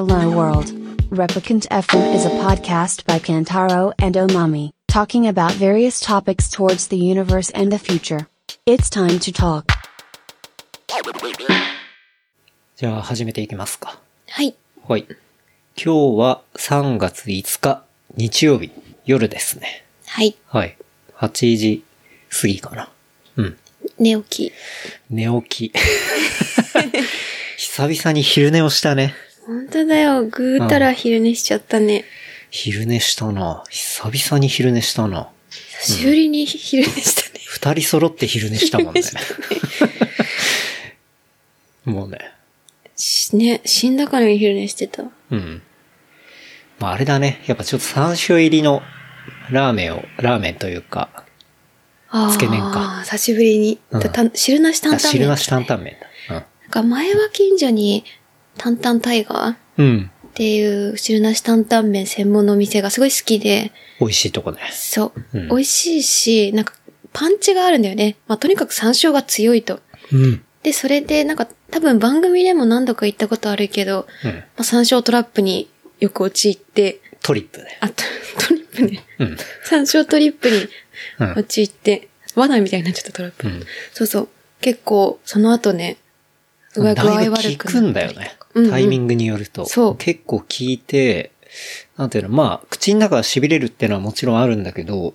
Hello World. Replicant FM is a podcast by Kantaro and Omami, talking about various topics towards the universe and the future. It's time to talk. じゃあ始めていきますか。はい。はい。今日は3月5日日曜日夜ですね。はい。はい。8時過ぎかな。うん。寝起き。寝起き。久々に昼寝をしたね。本当だよ。ぐーたら昼寝しちゃったね。昼寝したな。久々に昼寝したな。久しぶりに昼寝したね。二人揃って昼寝したもんね。もうね。しね、死んだかのように昼寝してた。うん。まああれだね。やっぱちょっと山椒入りのラーメンを、ラーメンというか、つけ麺か久しぶりに。うん汁なし担あ々麺、汁なし担々麺だ。なんか前は近所に、担々タイガーっうん。うん。ていう汁なし担々麺専門のお店がすごい好きで、美味しいとこね。そう、うん美味しいし、なんかパンチがあるんだよね。まあとにかく山椒が強いと。うん。で、それでなんか多分番組でも何度か言ったことあるけど、うん。まあ、山椒トラップによく陥って、トリップね。あ、ト トリップね。うん。山椒トリップにうん。陥って、罠みたいになっちゃったトラップ。うんそうそう。結構、その後ね、具合具合だいぶ悪く効くんだよね。うんうんタイミングによると。そう結構効いて、なんていうの、まあ、口の中が痺れるっていうのはもちろんあるんだけど、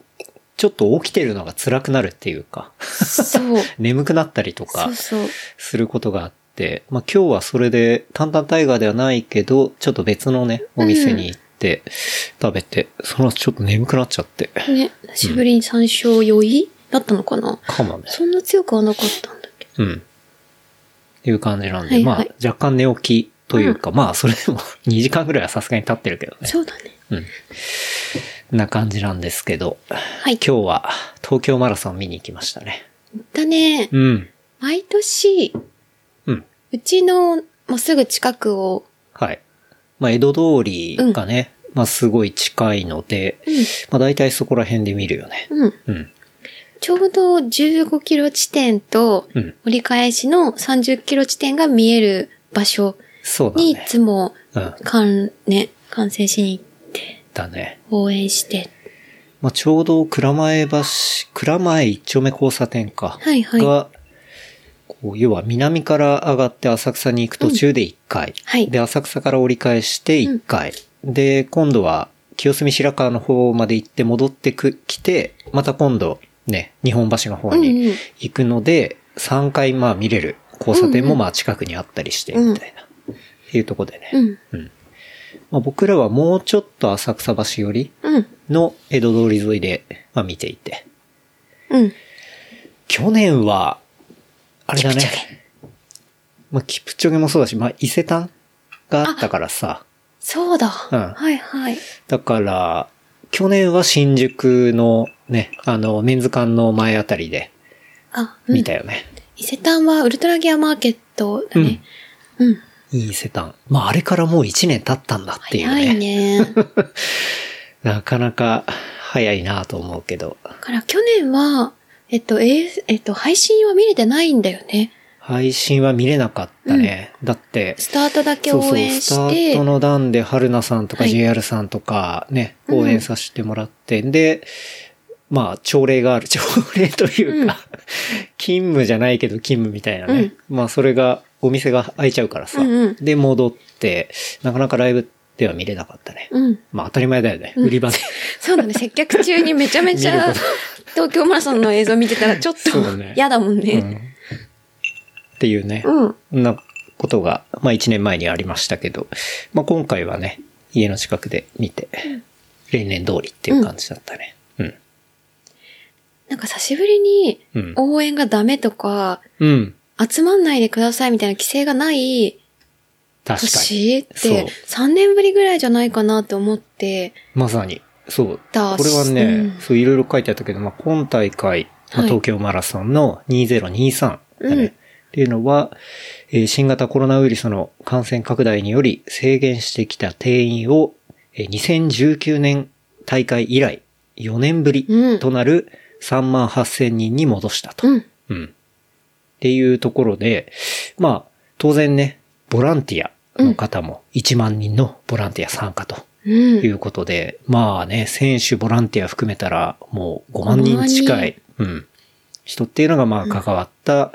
ちょっと起きてるのが辛くなるっていうか、そう。眠くなったりとかそうそう。することがあって、まあ今日はそれで、タンタンタイガーではないけど、ちょっと別のね、お店に行って、食べて、その後ちょっと眠くなっちゃって。ね、久しぶりに山椒酔いだったのかな、かもね。そんな強くはなかったんだけうん。いう感じなんで、はいはいまあ若干寝起きというか、まあそれでも 2時間ぐらいはさすがに経ってるけどど。ね。そうだね。うん。な感じなんですけど、はい。今日は東京マラソン見に行きましたね。だね、うん。毎年、うん。うちの、もうすぐ近くを、はい。まあ江戸通りがね、まあすごい近いので、まあ大体そこら辺で見るよね。うん。うん。ちょうど15キロ地点とうん、折り返しの30キロ地点が見える場所にいね。つも、うん。かん、ね、観戦しに行って、だね。応援して。まあちょうど蔵前橋、蔵前一丁目交差点か。はいはいが、こう、要は南から上がって浅草に行く途中で1回。はいで、浅草から折り返して1回。で、今度は清澄白河の方まで行って戻ってく、来て、また今度ね、日本橋の方うんうにん行くので、3回まあ見れる交差点もまあ近くにあったりして、みたいな。っていうところでね。うん。うんまあ、僕らはもうちょっと浅草橋寄りうん。の江戸通り沿いで、まあ、見ていて。うん。去年は、あれだねキプチョ。まあ、キプチョゲもそうだし、まあ、伊勢丹があったからさ。そうだ。うんはいはい。だから、去年は新宿のね、あの、メンズ館の前あたりであ、うん見たよね。伊勢丹はウルトラギアマーケットだね。うん。いい伊勢丹。まあ、あれからもう1年経ったんだっていう早いね。ね。なかなか早いなと思うけど。だから去年は、えっと、えーえっと、配信は見れてないんだよね。配信は見れなかったね。だって、スタートだけそうそう、応援スタして、ートの段で春菜さんとかはい JR さんとかね、うん応援させてもらって、で、まあ、朝礼がある。朝礼というか、勤務じゃないけど勤務みたいなね。まあ、それが、お店が開いちゃうからさ。うんうんで、戻って、なかなかライブでは見れなかったね。うん。まあ、当たり前だよね。売り場で。そうだね、接客中にめちゃめちゃ 東京マラソンの映像見てたらちょっと嫌だもんうんね。っていうね。うん。なことが、まあ一年前にありましたけど、まあ今回はね、家の近くで見て、例年通りっていう感じだったね。うん。なんか久しぶりにうん。応援がダメとか、うん。集まんないでくださいみたいな規制がない確かに。年っそうて3年ぶりぐらいじゃないかなって思って、まさに。そう。だこれはね、うんそういろいろ書いてあったけど、まあ今大会、まあはい東京マラソンの2023だね。うんっていうのは、えー新型コロナウイルスの感染拡大により制限してきた定員を、えー2019年大会以来4年ぶりうんとなる3万8000人に戻したと。うん。うん。っていうところで、まあ、当然ね、ボランティアの方も1万人のボランティア参加とうんい。うことで、まあね、選手、ボランティア含めたらもう5万人近い、うん、人っていうのがまあ関わった、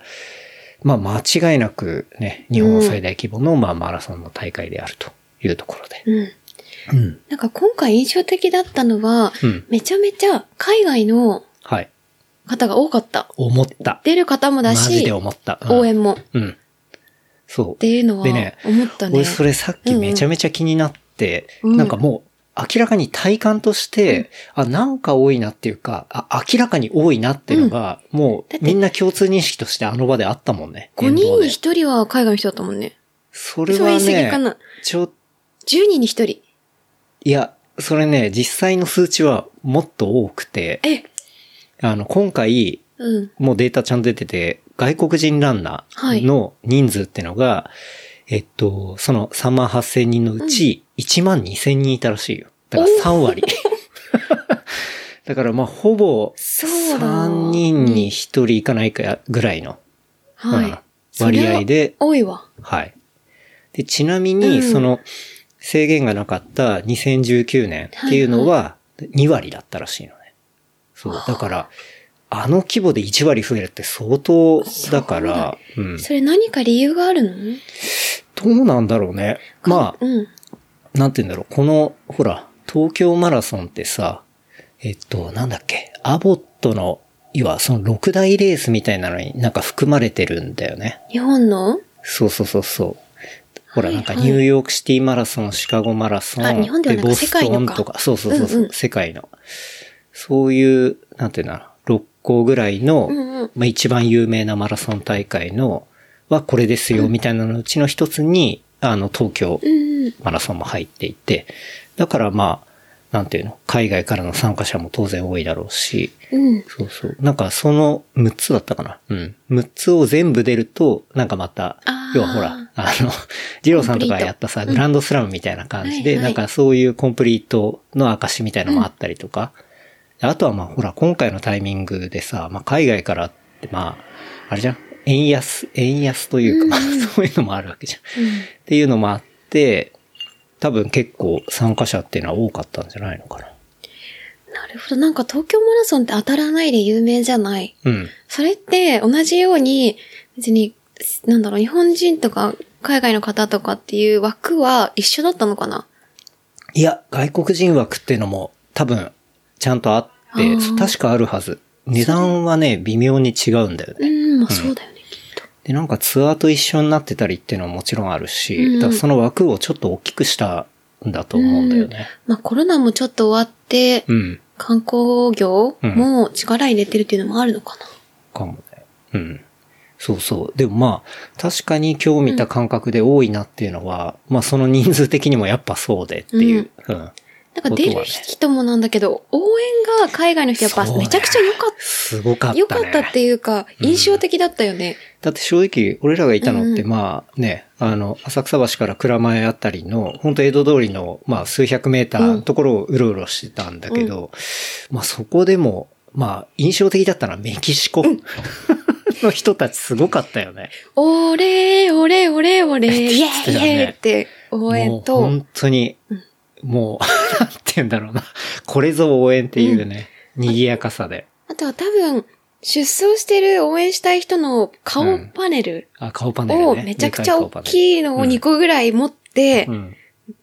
まあ間違いなくね、日本最大規模のまあマラソンの大会であるというところで。うん。うん。なんか今回印象的だったのは、うんめちゃめちゃ海外のはい。方が多かった。思った。出る方もだマジしで、思った。うん応援も。っうん。そう。ていうのはでね思ったね。俺それさっきめちゃめちゃ気になって、うんなんかもう明らかに体感として、あ、なんか多いなっていうか、あ明らかに多いなっていうのが、もだってうみんな共通認識としてあの場であったもんね。5人に1人は海外の人だったもんね。それはねな、ちょ、10人に1人。いや、それね、実際の数値はもっと多くて、え、あの、今回、うん。もうデータちゃんと出てて、外国人ランナはいーの人数ってのが、えっと、その3万8千人のうち1万2千人いたらしいよ。だから3割。だからまあほぼそうだ3人に1人いかないかぐらいの、はい。うん割合で多いわ。はい。で、ちなみうに、んその、制限がなかった2019年っていうのは2割だったらしいのね。そう。だから、あの規模で1割増えるって相当だから、うん。それ何か理由があるの？どうなんだろうね。まあ、うん。なんて言うんだろう。この、ほら、東京マラソンってさ、えっと、なんだっけ、アボットの、要はその6大レースみたいなのになんか含まれてるんだよね。日本の？そうそうそうそう。ほら、はいなんかニューヨークシティマラソン、シカゴマラソン、あ日本でボストンとか、そうそうそうそう、うんうん世界の。そういう、なんていうのかな、6校ぐらいの、うんうんまあ一番有名なマラソン大会の、はこれですよ、みたいなのうちの一つに、あの、東京うん。マラソンも入っていて、だからまあ、なんていうの、海外からの参加者も当然多いだろうし、うん。そうそう。なんかその6つだったかな。うん。6つを全部出ると、なんかまた要はほら、あの、ジローさんとかやったさ、グランドスラムみたいな感じで、はいはいなんかそういうコンプリートの証みたいなのもあったりとか、あとはまあほら、今回のタイミングでさ、まあ海外からってまあ、あれじゃん？円安、円安というか、まあ そういうのもあるわけじゃん。っていうのもあって、多分結構参加者っていうのは多かったんじゃないのかな。なるほど。なんか東京マラソンって当たらないで有名じゃない。うん。それって同じように、別に、なんだろう、日本人とか海外の方とかっていう枠は一緒だったのかな？いや、外国人枠っていうのも多分ちゃんとあって確かあるはず。値段はね、微妙に違うんだよね。うん、まあそうだよね、きっと。で、なんかツアーと一緒になってたりっていうのはもちろんあるし、うんだその枠をちょっと大きくしたんだと思うんだよね。まあコロナもちょっと終わって、うん。観光業も力入れてるっていうのもあるのかな。かもね。うん。そうそう。でもまあ、確かに今日見た感覚で多いなっていうのは、まあその人数的にもやっぱそうでっていう。うん。なんか出る人もなんだけど、応援が海外の人やっぱめちゃくちゃ良かっすごかったた。ね。良かったっていうか、印象的だったよね。だって正直、俺らがいたのって、うんまあね、あの、浅草橋から蔵前あたりの、本当江戸通りの、まあ数百メーターのところをうろうろしてたんだけど、まあそこでも、まあ印象的だったのはメキシコ の人たちすごかったよね。オレー、オレー、オレー、オレー、イ言エーイ、って応援と、本当に、もう、なんて言うんだろうな。これぞ応援っていうね、賑やかさで。あとは多分、出走してる応援したい人の顔パネルあ、顔パネルね。をめちゃくちゃ大いきいのを2個ぐらい持ってう、ん。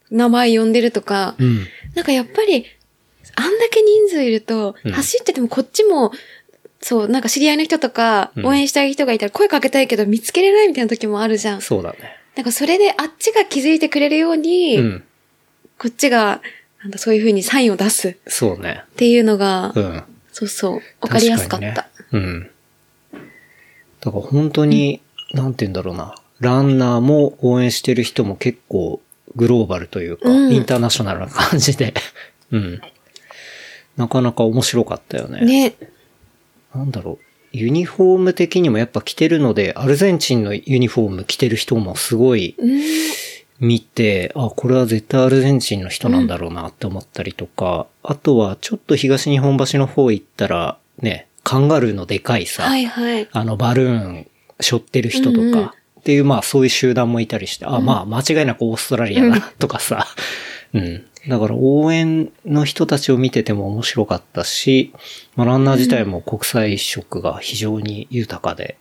名前呼んでるとか、うん。なんかやっぱり、あんだけ人数いるとうん、走っててもこっちも、そう、なんか知り合いの人とか、うん応援したい人がいたら声かけたいけど見つけれないみたいな時もあるじゃん。そうだね。なんかそれであっちが気づいてくれるように、うん。こっちが、なんだそういう風にサインを出すっそうね。ていうのが、うん。そうそう、わかりやすかった。ねうん。だから本当に、なんて言うんだろうな。ランナーも応援してる人も結構グローバルというか、うんインターナショナルな感じで。うん。なかなか面白かったよね。ね。なんだろう。ユニフォーム的にもやっぱ着てるので、アルゼンチンのユニフォーム着てる人もすごいうん。見て、あ、これは絶対アルゼンチンの人なんだろうなって思ったりとか、あとはちょっと東日本橋の方行ったら、ね、カンガルーのでかいさ、はいはい。あのバルーン背負ってる人とか、うんうんっていう、まあそういう集団もいたりして、あ、まあ間違いなくオーストラリアだとかさ、うん。だから応援の人たちを見てても面白かったし、まあランナー自体も国際色が非常に豊かで。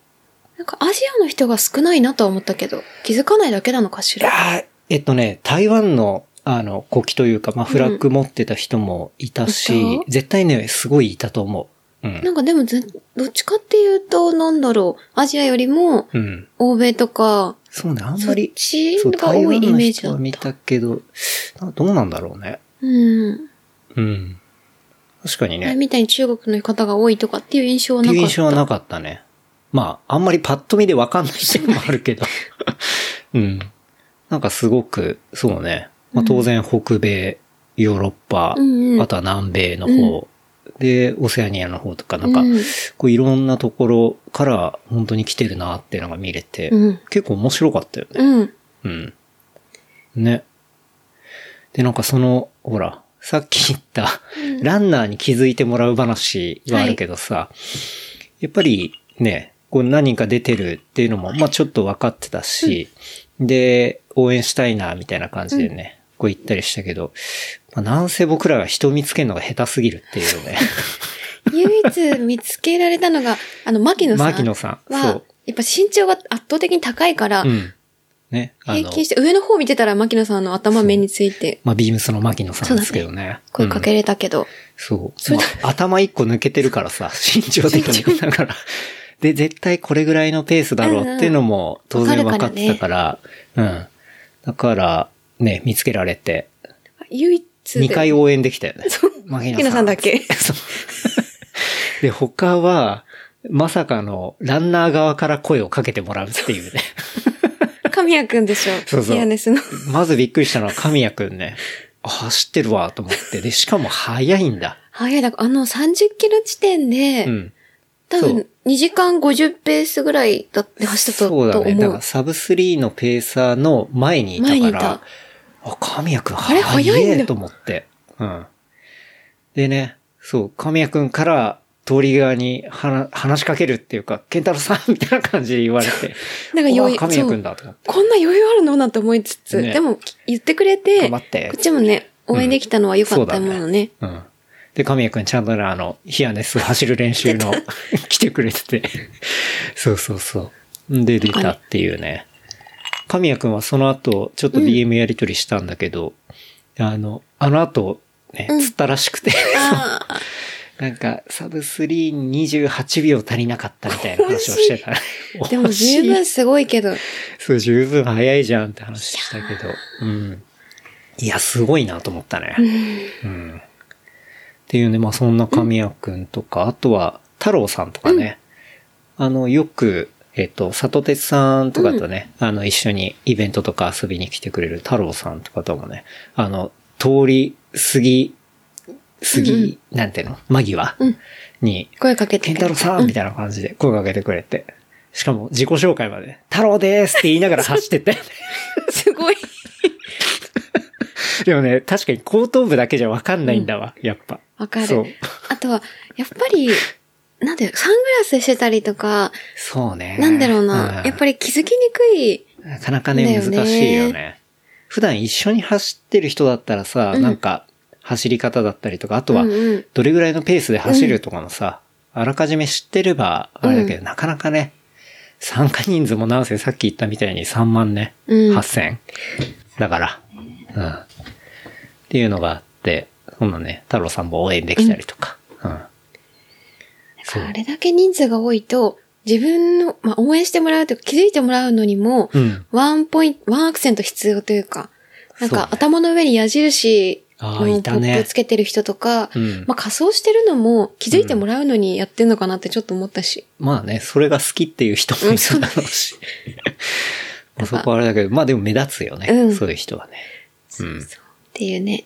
なんかアジアの人が少ないなとは思ったけど、気づかないだけなのかしら？ーえっとね、台湾の、あの、国旗というか、まあフラッグ持ってた人もいたし、いた絶対ね、すごいいたと思う。うん。なんかでもぜ、どっちかっていうと、なんだろう、アジアよりも、うん。欧米とか、そうね、あんまり、ちそう、が多いイ台湾のメージだっ人は見た。たけど、などうなんだろうね。うん。うん。確かにね。前みたいに中国の方が多いとかっていう印象はなかった。っていう印象はなかったね。まあ、あんまりパッと見でわかんないっていうのもあるけど。うん。なんかすごく、そうね。まあ当然北米、ヨーロッパ、うんうんあとは南米の方、で、オセアニアの方とか、なんか、うんこういろんなところから本当に来てるなっていうのが見れて、うん結構面白かったよね。うん。うん。ね。で、なんかその、ほら、さっき言った、ランナーに気づいてもらう話があるけどさ、やっぱりね、こう何人か出てるっていうのも、まあちょっと分かってたし、で、応援したいな、みたいな感じでね、こう言ったりしたけど、まあ、なんせ僕らが人を見つけるのが下手すぎるっていうね。唯一見つけられたのが、あの、牧野さん。牧野さんはそう、やっぱ身長が圧倒的に高いから、うん。ね。平均して上の方見てたら牧野さんの頭目についてまあビームスの牧野さんですけどね。うん声かけれたけど、そう。まあ頭一個抜けてるからさ、身長的に。だから。で、絶対これぐらいのペースだろうっていうのも当然分かってたから、うん。だから、ね、見つけられて、唯一で。2回応援できたよね。牧牧野さんだけ？そうで、他は、まさかのランナー側から声をかけてもらうっていうね。神谷くんでしょ？そうそうピアネスの。まずびっくりしたのは神谷くんね。あ、走ってるわと思って。で、しかも速いんだ。早いだ、あの30キロ地点で、うん。多分そう2時間50ペースぐらいだって走ってたと思う。そうだね。だからサブ3のペーサーの前にいたから、あ、神谷くんあれ速速いんだいと思って。うん。でね、そう、神谷くんから通り側に話話しかけるっていうか、ケンタロウさんみたいな感じで言われて、なんか余裕神谷くんだと思って。こんな余裕あるの？なんて思いつつ、ねでも言ってくれて、頑張ってこっちもね、応援できたのは良かったものね。うん。で、神谷くんちゃんとね、あの、ヒアネス走る練習の 来てくれてて。そうそうそう。で、出たっていうね。神谷くんはその後、ちょっと DM やり取りしたんだけど、あの、あの後、ね、釣ったらしくて、なんか、サブ328秒足りなかったみたいな話をしてた。でも十分すごいけど、そう、十分早いじゃんって話したけど。うん。いや、すごいなと思ったね。うん。っていうね、まあそんな神谷くんとか、あとは太郎さんとかね。あの、よく、えっ、と、里鉄さんとかとね、あの、一緒にイベントとか遊びに来てくれる太郎さんとかともね、あの、通り過ぎ、過ぎ、なんていうの？間際うんに、声かけてケンタロウさんみたいな感じで声かけてくれて。しかも自己紹介まで、太郎ですって言いながら走ってて。すごい。でもね、確かに後頭部だけじゃわかんないんだわ、やっぱ。わかる。あとは、やっぱり、なんだよ、サングラスしてたりとか、そうね。なんだろうな、やっぱり。り気づきにくい、なかなかね、難しいよね。普段一緒に走ってる人だったらさ、うんなんか、走り方だったりとか、あとはうんうん、どれぐらいのペースで走るとかもさ、あらかじめ知ってれば、あれだけど、なかなかね、参加人数もなんせさっき言ったみたいに3万ね、うん8000。だから、うん。っていうのがあって、そんなね、太郎さんも応援できたりとか、うん。そうあれだけ人数が多いと、自分の、まあ、応援してもらうというか気づいてもらうのにも、うんワンポイント、ワンアクセント必要というか、なんそうねか頭の上に矢印あーのポいたねップつけてる人とか、うんまあ仮装してるのも気づいてもらうのにやってんのかなってちょっと思ったし。まあね、それが好きっていう人もいるだろうし。まあそこはあれだけど、まあでも目立つよね。うんそういう人はね。うん。っていうね。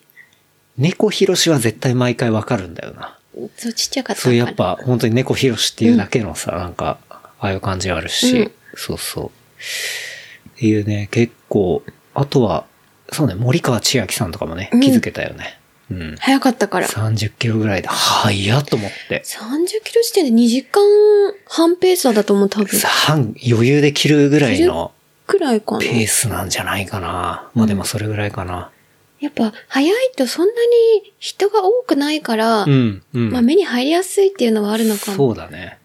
猫ひろしは絶対毎回わかるんだよな。そうちっちゃかったそうやっぱ本当に猫ひろしっていうだけのさ、なんか、ああいう感じあるし、うんそうそう。っていうね、結構、あとは、そうね、森川千秋さんとかもね、うん気づけたよね。うん。早かったから。30キロぐらいで、早っと思って。30キロ地点で2時間半ペースだと思う、多分。半、余裕で切るぐらいのくらいかな？ペースなんじゃないかな。まあでもそれぐらいかな。やっぱ、早いとそんなに人が多くないから、うん、うん。まあ目に入りやすいっていうのはあるのかも。そうだね。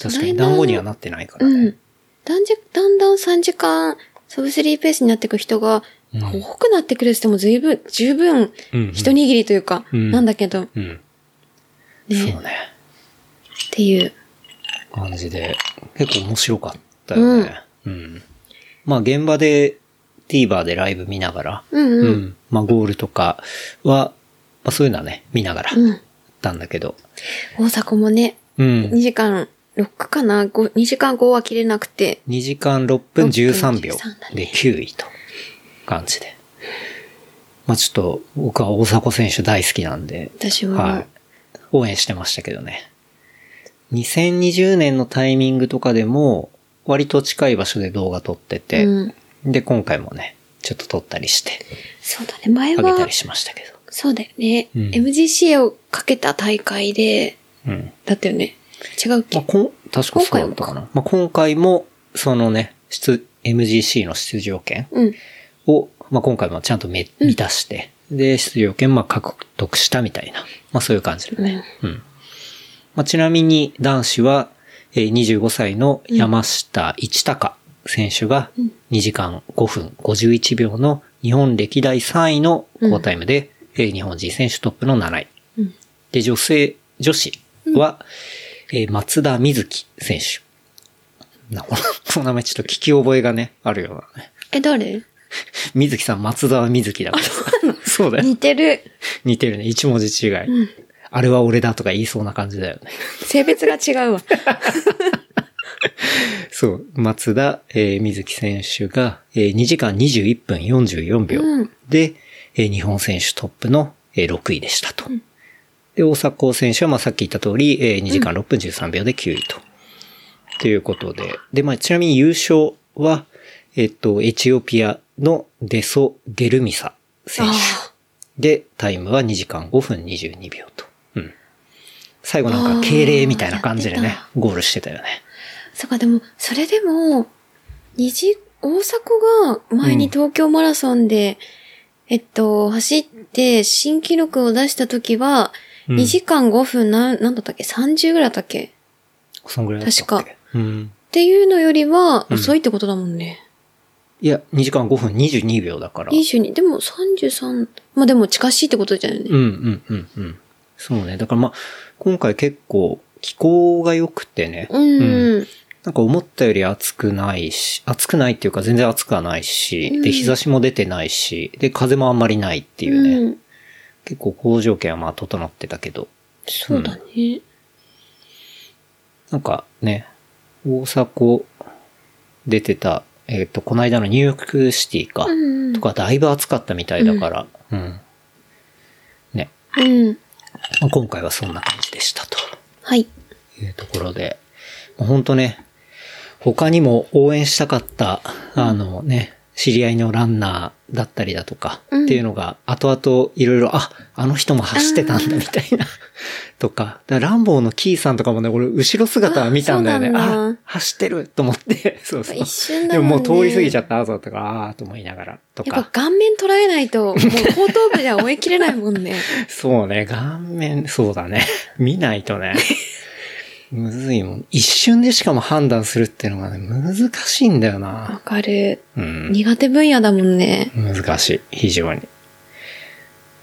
確かに団子にはなってないからね。うん。だんじだんだん3時間、サブスリーペースになっていく人が、うん多くなってくるっても随分、十分、うんうん一握りというか、うんなんだけど、うん。ね。そうね。っていう。感じで、結構面白かったよね。うん。まあ現場で TVer でライブ見ながら、うんううん。ん。まあゴールとかは、まあそういうのはね、見ながら、うん。たんだけど。大阪もね、うん。2時間6かな ?2 時間5は切れなくて、2時間6分13秒6分13だねで9位と感じで。まあちょっと僕は大迫選手大好きなんで、私も、はい。応援してましたけどね。2020年のタイミングとかでも、割と近い場所で動画撮ってて、うん。で、今回もね、ちょっと撮ったりして、そうだね。前はあげたり、しましたけど。そうだよね、うん MGC をかけた大会で、うん。だったよね。違うっけ、まあ、こん、確かそうだったかな。まあ、今回も、そのね、出、MGC の出場権うん。を、まあ、今回もちゃんとめ満たして、で、出場権まあ獲得したみたいな、まあ、そういう感じだね。うん。まあ、ちなみに男子は、えー25歳の山下一隆選手が2時間5分51秒の日本歴代3位の好タイムで、えー日本人選手トップの7位。うん。で、女性、女子は、えー松田瑞希選手。な、この名前ちょっと聞き覚えがね、あるようなね。え、誰？水木さん、松沢水木だからさ。そうだよ。似てる。似てるね。一文字違い。うん。あれは俺だとか言いそうな感じだよね。性別が違うわ。そう。松田、えー水木選手が、えー2時間21分44秒うんで、えー日本選手トップの、えー6位でしたと。で、大迫選手は、まあ、さっき言った通り、えー2時間6分13秒で9位と。ということで。で、まあ、ちなみに優勝は、えっと、エチオピアのデソ・ゲルミサ選手。あで、タイムは2時間5分22秒と。うん。最後なんか敬礼みたいな感じでねゴールしてたよね。そっか、でも、それでも、二次、大迫が前に東京マラソンで、えっと、走って新記録を出した時は、うん2時間5分な、なんだったっけ ?30 ぐらいだったっけ？そんぐらいだったっけ？確うん。っていうのよりはうん遅いってことだもんね。いや、2時間5分22秒だから。22、でも33、まあでも近しいってことじゃないね。うんうんうんうん。そうね。だからまあ、今回結構気候が良くてね。うん。なんか思ったより暑くないし、暑くないっていうか全然暑くはないし、うんで、日差しも出てないし、で、風もあんまりないっていうね。うん。結構好条件はまあ整ってたけど、そうだね。なんかね、大阪出てた、えっ、と、この間のニューヨークシティか、うん。とかだいぶ暑かったみたいだから、うん。ね。うん。まあ今回はそんな感じでしたとはい。いうところで、もうほんとね、他にも応援したかった、あのね、知り合いのランナーだったりだとか、うんっていうのが、後々いろいろ、あ、あの人も走ってたんだみたいな、とか、ランボーのキーさんとかもね、俺、後ろ姿は見たんだよね。あ走ってると思って、そうそう。一瞬だでもももう通り過ぎちゃった後だったから、あーと思いながら、とやっぱか。顔面捉えないと、もう後頭部では追い切れないもんね。そうね、顔面、そうだね。見ないとね。むずいもん。一瞬でしかも判断するっていうのがね、難しいんだよわな。かる。うん。苦手分野だもんね。難しい。非常に。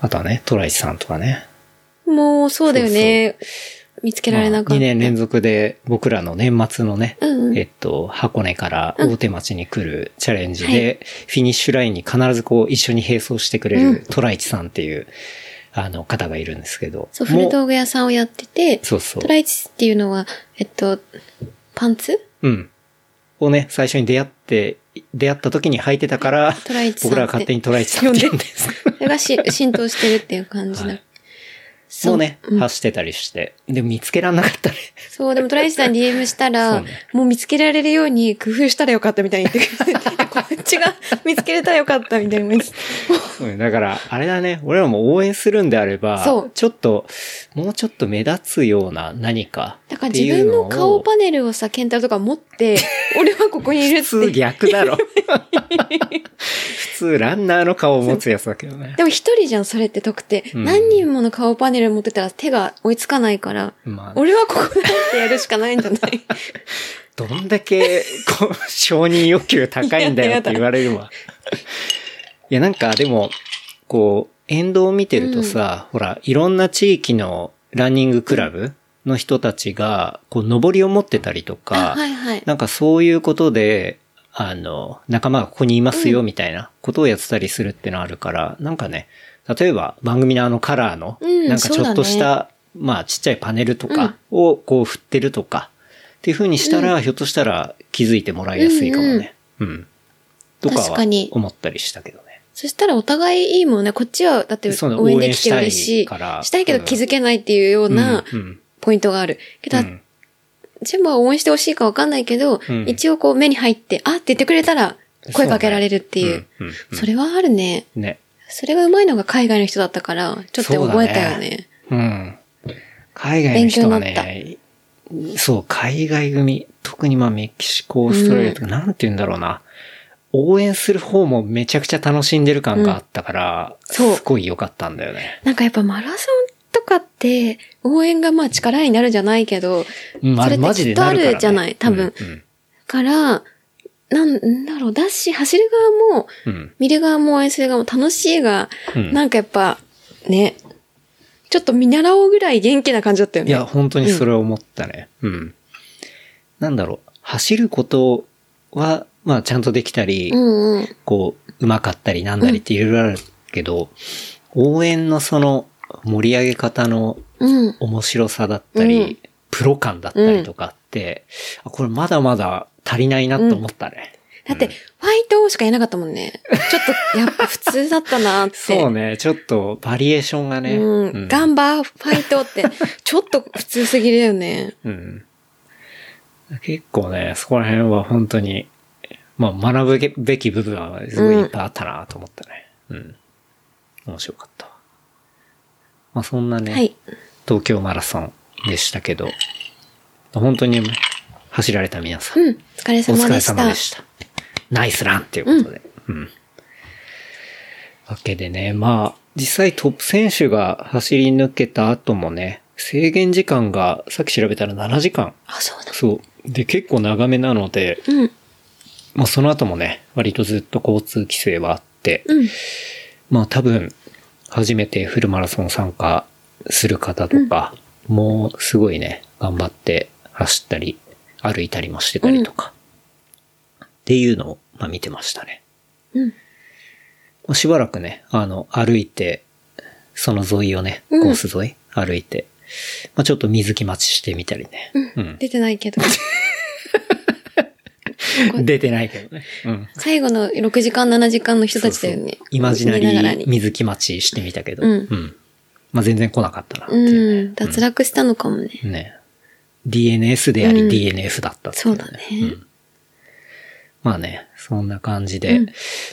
あとはね、トライチさんとかね。もう、そうだよね。見つけられなかった。2年連続で僕らの年末のね、うんうんえっと、箱根から大手町に来るチャレンジで、フィニッシュラインに必ずこう一緒に並走してくれうんるトライチさんっていう、あの方がいるんですけど。そう、も古道具屋さんをやってて、そうそうト。ライチっていうのは、えっと、パンツ？うん。をね、最初に出会って、出会った時に履いてたから、トライチ僕らは勝手にトライチさんって言うんです。それがし浸透してるっていう感じだ。はいもね、走ってたりして。でも見つけらんなかったね。そう、でもトライシさんに DM したそら、もう見つけられるように工夫したらよかったみたいに言ってくれて、こっちが見つけれたらよかったみたいな。うんだから、あれだね、俺らも応援するんであれば、そうちょっと、もうちょっと目立つような何かだからって自分の顔パネルをさ、ケンタとか持って、俺はここにいるっ普通て。逆だろ。普通ランナーの顔を持つやつだけどね。でも一人じゃん、それって特定。うん何人もの顔パネル持ってたら手が追いつかないから、まあ、俺はここだってやるしかないんじゃない？どんだけ、こう、承認欲求高いんだよって言われるわ。いや、なんかでも、こう、沿道を見てるとさ、ほら、いろんな地域のランニングクラブの人たちが、こう、上りを持ってたりとか、あはいはい。なんかそういうことで、あの、仲間がここにいますよみたいなことをやってたりするってのあるから、なんかね、例えば番組のあのカラーの、うんなんかちょっとしそうた、まあちっちゃいパネルとかをこう振ってるとか、っていう風にしたら、ひょっとしたら気づいてもらいやすいかもね。うん、とかは確かに思ったりしたけどね。そしたらお互いいいもんね。こっちは、だって応援できて嬉しい。したいからしたいけど気づけないっていうようなうんうんポイントがある。けど、うん全部は応援してほしいかわかんないけど、うん一応こう目に入って、あって言ってくれたら声かけられるっていう。そうねうんうんそれはあるね。ね。それが上手いのが海外の人だったから、ちょっと覚えたよね。うん。海外の人がね、そう、海外組、特にまあメキシコ、オーストラリアとか、なんて言うんだろうな。応援する方もめちゃくちゃ楽しんでる感があったから、そうすごい良かったんだよね。なんかやっぱマラソンとかって、応援がまあ力になるじゃないけど、うんそれってきっとあるじゃない、多分。うんから、なんだろう、だし、走る側も、うん。うん見る側も応援する側も楽しいが、うんなんかやっぱ、ね、ちょっと見習おうぐらい元気な感じだったよね。いや、本当にそれを思ったね。うん。なんだろう、走ることは、まあちゃんとできたり、うんうん。こう、上手かったりなんだりっていろいろあるけど、応援のその盛り上げ方のうん。面白さだったり、うんプロ感だったりとかこれまだまだ足りないなと思ったね。だって、ファイトしか言えなかったもんね。ちょっと、やっぱ普通だったなって。そうね、ちょっとバリエーションがね。うん。ガンバーファイトって、ちょっと普通すぎるよね。うん結構ね、そこら辺は本当に、まあ学ぶべき部分はすごいいっぱいあったなと思ったね。うん。面白かったわ。まあそんなね、はい。東京マラソンでしたけど、本当に走られた皆さん、うん。お疲れお疲れ様でした。様でした。ナイスランっていうことで。うん。わけでね、まあ、実際トップ選手が走り抜けた後もね、制限時間がさっき調べたら7時間。あ、そうだ。そう。で、結構長めなので、うん。まあその後もね、割とずっと交通規制はあって、うん。まあ多分、初めてフルマラソン参加する方とか、もうすごいね、頑張って走ったり、歩いたりもしてたりとか、っていうのを、まあ見てましたね。うん。まあしばらくね、あの、歩いて、その沿いをね、うんコース沿い、歩いて、まあちょっと水着待ちしてみたりね。うん。出てないけど。出てないけどね。うん。最後の6時間、7時間の人たちだよね。イマジナリー見ながらに水着待ちしてみたけど、うんまあ全然来なかったなっていううん。脱落したのかもね。ね。ね DNS でありうん DNF だったっていそうだねんまあね、そんな感じで、うん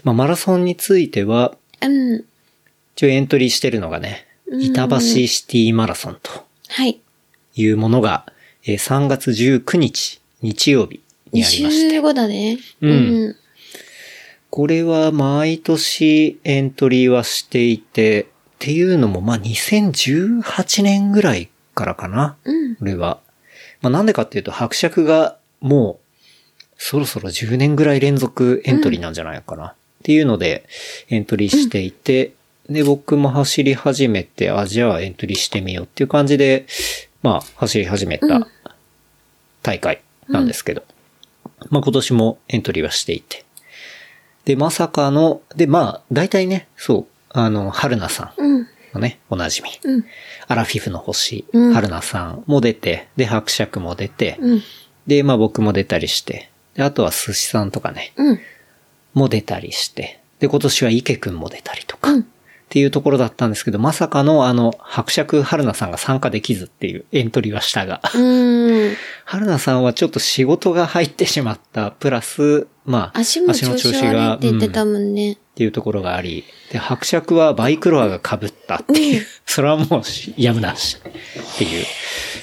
まあマラソンについては、うん。一応エントリーしてるのがね、うん板橋シティマラソンとはい。いうものが、えー3月19日、日曜日にありまして、25だね。うんこれは毎年エントリーはしていて、っていうのも、まあ、2018年ぐらいからかな。うん。これは。まあ、なんでかっていうと、伯爵がもう、そろそろ10年ぐらい連続エントリーなんじゃないかな。っていうので、エントリーしていて、で、僕も走り始めて、あ、じゃあエントリーしてみようっていう感じで、まあ、走り始めうんた大会なんですけど、まあ今年もエントリーはしていて。で、まさかの、で、まあ、大体ね、そう、あの、春菜さんうん。のね、おなじみ。うん。アラフィフの星、うん春菜さんも出て、で、伯爵も出て、うん。で、まあ僕も出たりして、で、あとは寿司さんとかね、うん。も出たりして、で、今年は池くんも出たりとか、っうん。っていうところだったんですけど、まさかのあの、伯爵春菜さんが参加できずっていうエントリーはしたが、うん。春菜さんはちょっと仕事が入ってしまった、プラス、まあ、足も調子悪いって言ってたうんもんね。っていうところがあり、で、伯爵はバイクロアが被ったっていう、それはもうしやむなしっていう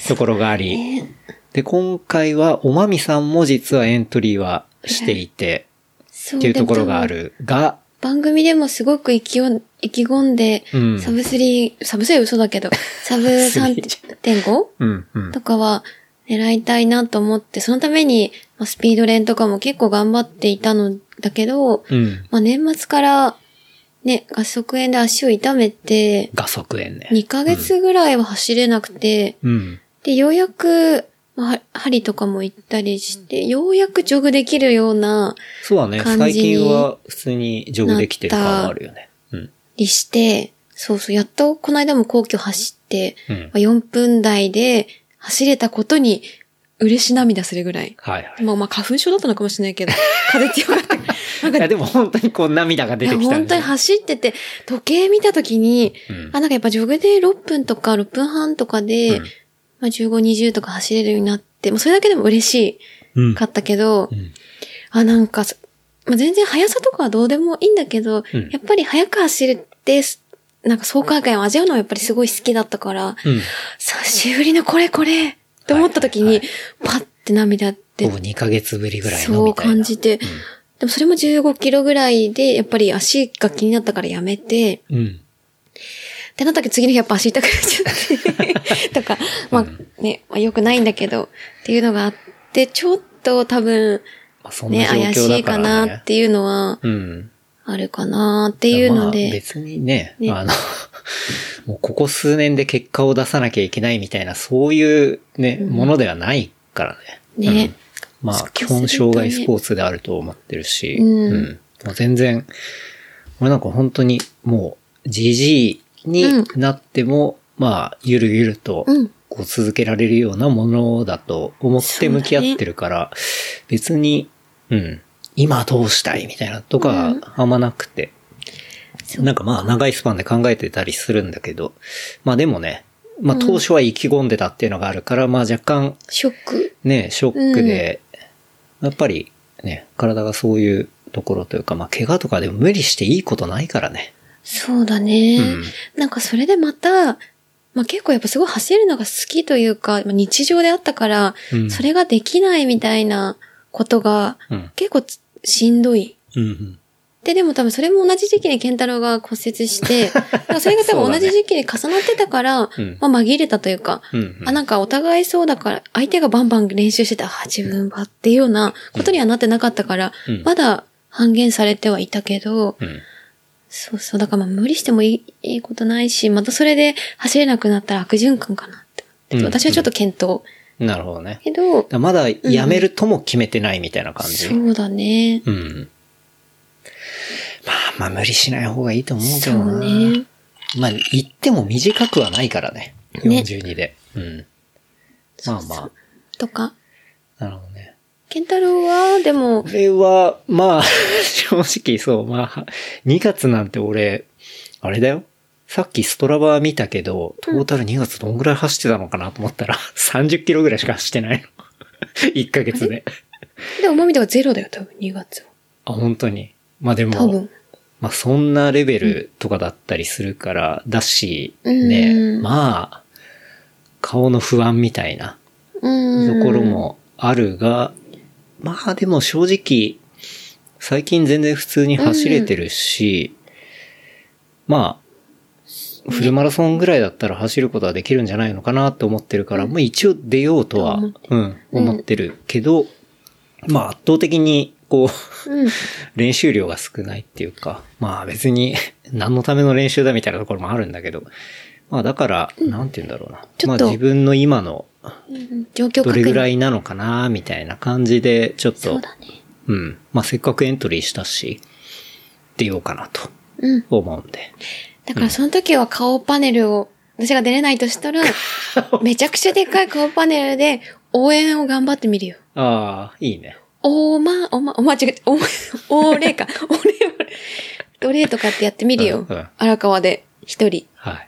ところがあり、で、今回はおまみさんも実はエントリーはしていて、そっていうところがあ。るが、番組でもすごく意気を意気込んで、うん。サブ3、サブ3は嘘だけど、サブ3.5 うん、うん。とかは狙いたいなと思って、そのために、まあスピード練とかも結構頑張っていたのだけど、うん。まあ年末から、ね、合宿炎で足を痛めて、画速炎ね。2ヶ月ぐらいは走れなくて、うん。で、ようやく、まあ、針とかも行ったりして、ようやくジョグできるような、そうだね。最近は普通にジョグできてる感はあるよね。うん。りして、そうそう、やっとこの間も皇居走って、うんまあ、4分台で走れたことに嬉し涙するぐらい。はいはい。まあまあ花粉症だったのかもしれないけど、風邪ってよかった。なんいや、か、でも本当にこう涙が出てきたんで本当に走ってて、時計見たときに、うんあ、なんかやっぱジョグで6分とか6分半とかで、うんまあ15、20とか走れるようになって、もうそれだけでも嬉しうんかったけど、うんあ、なんかそ、まあ、全然速さとかはどうでもいいんだけど、うんやっぱり速く走るって、なんか爽快感を味わうのはやっぱりすごい好きだったから、うん。久しぶりのこれこれって思った時に、はいパッて涙ってほぼ2ヶ月ぶりぐらいのそうみたいな。感じて、でもそれも15キロぐらいで、やっぱり足が気になったからやめて、うん。ってなったけど次の日やっぱ足痛くなっちゃって、とか、まあね、まあ良くないんだけど、っていうのがあって、ちょっと多分、ね、ね、怪しいかなっていうのは、うん。あるかなっていうのまあで、別にね、ね。あの、もうここ数年で結果を出さなきゃいけないみたいな、そういうね、ものではないからね。ね。うん。まあ、基本障害スポーツであると思ってるし、うん。もう全然、俺なんか本当にもう、じじいになっても、まあ、ゆるゆるとうん、こう続けられるようなものだと思って向き合ってるから、別に、うん、今どうしたいみたいなとかがあんまなくて、なんかまあ長いスパンで考えてたりするんだけど、まあでもね、まあ当初は意気込んでたっていうのがあるから、まあ若干ショック。ね、ショックで、やっぱりね、体がそういうところというか、まあ怪我とかでも無理していいことないからね。そうだね。うん。なんかそれでまた、まあ結構やっぱすごい走るのが好きというか、まあ日常であったから、うん。それができないみたいなことがうん。結構つしんどい。うんうん。で、でも多分それも同じ時期に健太郎が骨折して、それが多分同じ時期に重なってたから、うんまあ紛れたというか、うんうんあ、なんかお互いそうだから、相手がバンバン練習してた、あ、自分はっていうようなことにはなってなかったから、うんまだ半減されてはいたけど、うん。そうそう、だからまあ無理してもいいことないし、またそれで走れなくなったら悪循環かなって私はちょっと検討。なるほどね。けどだまだやめるとも決めてないみたいな感じ。そうだね。うん。まあまあ無理しない方がいいと思うけそどな。うね。まあ言っても短くはないからね。ね42で。うん。まあまとか。あ。なるほどね。健太郎は、でもこ、れは、まあ、正直そう、まあ、2月なんて俺、あれだよ。さっきストラバー見たけど、トータル2月どんぐらい走ってたのかなと思ったら、30キロぐらいしか走ってないの。1ヶ月で。で、おまみとかゼロだよ、多分、2月は。あ、本当に。まあでも多分、。まあそんなレベルとかだったりするから、だし、うんね、まあ、顔の不安みたいな。ところもあるが、まあでも正直、最近全然普通に走れてるし、まあ、フルマラソンぐらいだったら走ることはできるんじゃないのかなって思ってるから、まあ一応出ようとは、と思ってうん、思ってるけど、まあ圧倒的に、こう、うん。練習量が少ないっていうか、まあ別に 何のための練習だみたいなところもあるんだけど、まあだから、なんて言うんだろうな。まあ自分の今のうん状況どれぐらいいなのかな、みたいな感じで、ちょっと、そうん。まあせっかくエントリーしたし、出ようかなとうん。思うんで。だからその時は顔パネルを、私が出れないとしたら、めちゃくちゃでっかい顔パネルで応援を頑張ってみるよ。ああ、いいね。おま、おま、おま、違う、おま、おれか、おれ、ドレーとかってやってみるようんうん。荒川で、一人。はい。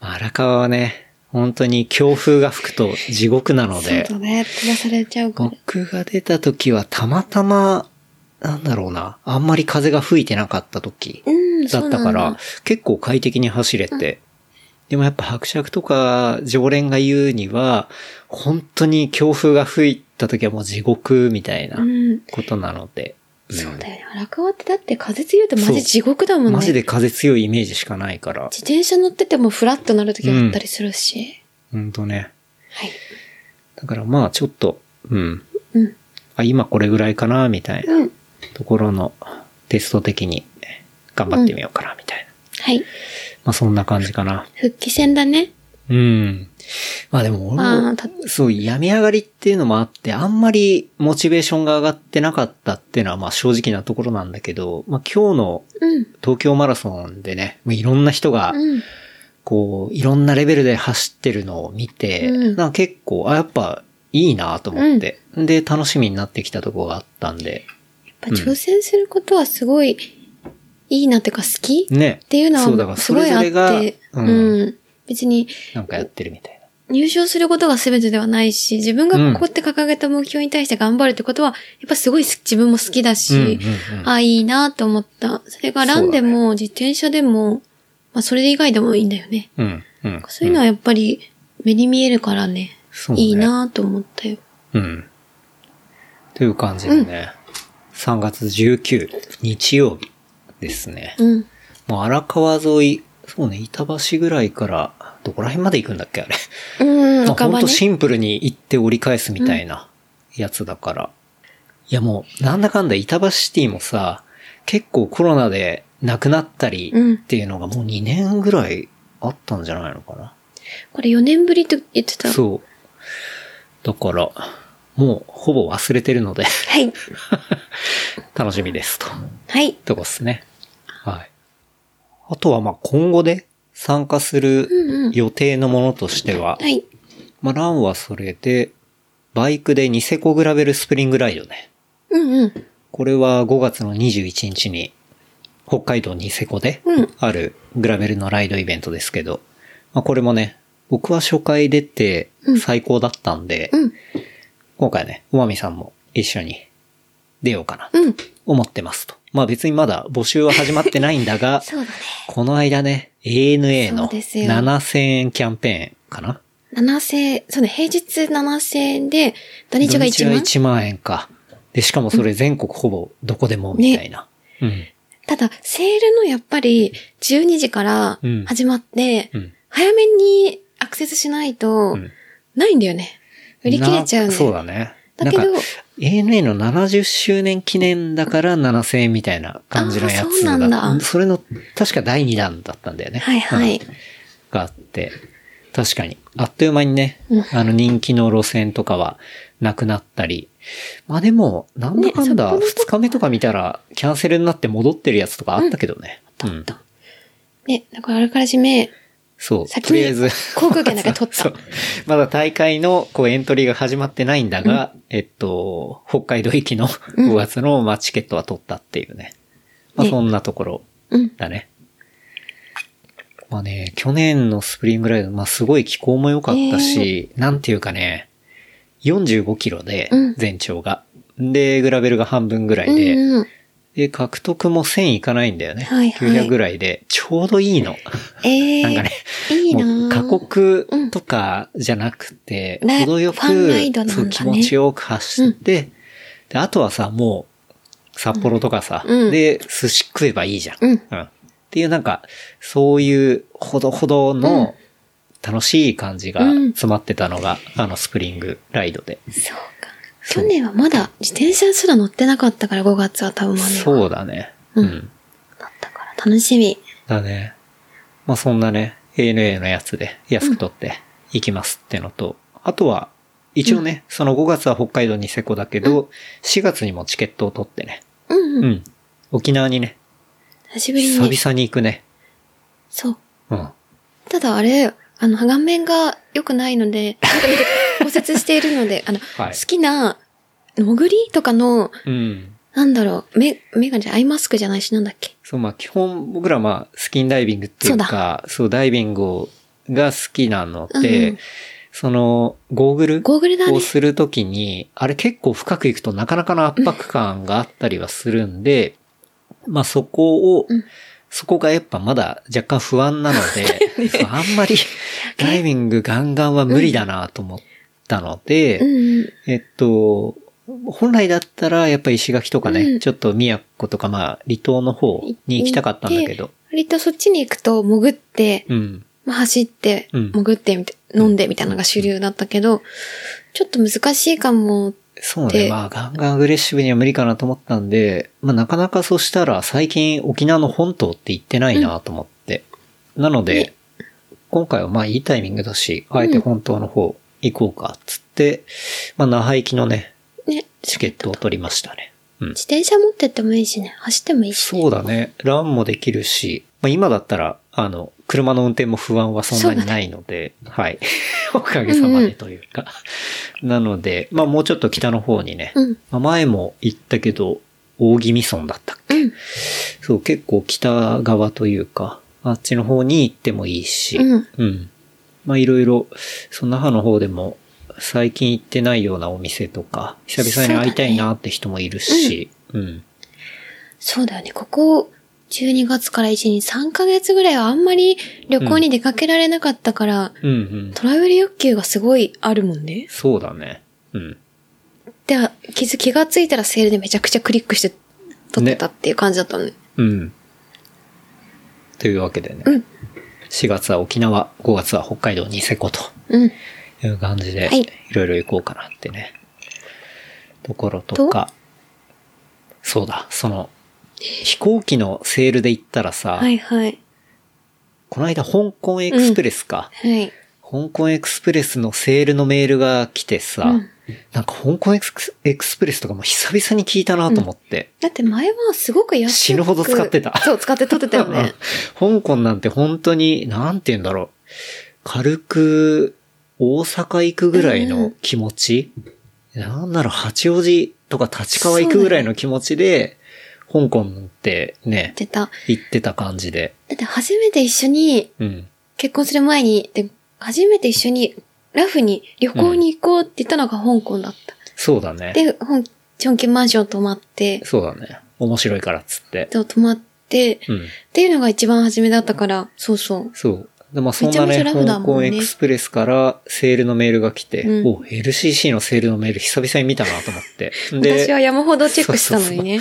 まあ荒川はね、本当に強風が吹くと地獄なので、そうだね。飛ばされちゃうから。僕が出た時はたまたま、なんだろうな、あんまり風が吹いてなかった時うん、だったから、結構快適に走れて、でもやっぱ伯爵とか常連が言うには、本当に強風が吹いた時はもう地獄みたいなうん。ことなので、んそうだよね。荒川ってだって風強いとマジ地獄だもんね。マジで風強いイメージしかないから、自転車乗っててもフラッとなる時があったりするし。ほんとね。はい。だからまあちょっと、うん。うん。あ今これぐらいかな、みたいなうん。ところのテスト的に頑張ってみようかな、みたいな。はい。まあそんな感じかな。復帰戦だね。うん。まあでも俺もそう、病み上がりっていうのもあって、あんまりモチベーションが上がってなかったっていうのはまあ正直なところなんだけど、まあ今日のうん。東京マラソンでね、もういろんな人が、うん。こう、いろんなレベルで走ってるのを見て、うんなんか結構、あ、やっぱいいなと思って、で、楽しみになってきたところがあったんで、ぱ挑戦することはすごいいいなっていうか好きね。っていうのはすごいあって、ううんん。別になんかやってるみたいな。入賞することが全てではないし、自分がこうやって掲げた目標に対して頑張るってことは、やっぱすごい自分も好きだし、うんうんうんあ、いいなと思った。それがランでも自転車でも、まあそれ以外でもいいんだよね。うん、うん。そういうのはやっぱり目に見えるからね、ねいいなと思ったよ。うん。という感じでね、3月19日曜日ですね。うん。もう荒川沿い、そうね、板橋ぐらいから、どこら辺まで行くんだっけあれ。うん、まあ。ほんとシンプルに行って折り返すみたいなやつだから。いやもう、なんだかんだ板橋シティもさ、結構コロナで亡くなったりうんっていうのがもう2年ぐらいあったんじゃないのかな。これ4年ぶりと言ってた？そう。だから、もうほぼ忘れてるので、はい。楽しみですと。はい。とこですね。はい。あとはまあ今後で参加するうんうん。予定のものとしては、はい。まあランはそれで、バイクでニセコグラベルスプリングライドね。うんうん。これは5月の21日に、北海道ニセコでうんあるグラベルのライドイベントですけど、まあこれもね、僕は初回出て最高だったんで、うん。今回ね、おまみさんも一緒に出ようかな、うん。思ってますと。まあ別にまだ募集は始まってないんだが、そうだね。この間ね、ANA そうのですよ7000円キャンペーンかな？7000、そうね、平日7000円で、土日が1土日は万。1万円か。で、しかもそれ全国ほぼどこでもみたいな。うん。ただ、セールのやっぱり12時からうん始まって、うん。早めにアクセスしないとうん、ないんだよね。売り切れちゃうね。なそうだね。だけどなんか、ANA の70周年記念だから7000円みたいな感じのやつそうなんだそれの、確か第2弾だったんだよね。はいはいうんがあって、確かに、あっという間にね、うんあの人気の路線とかはなくなったり。まあでも、なんだかんだ、ね札幌と2日目とか見たら、キャンセルになって戻ってるやつとかあったけどね。うん。ね、だからあらかじめ、そう。先にとりあえず。航空券だけ取った。まだ大会のこうエントリーが始まってないんだが、えっと、北海道行きの5月の、まあ、チケットは取ったっていうね。まあねそんなところうん。だね。まあね、去年のスプリングライド、まあすごい気候も良かったし、なんていうかね、45キロでうん、全長が。で、グラベルが半分ぐらうんいで、うん。で、獲得も1000いかないんだよね。はいはい900ぐらいで、ちょうどいいの。ええー。なんかね、いいなぁもう過酷とかじゃなくて、うんね程よく、ねそう気持ちよく走って、で、あとはさ、もう、札幌とかさ、うんで、寿司食えばいいじゃん。うんっていうなんか、そういうほどほどの楽しい感じがうん詰まってたのが、あのスプリングライドで。そう去年はまだ自転車すら乗ってなかったから5月は多分ま。そうだね。ううんん。だったから楽しみ。だね。まあそんなね、ANA のやつで安く取って行きますってのと、あとは、一応ね、その5月は北海道ニセコだけど、4月にもチケットを取ってね、うんううん。ん。沖縄にね、久しぶりに久ね。々に行くね。そう。うん。ただあれ、あの、画面が良くないので、骨折しているので、あの、はい。好きな、潜りとかのうん。なんだろう、メ、メガネじゃ、アイマスクじゃないし、なんだっけ？そう、まあ基本僕らまあスキンダイビングっていうか、そうダイビングをが好きなので、うんそのゴーグルゴーグルだね。をするときに、あれ結構深くいくとなかなかの圧迫感があったりはするんで、まあそこを、うん。そこがやっぱまだ若干不安なので、そうあんまり ダイビングガンガンは無理だなと思ったので、うん。えっと、本来だったらやっぱ石垣とかね、うんちょっと宮古とかまあ離島の方に行きたかったんだけど、割とそっちに行くと潜って、うん。まあ、走って、うん潜ってみたい、飲んでみたいなのが主流だったけど、ちょっと難しいかも。そうね。でまあ、ガンガンアグレッシブには無理かなと思ったんで、まあ、なかなかそしたら最近沖縄の本島って行ってないなと思って。なので、ね今回はまあいいタイミングだし、あえて本島の方行こうかっつって、まあ、那覇行きのね、ね。チケットを取りましたね。うん。自転車持ってってもいいしね。走ってもいいし、ね。そうだね。ランもできるし、まあ、今だったら、あの、車の運転も不安はそんなにないので、はい。おかげさまでというか。なので、まあもうちょっと北の方にね、うん。まあ前も行ったけど、大宜味村だったっけ、うん。そう、結構北側というか、あっちの方に行ってもいいし、うん。うん。まあいろいろ、その那覇の方でも、最近行ってないようなお店とか、久々に会いたいなって人もいるし、うん。そうだよね。ここ、12月から1、2、3ヶ月ぐらいはあんまり旅行に出かけられなかったから、うんうん。トラベル欲求がすごいあるもんね。そうだね。うん。で、気づ、気がついたらセールでめちゃくちゃクリックして撮ってたっていう感じだったのね。うん。というわけでね。うん4月は沖縄、5月は北海道ニセコとうん。いう感じで、はいいろいろ行こうかなってね。ところとか、そうだ、その、飛行機のセールで行ったらさ、はいはい。この間香港エクスプレスか、はい。香港エクスプレスのセールのメールが来てさ、うんなんか香港エクスエクスプレスとかも久々に聞いたなと思って、だって前はすごく安く死ぬほど使ってたそう、使って撮ってたよね。香港なんて本当に、なんて言うんだろう。軽く、大阪行くぐらいの気持ち、なんなら八王子とか立川行くぐらいの気持ちで、香港ってね、出た。行ってた感じで。だって初めて一緒に、うん。結婚する前に、で、初めて一緒に、ラフに旅行に行こうって言ったのが香港だった。そうだね。で、本、チョンキンマンション泊まって、そうだね。面白いからっつって。で泊まって、うん。っていうのが一番初めだったから、そうそう。そう。でまあそんなね、めちゃめちゃラフだ香港エクスプレスからセールのメールが来て、うんお、LCC のセールのメール久々に見たなと思って。私は山ほどチェックしたのにね。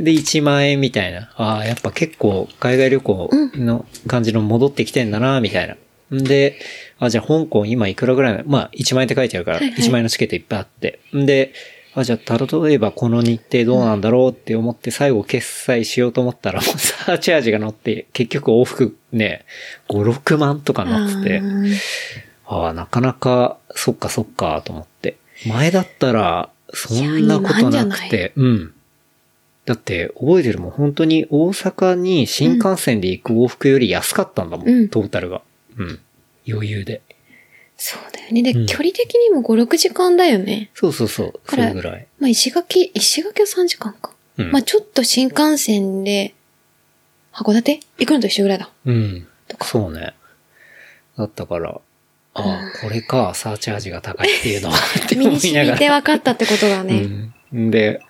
で、1万円みたいな。ああ、やっぱ結構海外旅行の感じの戻ってきてんだな、みたいな。んで、あ、じゃあ香港今いくらぐらい？まあ1万円って書いてあるから、はいはい1万円のチケットいっぱいあって。んで、あ、じゃあ例えばこの日程どうなんだろうって思って最後決済しようと思ったらもう サーチャージが乗って結局往復ね、5、6万とか乗ってて。うんああ、なかなか、そっかそっか、と思って。前だったら、そんなことなくて、うん。だって、覚えてるもん、本当に大阪に新幹線で行く往復より安かったんだもん、うんトータルが。うん。余裕で。そうだよね。で、うん距離的にも5、6時間だよね。そうそうそう、それぐらい。まあ、石垣、石垣は3時間か。うん。まあ、ちょっと新幹線で、函館？行くのと一緒ぐらいだ。うんと。かそうね。だったから、ああ、これか、サーチャージが高いっていうのは、って身に染み思いながら。て分かったってことだね。うん。で、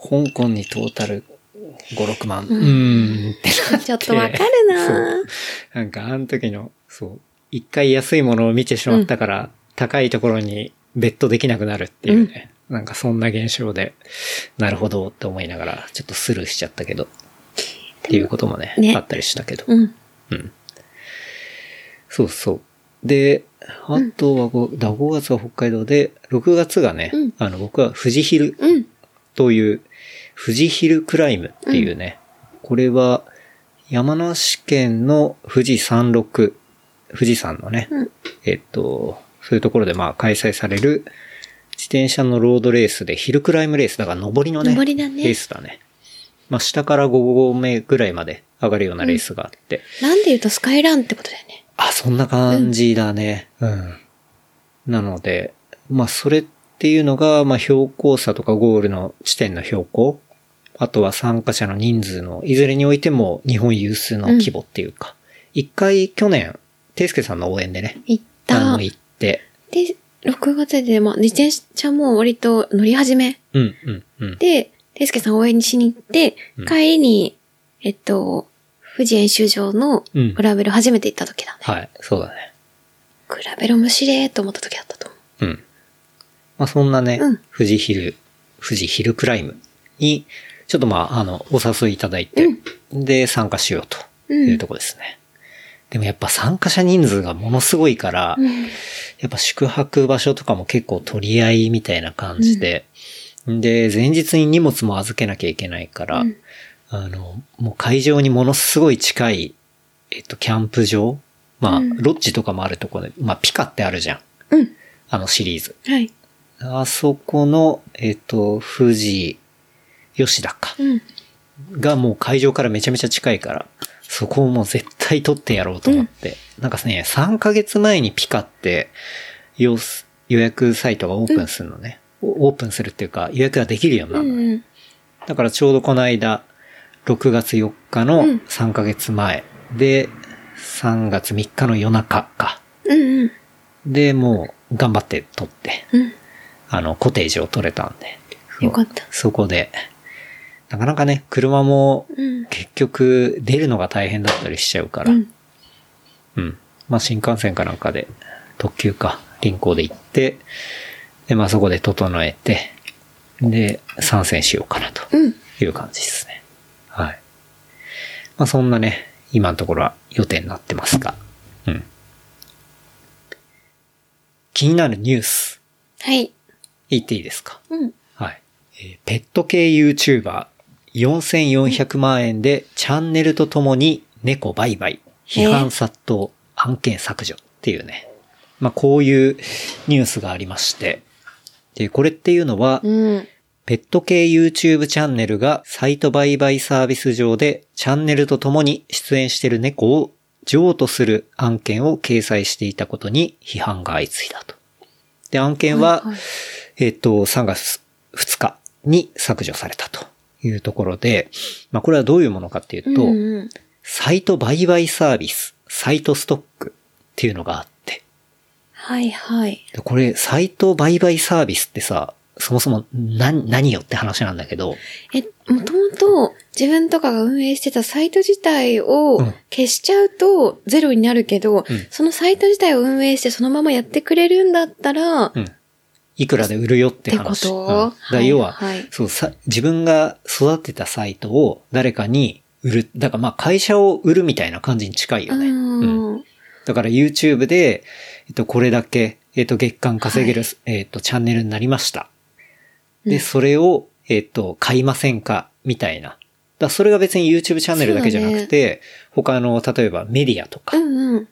香港にトータル5、6万。ううんーんってなって。ちょっとわかるなそうなんかあの時の、そう、一回安いものを見てしまったから、高いところにベットできなくなるっていうね。なんかそんな現象で、なるほどって思いながら、ちょっとスルーしちゃったけど。っていうこともね、ねあったりしたけど。うん。そうそう。で、あとは5、だ5月は北海道で、6月がね、うんあの僕は富士ヒルうん。という、富士ヒルクライムっていうね、これは山梨県の富士山麓、富士山のね、うんえっと、そういうところでまあ開催される自転車のロードレースでヒルクライムレース、だから上りのね、上りだねレースだね。まあ下から5合目ぐらいまで上がるようなレースがあって、なんで言うとスカイランってことだよね。あ、そんな感じだね。うん。なので、まあそれっていうのが、まあ標高差とかゴールの地点の標高あとは参加者の人数の、いずれにおいても日本有数の規模っていうか、一、回去年、ていすけさんの応援でね、行ったあの、。行って、で、6月で、まあ、自転車も割と乗り始め。うん、うん、うん。で、ていすけさん応援にしに行って、うん帰りに、えっと、富士演習場のうんグラベル初めて行った時だね。はい、そうだね。グラベル面白いと思った時だったと思う。うん。まあそんなね、うん富士ヒル、富士ヒルクライムに、ちょっとまあ、あの、お誘いいただいて、で、参加しようというとこですね。でもやっぱ参加者人数がものすごいから、やっぱ宿泊場所とかも結構取り合いみたいな感じで、で、前日に荷物も預けなきゃいけないから、うんあの、もう会場にものすごい近い、えっと、キャンプ場まあ、うんロッジとかもあるところで、まあ、ピカってあるじゃん。うん。あのシリーズ。はい。あそこの、えっと、富士、吉田か。うん。がもう会場からめちゃめちゃ近いから、そこをもう絶対取ってやろうと思って。なんかね、3ヶ月前にピカって予予約サイトがオープンするのね。オープンするっていうか予約ができるようになうるの。ん。だからちょうどこの間、6月4日のうん3ヶ月前で、3月3日の夜中か。うん。うん。で、もう頑張って取って、うん。あの、コテージを取れたんで。よかったそこで、なかなかね、車もうん。結局出るのが大変だったりしちゃうから、うん。うん。まあ新幹線かなんかで、特急か、臨行で行って、で、まあそこで整えて、で、参戦しようかなとうん。いう感じですね。はい。まあそんなね、今のところは予定になってますが、うん。気になるニュース、はい。言っていいですか？うん。はい。えーペット系 YouTuber、4400万円でチャンネルとともに猫売買、批判殺到、案件削除っていうね。まあこういうニュースがありまして。で、これっていうのは、うん。ペット系 YouTube チャンネルがサイト売買サービス上でチャンネルとともに出演している猫を譲渡する案件を掲載していたことに批判が相次いだと。で、案件は、はいはいえっ、と、3月2日に削除されたというところで、まあこれはどういうものかっていうと、うんうん。サイト売買サービス、サイトストックっていうのがあって、はいはい。でこれ、サイト売買サービスってさ、そもそも何、何よって話なんだけど、え、もともと自分とかが運営してたサイト自体をうん消しちゃうとゼロになるけど、うんそのサイト自体を運営してそのままやってくれるんだったら、うん。いくらで売るよって話。ってこと？うんだ要は、はいはいそうさ、自分が育てたサイトを誰かに売る。だからまあ会社を売るみたいな感じに近いよね。うんうんだから YouTube で、えっと、これだけ、えっと、月間稼げる、えっと、チャンネルになりました。で、うんそれを、えっと、買いませんか？みたいな。だそれが別に YouTube チャンネルだけじゃなくて、他の、例えばメディアとかっ。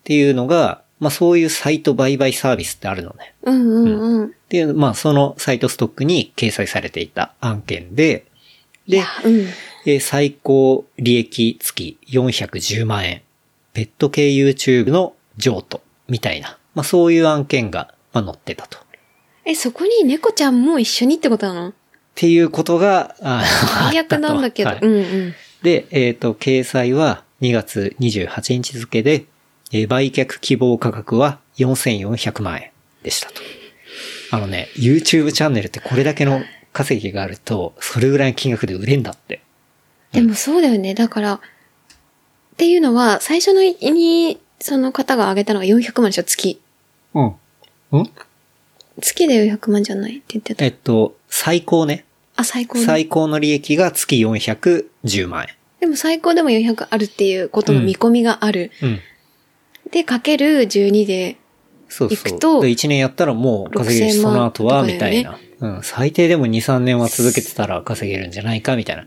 ていうのが、まあそういうサイト売買サービスってあるのね。うんうんうん。っていう、まあそのサイトストックに掲載されていた案件で、でうん。えー最高利益付き410万円。ペット系 YouTube の譲渡みたいな。まあそういう案件が、まあ、載ってたと。っえ、そこに猫ちゃんも一緒にってことなの？ていうことが、あ最悪なんだけど。はいうんうん。で、えっ、と、掲載は2月28日付で、えー売却希望価格は4400万円でしたと。あのね、YouTube チャンネルってこれだけの稼ぎがあると、それぐらいの金額で売れんだって。でもそうだよね。だから、っていうのは、最初のに、その方が挙げたのが400万でしょ、月。うん。ん？月で400万じゃないって言ってた。えっと、最高ね。あ、最高ね最高の利益が月410万円。でも最高でも400あるっていうことの見込みがある。うん。で、かける12で、そうそう。とで、1年やったらもう稼げるし、6000万その後は、みたいな。うん。最低でも2、3年は続けてたら稼げるんじゃないか、みたいな。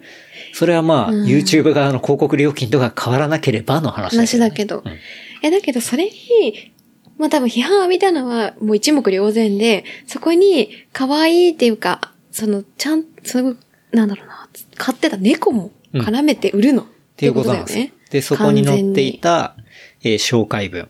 それはまあ、うん YouTube 側の広告料金とか変わらなければの話話だけど。うんえ、だけどそれに、まあ多分批判を浴びたのはもう一目瞭然で、そこに可愛いっていうか、その、ちゃん、その、なんだろうな、飼ってた猫も絡めて売るの。っっていうことなんですよ。で、そこに載っていた、えー紹介文っ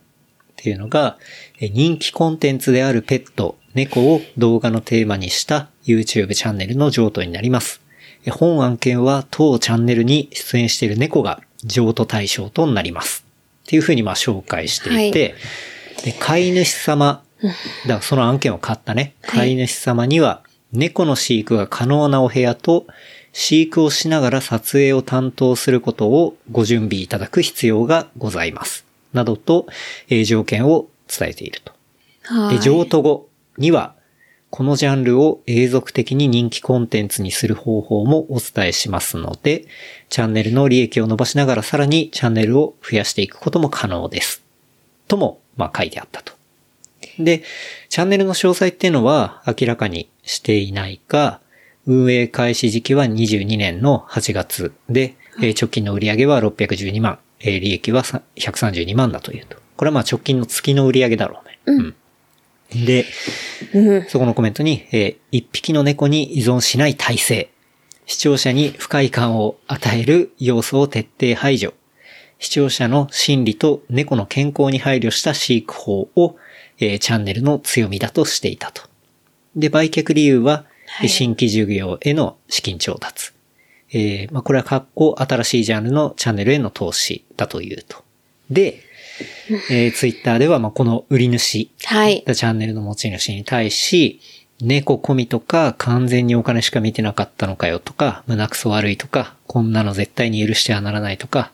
ていうのが、えー人気コンテンツであるペット、猫を動画のテーマにした YouTube チャンネルの譲渡になります。え本案件は当チャンネルに出演している猫が譲渡対象となります。っていうふうにまあ紹介していて、で飼い主様、だからその案件を買ったね、はい飼い主様には猫の飼育が可能なお部屋と飼育をしながら撮影を担当することをご準備いただく必要がございます。などと、えー条件を伝えていると。で、はい。譲渡後には、このジャンルを永続的に人気コンテンツにする方法もお伝えしますので、チャンネルの利益を伸ばしながらさらにチャンネルを増やしていくことも可能です。とも、まあ書いてあったと。で、チャンネルの詳細っていうのは明らかにしていないか、運営開始時期は22年の8月で、えー直近の売上は612万、えー利益はさ132万だというと。これはまあ直近の月の売上だろうね。うんで、うん。そこのコメントに、えー一匹の猫に依存しない体制。視聴者に不快感を与える要素を徹底排除。視聴者の心理と猫の健康に配慮した飼育法を、えーチャンネルの強みだとしていたと。で、売却理由は、はい新規事業への資金調達。えーまあ、これは格好新しいジャンルのチャンネルへの投資だというと。で、えー、ツイッターでは、まあ、この売り主はい。チャンネルの持ち主に対し、猫込みとか完全にお金しか見てなかったのかよとか、胸くそ悪いとか、こんなの絶対に許してはならないとか、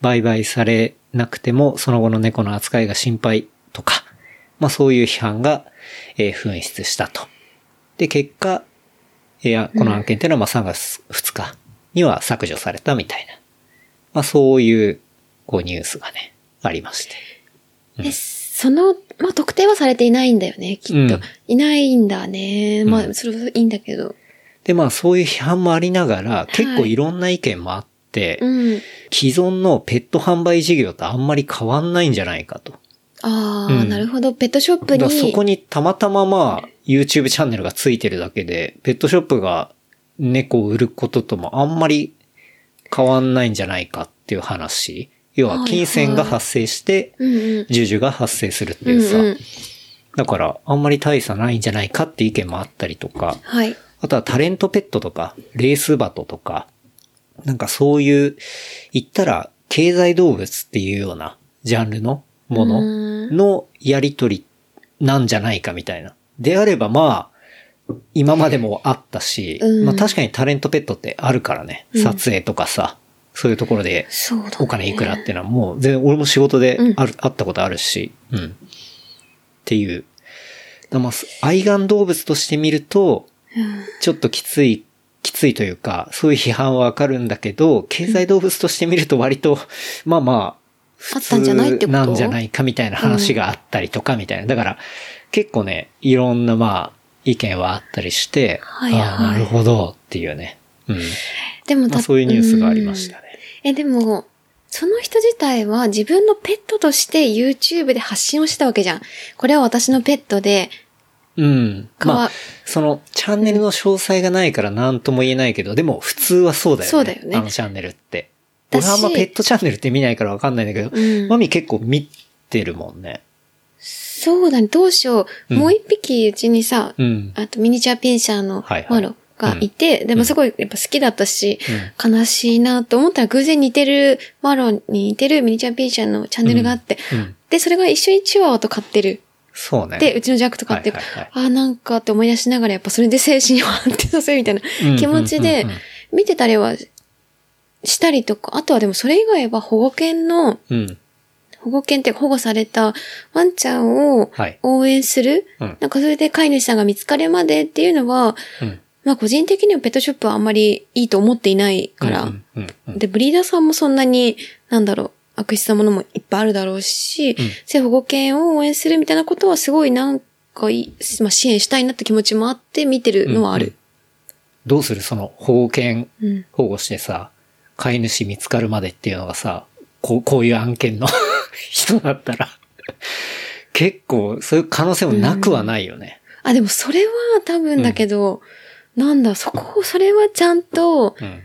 売買されなくてもその後の猫の扱いが心配とか、まあそういう批判が、えー噴出したと。で、結果、いや、この案件っていうのはまあ3月2日には削除されたみたいな。まあそういう、こうニュースがね、ありまして。で、その、まあ、特定はされていないんだよね、きっと。うんいないんだね。まあ、うんそれはいいんだけど。で、まあそういう批判もありながら、結構いろんな意見もあって、うん。既存のペット販売事業とあんまり変わんないんじゃないかと。ああ、うんなるほど。ペットショップに。そこにたまたままあ YouTube チャンネルがついてるだけで、ペットショップが猫を売ることともあんまり変わんないんじゃないかっていう話。要は金銭が発生して、うんうん。授受が発生するっていうさ。うんうんだからあんまり大差ないんじゃないかって意見もあったりとか。はい。あとはタレントペットとか、レースバトとか、なんかそういう、言ったら経済動物っていうようなジャンルのもののやりとりなんじゃないかみたいな。であればまあ、今までもあったし、うんまあ確かにタレントペットってあるからね。うん撮影とかさ、そういうところで。お金いくらっていうのはもう全然俺も仕事でうんある、あったことあるし、うん。っていう。だまあ、愛玩動物として見ると、うんちょっときつい、きついというか、そういう批判はわかるんだけど、経済動物として見ると割と、まあまあ、あったんじゃないってこと？なんじゃないかみたいな話があったりとかみたいな。だから、結構ね、いろんなまあ、意見はあったりして、はいはいああ、なるほどっていうね。うん。でもまあ、そういうニュースがありましたね。うんえ、でも、その人自体は自分のペットとして YouTube で発信をしてたわけじゃん。これは私のペットで、うん。まあ、その、チャンネルの詳細がないから何とも言えないけど、でも普通はそうだよね。そうだよねあのチャンネルって。俺はあんまペットチャンネルって見ないからわかんないんだけど、うんマミ結構見てるもんね。そうだね、どうしよう。うんもう一匹うちにさ、うん。あとミニチュアピンシャーのはいはいマロがいて、でもすごいやっぱ好きだったし、う悲しいなと思ったら偶然似てるマロに似てるミニチュアピンシャーのチャンネルがあって、うん。で、それが一緒にチワワと飼ってる。そうね。で、うちのジャックと飼ってる。はいはいはいああ、なんかって思い出しながらやっぱそれで精神を安定させるみたいなうん気持ちでうんうんうん見てたりはしたりとか、あとはでもそれ以外は保護犬の、うん。保護犬って保護されたワンちゃんをはい応援する、うんなんかそれで飼い主さんが見つかるまでっていうのは、うん。まあ個人的にはペットショップはあんまりいいと思っていないから、うんうんうんで、ブリーダーさんもそんなに、なんだろう、悪質なものもいっぱいあるだろうし、ん性保護犬を応援するみたいなことはすごいなんかいい、まあ、支援したいなって気持ちもあって見てるのはある。どうするその保護犬うん。保護してさ、飼い主見つかるまでっていうのがさ、こう、こういう案件の人だったら、結構そういう可能性もなくはないよね。あ、でもそれは多分だけど、なんだ、そこ、それはちゃんと、うん。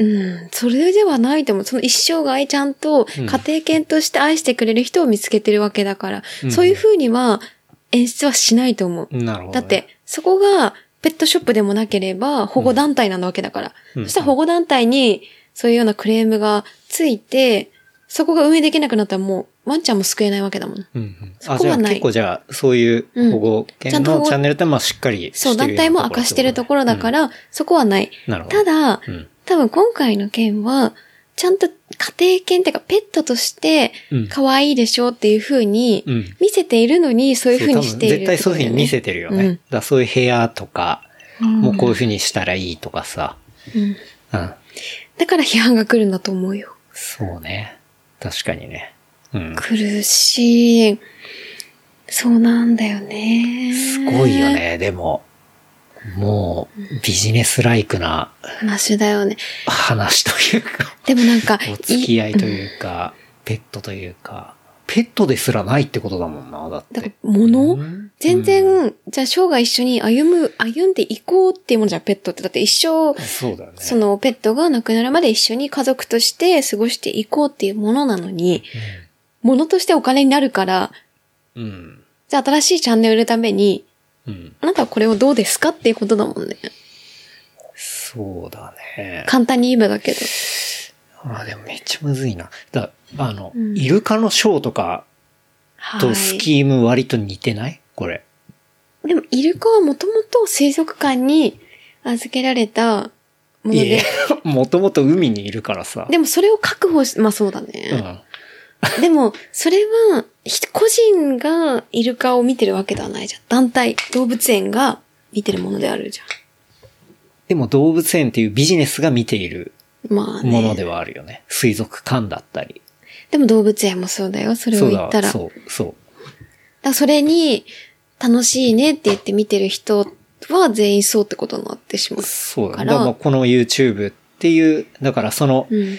うん、それではないと思う。その一生涯ちゃんとうん家庭犬として愛してくれる人を見つけてるわけだから、うんそういう風には演出はしないと思う。なるほど、ね。だって、そこがペットショップでもなければ保護団体なわけだから。うんそしたら保護団体にそういうようなクレームがついて、そこが運営できなくなったらもうワンちゃんも救えないわけだもん。うんうん。そこはない結構じゃあ、そういう保護犬ちゃんチャンネルってまあしっかりしてそう、団体も明かしてるところだか、ら、そこはない。うんなるほど。ただ、うん多分今回の件は、ちゃんと家庭犬っていうかペットとしてうん可愛いでしょっていう風にうん見せているのにそういう風にしているそう多分絶対そういう風に見せてるよね。うんだそういう部屋とか、うんもうこういう風にしたらいいとかさ。うんうん。だから批判が来るんだと思うよ。そうね。確かにね。うん。苦しい。そうなんだよね。すごいよ。ね。でも、もう、ビジネスライクな話だよね。話というか、でもなんか、お付き合いというか、ペットというか、ペットですらないってことだもんな、だって。物、うん全然、じゃあ生涯一緒に歩む、歩んでいこうっていうもんじゃん、ペットって。だって一生、そうだよね。そのペットが亡くなるまで一緒に家族として過ごしていこうっていうものなのに、物としてお金になるから、うん。じゃあ新しいチャンネルを売るために、うん。あなたはこれをどうですかっていうことだもんね。そうだね。簡単に言えばだけど。あ、でもめっちゃむずいな。だあの、うんイルカのショーとかはい。とスキーム割と似てない？これ。でも、イルカはもともと水族館に預けられたもので、、もともと海にいるからさ。でもそれを確保し、まあそうだうね。ん。でも、それは、ひ個人がイルカを見てるわけではないじゃん。団体、動物園が見てるものであるじでも動物園っていうビジネスが見ているゃん。まあね。ものではあるよね。水族館だったり。でも動物園もそうだよ。それを言ったら。そう、そう。らそれに、楽しいねって言って見てる人は全員そうってことになってしまう。そうだね。からだからこの YouTube っていう、だからその、うん。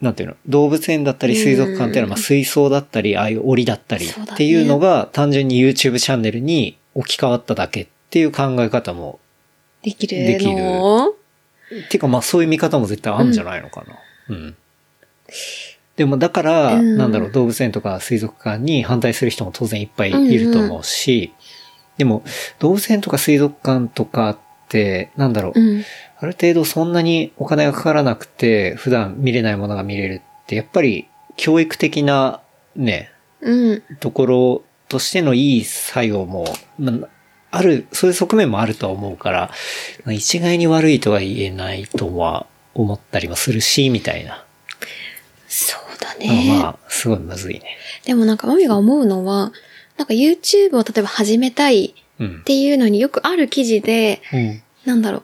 なんていうの、動物園だったり水族館っていうのは、まあ水槽だったり、ああいう檻だったりっていうのが単純に YouTube チャンネルに置き換わっただけっていう考え方も、できるのできるっていうかまあそういう見方も絶対あるんじゃないのかな。うん。でもだから、うんなんだろう、動物園とか水族館に反対する人も当然いっぱいいると思うし、でも動物園とか水族館とかって、なんだろう、うん。ある程度そんなにお金がかからなくて、普段見れないものが見れるって、やっぱり教育的なね、うん。ところとしてのいい作用も、まあ、ある、そういう側面もあるとは思うから、まあ一概に悪いとは言えないとは思ったりもするし、みたいな。そうだまあね。まあ、すごいむずいね。でもなんかマミが思うのは、なんか YouTube を例えば始めたいうんっ。ていうのによくある記事で、うん、なんだろう。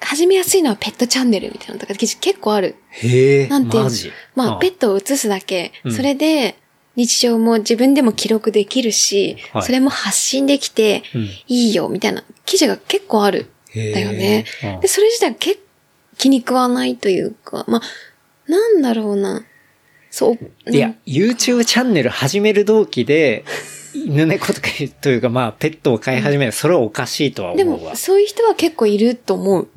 始めやすいのはペットチャンネルみたいなのとか記事結構ある。へえ、なんていうのマジ？まあ、ペットを映すだけ、うんそれで日常も自分でも記録できるし、はいそれも発信できてうんいいよみたいな記事が結構ある。だよねうんで、それ自体結気に食わないというか、まあ、なんだろうな。そう。いや、YouTube チャンネル始める動機で、犬猫とかというかまあ、ペットを飼い始める、それはおかしいとはで思うわも、。そういう人は結構いると思う。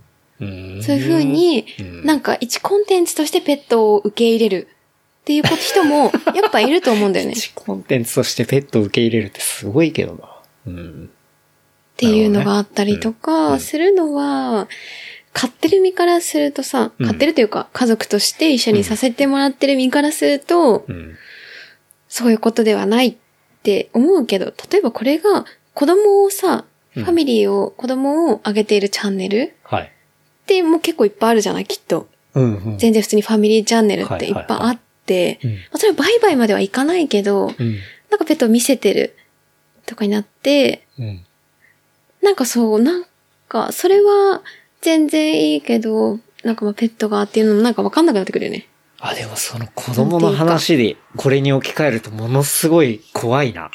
うんそういうふうに、うんなんか一コンテンツとしてペットを受け入れるっていう人も、やっぱいると思うんだよね。コンテンツとしてペットを受け入れるってすごいけどな。うん。ていうのがあったりとか、んするのは、飼ってる身からするとさ、うん飼ってるというか、家族として一緒にさせてもらってる身からすると、うん。そういうことではないって思うけど、例えばこれが子供をさ、うんファミリーを、子供を上げているチャンネルはい。ってもう結構いっぱいあるじゃない、きっと。うんうん。全然普通にファミリーチャンネルっていっぱいあって、うんまあそれは売買まではいかないけど、うん。なんかペットを見せてるとかになって、うん。なんかそう、なんか、それは全然いいけど、なんかまあペットがっていうのもなんかわかんなくなってくるよね。あ、でもその子供の話でこれに置き換えるとものすごい怖いな。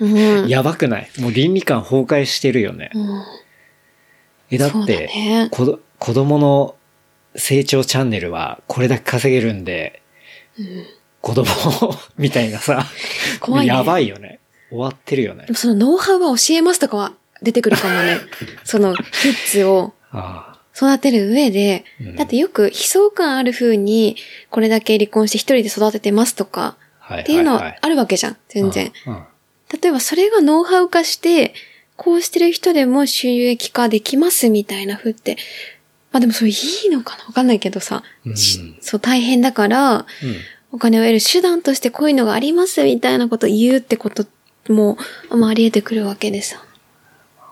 うん。やばくない？もう倫理観崩壊してるよね。うんえ、だって、ね。子供の成長チャンネルはこれだけ稼げるんで、子供をみたいなさ、怖いねやばいよね。終わってるよねで。もそのノウハウは教えますとかは出てくるかもね。そのキッズをあ育てる上で、うんだってよく悲壮感ある風に、これだけ離婚して一人で育ててますとか、っていうのはあるわけじゃん、全然。うんうん例えばそれがノウハウ化して、功してる人でも収益化できますみたいな風って、まあでもそれいいのかな？わかんないけどさ、うん。しそう大変だから、お金を得る手段としてこういうのがありますみたいなことを言うってことも、まああり得てくるわけでさ。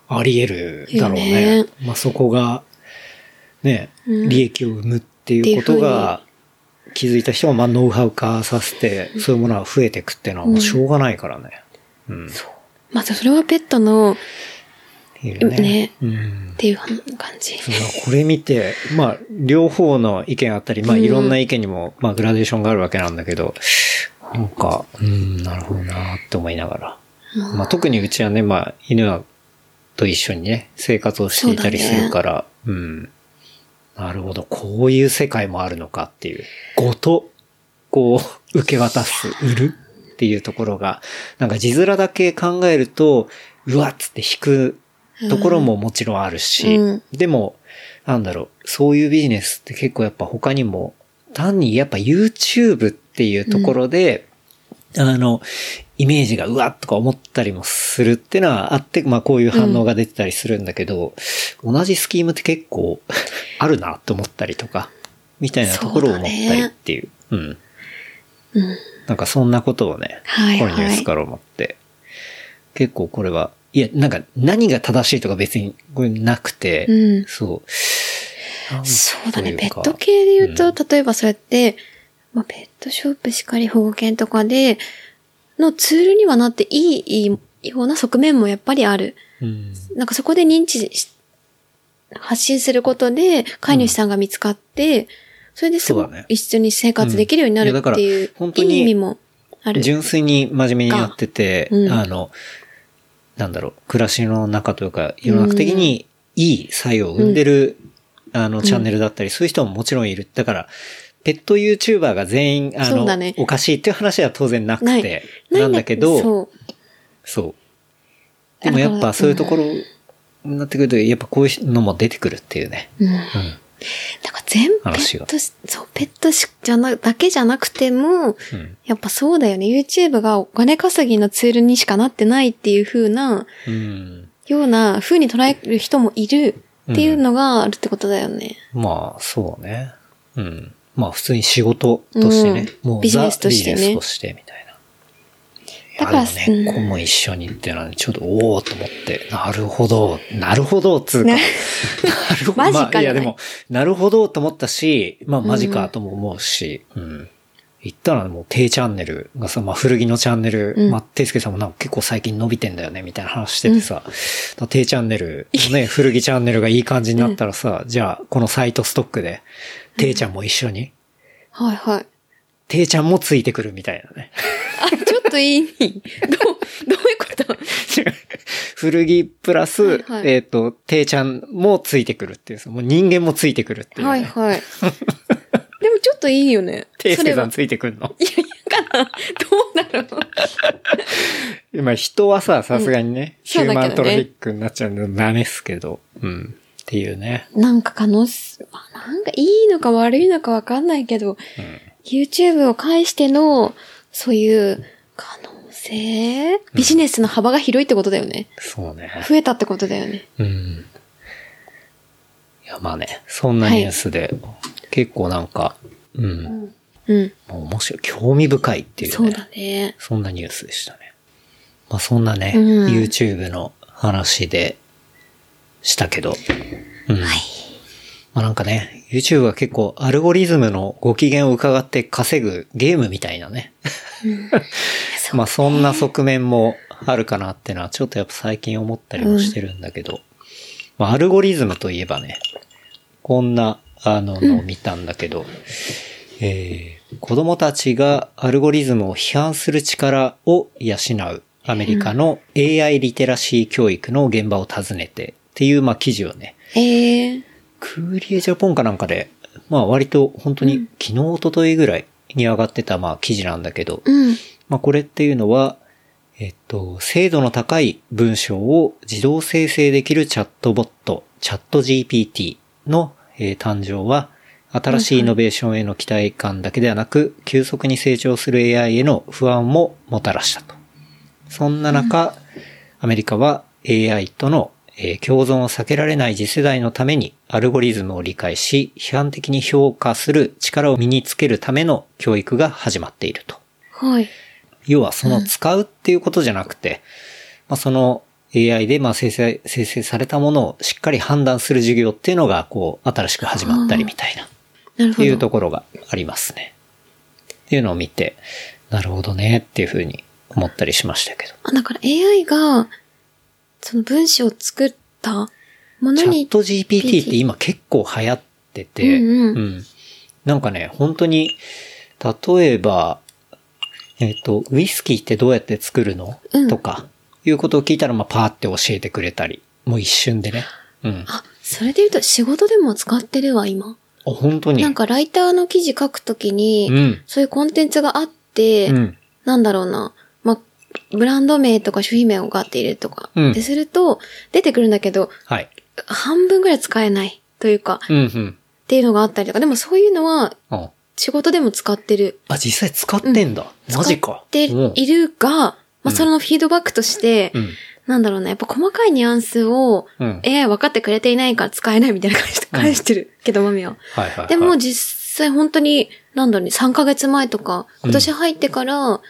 あり得るだろうよね。ね。まあそこが、ね、うん。利益を生むっていうことが、気づいた人はまあノウハウ化させて、そういうものが増えていくっていうのはもうしょうがないからね。うん。まあそれはペットの、いいよね。ねうんっ。ていう感じ。これ見て、まあ、両方の意見あったり、まあ、うんいろんな意見にも、まあ、グラデーションがあるわけなんだけど、なんか、うん、なるほどなって思いながら。まあ、特にうちはね、まあ、犬はと一緒にね、生活をしていたりするから、うん。なるほど、こういう世界もあるのかっていう、ごと、こう、受け渡す、売るっていうところが、なんか字面だけ考えると、うわっつって引くところももちろんあるし、うんでも、なんだろう、そういうビジネスって結構やっぱ他にも、単にやっぱ YouTube っていうところで、あの、イメージがうわっとか思ったりもするっていうのはあって、まあこういう反応が出てたりするんだけど、同じスキームって結構あるなって思ったりとか、みたいなところを思ったりっていう。うん。うん。なんかそんなことをね、はいはいこのニュースから思って、結構これは、いや、なんか何が正しいとか別にこれなくて、うんそう。そうだね。ペット系で言うと、例えばそうやって、まあ、ペットショップしかり保護犬とかで、のツールにはなっていい、いいような側面もやっぱりある。うん。なんかそこで認知し、発信することで、飼い主さんが見つかって、それですご一緒に生活できるようになるっていう、本当にいい意味もある。純粋に真面目にやってて、うんあの、なんだろう、暮らしの中というか、世の中的にいい作用を生んでる、あの、チャンネルだったり、そういう人ももちろんいる。だから、ペット YouTuber が全員、あの、ねおかしいっていう話は当然なくて、なんだけど、そう。そう。でもやっぱそういうところになってくると、やっぱこういうのも出てくるっていうね。うん。うん。だから全ペットし、そう、ペットしじゃな、だけじゃなくても、うん。やっぱそうだよね。YouTube がお金稼ぎのツールにしかなってないっていう風な、うん。ような風に捉える人もいるっていうのがあるってことだよね。まあ、そうね。うん。まあ、普通に仕事としてね。うんもう、ビジネスとしてねザビジネスとしてみたいな。だからいやでもね、うん子も一緒にっていうのはね、ちょっとおおと思って、なるほど、なるほど、つうか。ね なるほど。マジかまあ、いやねでも、なるほどと思ったし、まあ、マジかとも思うし、うん。言ったらもう低チャンネルがさ、まあ古着のチャンネル、うんまあ、ていすけさんもなんか結構最近伸びてんだよね、みたいな話しててさ、低チャンネル、ね、古着チャンネルがいい感じになったらさ、じゃあ、このサイトストックで、ていちゃんも一緒に、はいはい。ていちゃんもついてくるみたいなね。あ、ちょっといい。どう、どういうこと？古着プラス、はいはいえっ、と、ていちゃんもついてくるっていう、もう人間もついてくるっていう、ね。はいはい。でもちょっといいよね。ていすけさんついてくるの？いや、いやかな。どうだろう。まあ人はさ、さすがにね、ヒューそうだけどねマントロフィックになっちゃうのダメっすけど、うん。っていうね。なんか可能す、まあなんかいいのか悪いのかわかんないけど、YouTube を介しての、そういう可能性、ビジネスの幅が広いってことだよね。そうね。増えたってことだよね。うん。いや、まあね、そんなニュースで、結構なんか、うん。うん。もう面白い、興味深いっていうね。そうだね。そんなニュースでしたね。まあそんなね、うん YouTube の話でしたけど、うん。まあなんかね、YouTube は結構アルゴリズムのご機嫌を伺って稼ぐゲームみたいなね。まあそんな側面もあるかなってのはちょっとやっぱ最近思ったりもしてるんだけど、まあアルゴリズムといえばね、こんなあののを見たんだけど、えー子供たちがアルゴリズムを批判する力を養うアメリカの AI リテラシー教育の現場を訪ねてっていうまあ記事をね、ええクーリエジャポンかなんかで、まあ割と本当に昨日、一昨日ぐらいに上がってたまあ記事なんだけど、うん。まあこれっていうのは、えっと、精度の高い文章を自動生成できるチャットボット、チャット GPT の、えー誕生は、新しいイノベーションへの期待感だけではなく、急速に成長する AI への不安ももたらしたと。そんな中、アメリカは AI との、共存を避けられない次世代のためにアルゴリズムを理解し、批判的に評価する力を身につけるための教育が始まっていると。はい。要はその使うっていうことじゃなくて、まあ、その AI でまあ生成、生成されたものをしっかり判断する授業っていうのが、こう、新しく始まったりみたいな、っていうなるほど。ところがありますね。っていうのを見て、なるほどねっていうふうに思ったりしましたけど。あ、だから AI が、その文章を作ったものに、チャット GPT って今結構流行ってて、うんうんなんかね、本当に、例えば、えっ、と、ウイスキーってどうやって作るの、うんとか、いうことを聞いたら、まあ、パーって教えてくれたり、もう一瞬でね。うん。あ、あ、それで言うと仕事でも使ってるわ、今。本当に？なんかライターの記事書くときに、うんそういうコンテンツがあって、うん。なんだろうな、まあ、ブランド名とか商品名をガって入れるとか、うんですると、出てくるんだけど、はい。半分ぐらい使えないというか、うんうん。っていうのがあったりとか、でもそういうのはあ、仕事でも使ってる。あ実際使ってんだ。マジか。使ってうんいるが、まあ、そのフィードバックとして、うん。なんだろうな、やっぱ細かいニュアンスをうん AI 分かってくれていないから使えないみたいな感じで返してるけど、マミは。はいはい、はい。でも、実際本当に、なんだろうね、3ヶ月前とか、今年入ってから、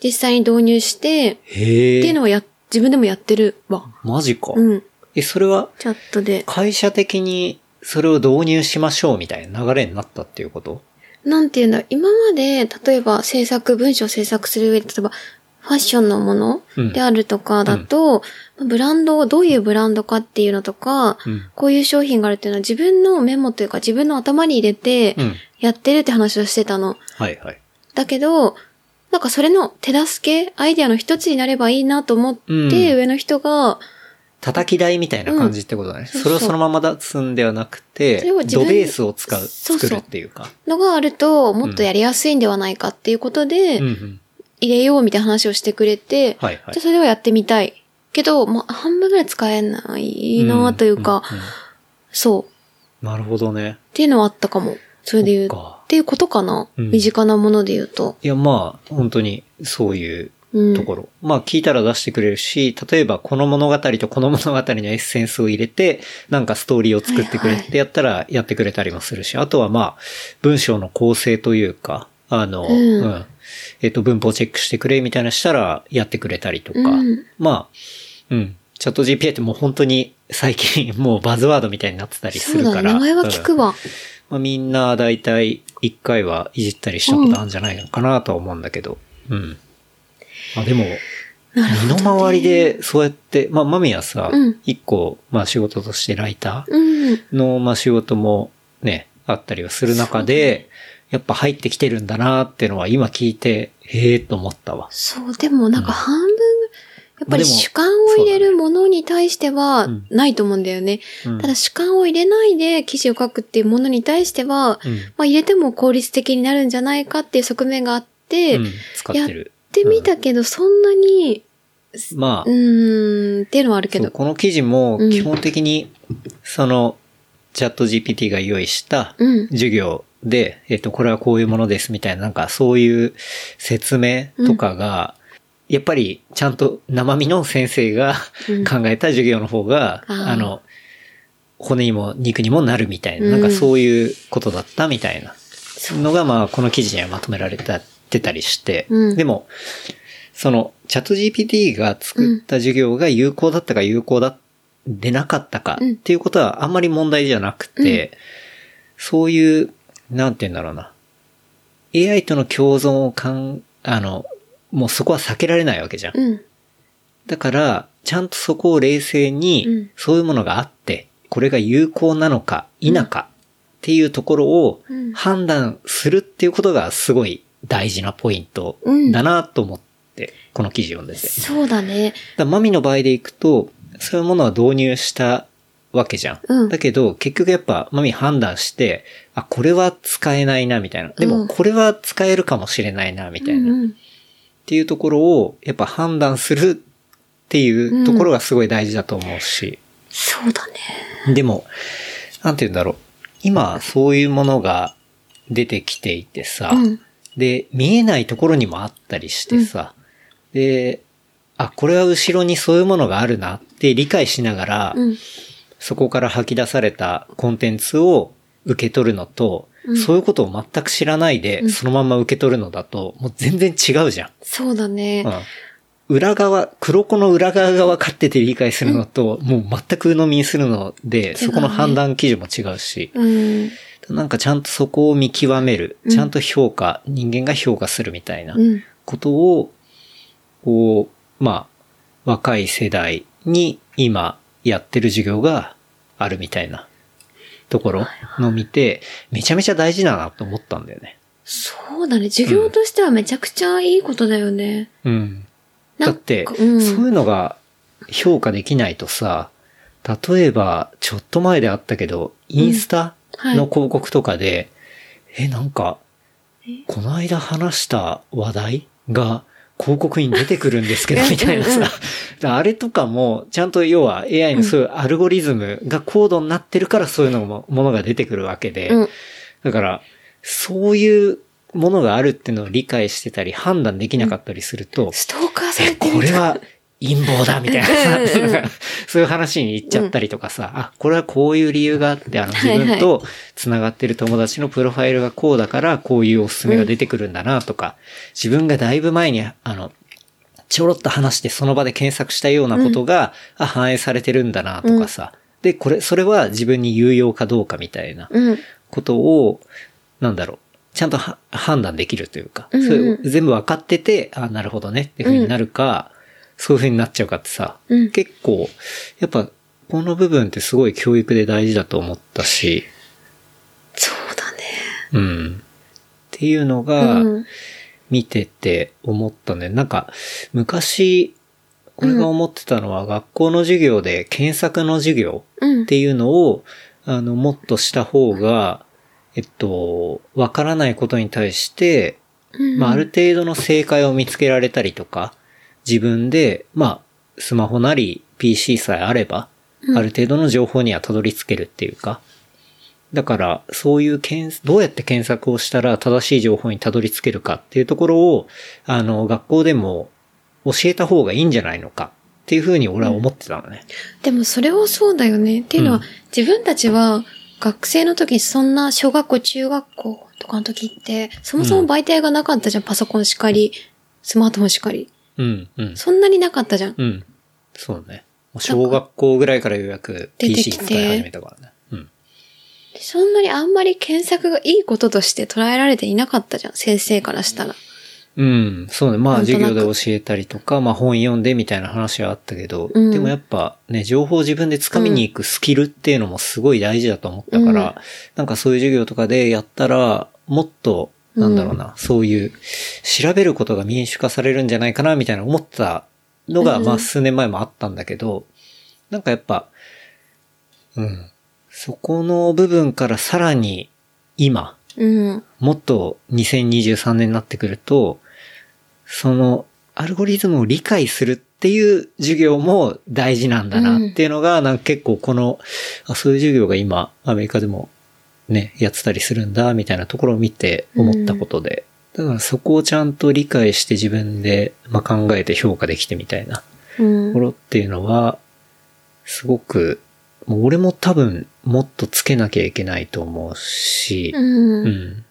実際に導入して。っていうのはや、自分でもやってるわ。マジか。うん。え、それは、チャットで。会社的にそれを導入しましょうみたいな流れになったっていうこと？なんていうんだ、今まで、例えば制作、文章を制作する上で、例えば、ファッションのものうんであるとかだと、ブランドをどういうブランドかっていうのとか、うんこういう商品があるっていうのは自分のメモというか自分の頭に入れてうん。やってるって話をしてたの。はいはい。だけど、なんかそれの手助け、アイデアの一つになればいいなと思って、うん上の人が、叩き台みたいな感じってことだね。うんそれをそのまま出すんではなくてドベースを使う、そうそう作るっていうか。のがあると、もっとやりやすいんではないかっていうことで。入れようみたいな話をしてくれて、はいはいじゃあそれをやってみたい。けど、まあ、半分ぐらい使えないなというか、んんんそう。なるほどね。っていうのはあったかも。それで言う。そっていうことかな、うん身近なもので言うと。いや、まあ、本当にそういううん。ところ。まあ、聞いたら出してくれるし、例えばこの物語とこの物語のエッセンスを入れて、なんかストーリーを作ってくれはいってやったらやってくれたりもするし、あとはまあ、文章の構成というか、あの、うんうん。えっ、と、文法チェックしてくれみたいなしたらやってくれたりとか、うんまあ、うん。チャット GPA ってもう本当に最近 もうバズワードみたいになってたりす。るから。名前は聞くうんわ。まあ、みんなだいたい一回はいじったりしたことあるんじゃないのかなとは思うんだけど。うん。まあでも、身の回りでそうやって、まあマミはさうん、一、個、まあ仕事としてライタうん。ーの、まあ仕事もね、あったりはする中で、やっぱ入ってきてるんだなっていうのは今聞いて、へえと思ったわ。そう、でもなんか半分、やっぱり主観を入れるものに対してはうんないと思うんだよね。うんただ主観を入れないで記事を書くっていうものに対しては、うんまあ入れても効率的になるんじゃないかっていう側面があって、使ってる。ってみたけど、そんなに、まあ、うーん、っていうのはあるけど。この記事もうん。基本的に、その、チャット GPT が用意したうん。授業で、えっと、これはこういうものですみたいな、なんかそういう説明とかが、やっぱりちゃんと生身の先生がうん。考えた授業の方が、あー。あの、骨にも肉にもなるみたいな、うん。なんかそういうことだったみたいなのが、まあ、この記事にはまとめられたてたりして、うんでも、その、チャット GPT が作った授業が有効だったか有効だ、でなかったかうんっていうことはあんまり問題じゃなくて、そういう、なんて言うんだろうな。AI との共存をかん、あの、もうそこは避けられないわけじゃん。うん。だから、ちゃんとそこを冷静うんに、そういうものがあって、これが有効なのか否かっていうところをうん判断するっていうことがすごい大事なポイントだなと思って、この記事読んでて。そうだね。らマミの場合でいくと、そういうものは導入したわけじゃん。うんだけど、結局やっぱマミ判断して、あ、これは使えないな、みたいな。でも、うんこれは使えるかもしれないな、みたいな。っうんうん。ていうところを、やっぱ判断するっていうところがすごい大事だと思うし。そうだね。でも、なんて言うんだろう。今、そういうものが出てきていてさ、うんで、見えないところにもあったりしてさ、で、あ、これは後ろにそういうものがあるなっで、理解しながら、うん。そこから吐き出されたコンテンツを受け取るのと、そういうことを全く知らないで、そのまま受け取るのだと、もう全然違うじゃん。そうだね。うん。裏側、黒子の裏側が分かってて理解するのと、もう全く鵜呑みにするので、そこの判断基準も違うし、うん。なんかちゃんとそこを見極める、ちゃんと評価、人間が評価するみたいなうん。ことを、こう、まあ、若い世代に今やってる授業があるみたいなところのを見て、めちゃめちゃ大事だなと思ったんだよね。そうだね。授業としてはめちゃくちゃいいことだよね。うん。だって、うんそういうのが評価できないとさ、例えば、ちょっと前であったけど、インスタはいの広告とかで、え、なんか、この間話した話題が広告に出てくるんですけど、みたいなさ。あれとかも、ちゃんと要は AI のそういうアルゴリズムが高度になってるからそういうのも、ものが出てくるわけで、うん。だから、そういうものがあるっていうのを理解してたり、判断できなかったりすると、ストーカーさえ、れてる。これは陰謀だみたいなさ、そういう話に行っちゃったりとかさ、あ、これはこういう理由があって、あの自分と繋がってる友達のプロファイルがこうだから、こういうおすすめが出てくるんだなとか、自分がだいぶ前に、あの、ちょろっと話してその場で検索したようなことが、あ、反映されてるんだなとかさ、で、これ、それは自分に有用かどうかみたいなうん。ことを、なんだろう、ちゃんとは判断できるというか、うんうんそれ全部分かってて、あなるほどねっていう風になるか、そういう風になっちゃうかってさ、うん結構、やっぱ、この部分ってすごい教育で大事だと思ったし、そうだね。うん。っていうのが、うん。見てて思ったね。なんか、昔、俺が思ってたのは、学校の授業で検索の授業うんっ。ていうのを、あの、もっとした方が、えっと、わからないことに対して、うんまあ、ある程度の正解を見つけられたりとか、自分で、まあ、スマホなり PC さえあれば、ある程度の情報にはたどり着けるっていうか、だから、そういう検、どうやって検索をしたら正しい情報にたどり着けるかっていうところを、あの、学校でも教えた方がいいんじゃないのかっていうふうに俺は思ってたのね。でもそれはそうだよね。っていうのは、うん自分たちは学生の時そんな小学校、中学校とかの時って、そもそも媒体がなかったじゃん。パソコンしかり、スマートフォンしかり。うん、うん。そんなになかったじゃん。うん。そうね。小学校ぐらいからようやく PC 使い始めたからね。うん。そんなにあんまり検索がいいこととして捉えられていなかったじゃん。先生からしたら。うん、そうね。まあ授業で教えたりとか、まあ本読んでみたいな話はあったけど、うんでもやっぱね、情報を自分で掴みに行くスキルっていうのもすごい大事だと思ったから、うんなんかそういう授業とかでやったら、もっと、なんだろうな、そういう、調べることが民主化されるんじゃないかな、みたいな思ったのが、うん。まあ数年前もあったんだけど、なんかやっぱ、うん、そこの部分からさらに今、うん。もっと2023年になってくると、そのアルゴリズムを理解するっていう授業も大事なんだなっていうのが、なんか結構この、あ、そういう授業が今アメリカでもね、やってたりするんだ、みたいなところを見て思ったことで、だからそこをちゃんと理解して自分で、まあ、考えて評価できてみたいなうんとこ。ろっていうのは、すごく、もう俺も多分もっとつけなきゃいけないと思うし、うん。う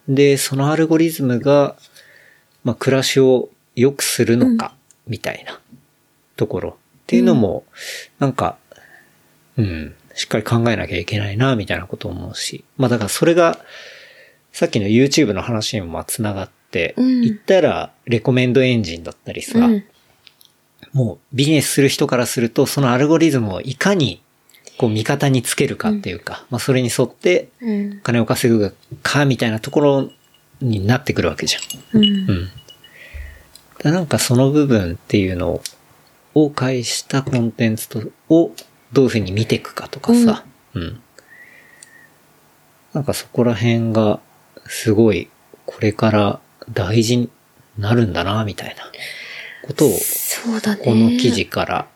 ん。で、そのアルゴリズムが、まあ、暮らしを良くするのか、みたいなところっていうのも、なんか、うん、しっかり考えなきゃいけないな、みたいなことを思うし。まあ、だからそれが、さっきの YouTube の話にもまあ繋がって、うん言ったら、レコメンドエンジンだったりさ、うんもうビジネスする人からすると、そのアルゴリズムをいかに、こう味方につけるかっていうか、まあそれに沿って金を稼ぐか、みたいなところになってくるわけじゃん。うん。うん。だなんかその部分っていうのを介したコンテンツとをどういうふうに見ていくかとかさ、うん。なんかそこら辺がすごいこれから大事になるんだな、みたいなことをそうだね。この記事から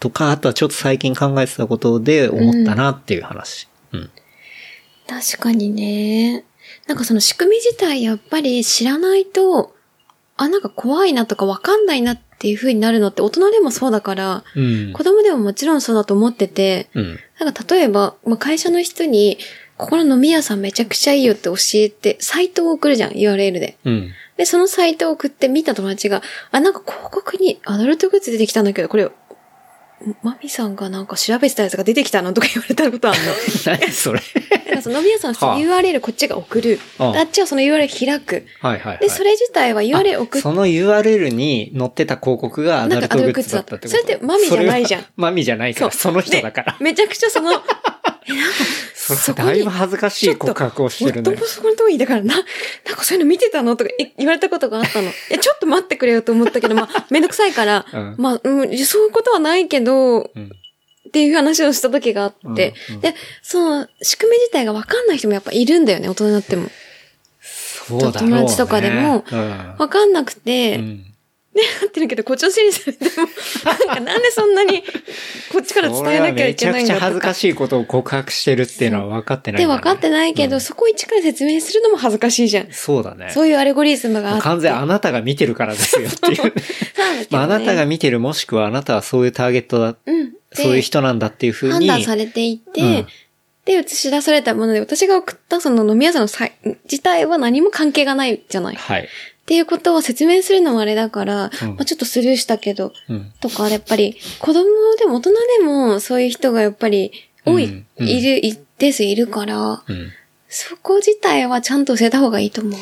とか、あとはちょっと最近考えてたことで思ったなっていう話。うん。確かにね。なんかその仕組み自体やっぱり知らないと、あ、なんか怖いなとかわかんないなっっていう風になるのって大人でもそうだから、うん。子供でももちろんそうだと思ってて、うん。なんか例えば、まあ、会社の人に、ここの飲み屋さんめちゃくちゃいいよって教えて、サイトを送るじゃん、URL で。うん。で、そのサイトを送って見た友達が、あ、なんか広告にアダルトグッズ出てきたんだけど、これ、マミさんがなんか調べてたやつが出てきたのとか言われたことあるの。何それだからその飲み屋さんははあ URL こっちが送る。あっちはその URL 開く。はいはいはい。で、それ自体は URL 送っその URL に載ってた広告がアダルトグッズだったってこと？それってマミじゃないじゃんマミじゃないから、その人だから。めちゃくちゃその、え、なんか、それだいぶ恥ずかしい告白をしてるね。夫。もそこの通りだからな、なんかそういうの見てたの？とかえ言われたことがあったの？いや、ちょっと待ってくれよと思ったけど、まあ、めんどくさいから、うん。まあ、うん、そういうことはないけど、うん。っていう話をした時があって、うんうん。で、その仕組み自体がわかんない人もやっぱいるんだよね、大人になっても。そうだろうね。友達とかでも。うん。わかんなくて、うんなってるけど、こっちのせいにされても、なんかなんでそんなに、こっちから伝えなきゃいけないんだそれはめちゃくちゃ恥ずとかか。しいことを告白してるっていうのは分かってないね分かってないけど、うんそこを一から説明するのも恥ずかしいじゃん。そうだね。そういうアルゴリズムがあって。完全あなたが見てるからですよっていう。そうなんだけどねまあ、あなたが見てるもしくはあなたはそういうターゲットだ、うん。でそういう人なんだっていうふうに。判断されていて、うんで、映し出されたもので、私が送ったその飲み屋さんのサイ自体は何も関係がないじゃない。っはい。ていうことを説明するのもあれだから、うんまあちょっとスルーしたけど、うん。とか、やっぱり、子供でも大人でも、そういう人がやっぱり、多い、うんうんいる、一定数いるから、うん。そこ自体はちゃんと教えた方がいいと思うな。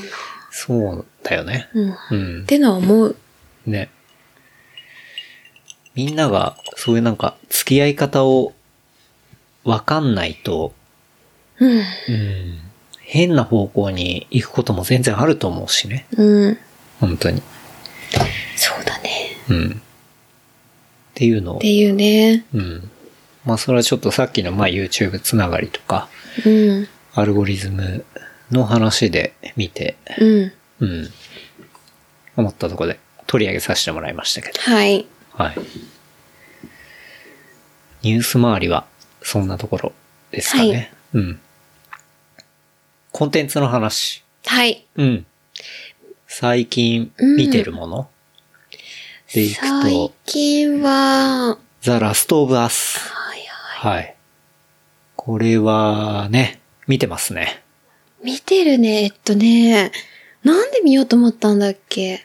そうだよね。うん。っうん。てのは思う。ね。みんなが、そういうなんか、付き合い方をわかんないと、うん。うん。変な方向に行くことも全然あると思うしね。うん。本当に。そうだね。うん。っていうのをっていうね。うん。まあそれはちょっとさっきのまあ YouTube つながりとか、うん。アルゴリズムの話で見て、うん。うん。思ったところで取り上げさせてもらいましたけど。はい。はい。ニュース周りはそんなところですかね。はいうん。コンテンツの話。はい。うん。最近見てるもの、でいく最と、近は、ザ・ラスト・オブ・アス。はいははい。これはね、見てますね。い。見てるね。えっとね、なんで見ようと思ったんだっけ？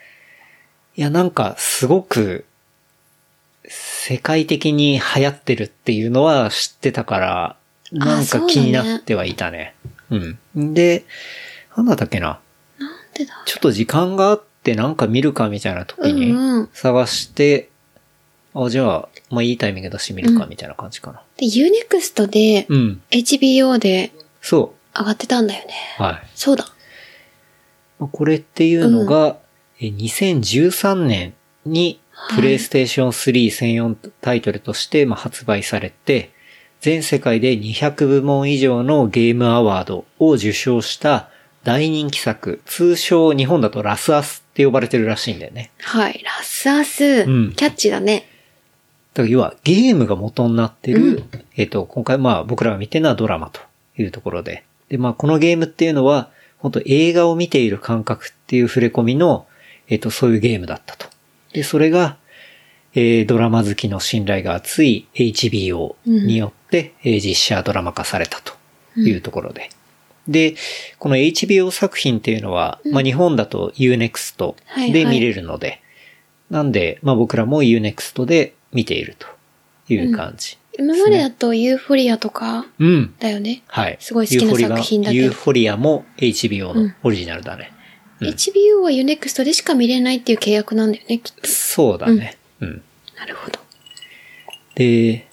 いや、なんか、すごく、世界的に流行ってるっていうのは知ってたから、なんか気になってはいたね。うん。で、なんだったっけな？なんでだ？ちょっと時間があってなんか見るかみたいな時うんにうん。探して、あ、じゃあ、まあいいタイミングだし見るかみたいな感じかな。で、Unext で、うん。HBO でそ上がってたんだよね。う。はい。そうだ。まあこれっていうのが、え2013年にはいプレイステーション3専用タイトルとしてまあ発売されて、全世界で200部門以上のゲームアワードを受賞した大人気作、通称日本だとラスアスって呼ばれてるらしいんだよね。はい。ラスアス、んキャッチだね。だから要はゲームが元になってる、うんえっ、と、今回まあ僕らが見てるのはドラマというところで。で、まあこのゲームっていうのは、本当映画を見ている感覚っていう触れ込みの、えっ、と、そういうゲームだったと。で、それが、えードラマ好きの信頼が厚い HBO によって、えー実写ドラマ化されたというところで。で、この HBO 作品っていうのは、まあ日本だと Unext はいはいで見れるので、なんで、まあ僕らも Unext で見ているという感じ。今までだとユーフォリアとかうん。だよね。はい。すごい好きな作品だけどユーフォリアも HBO のオリジナルだね。うん HBO は Unext でしか見れないっていう契約なんだよね、きっと。そうだね。うん。なるほど。で、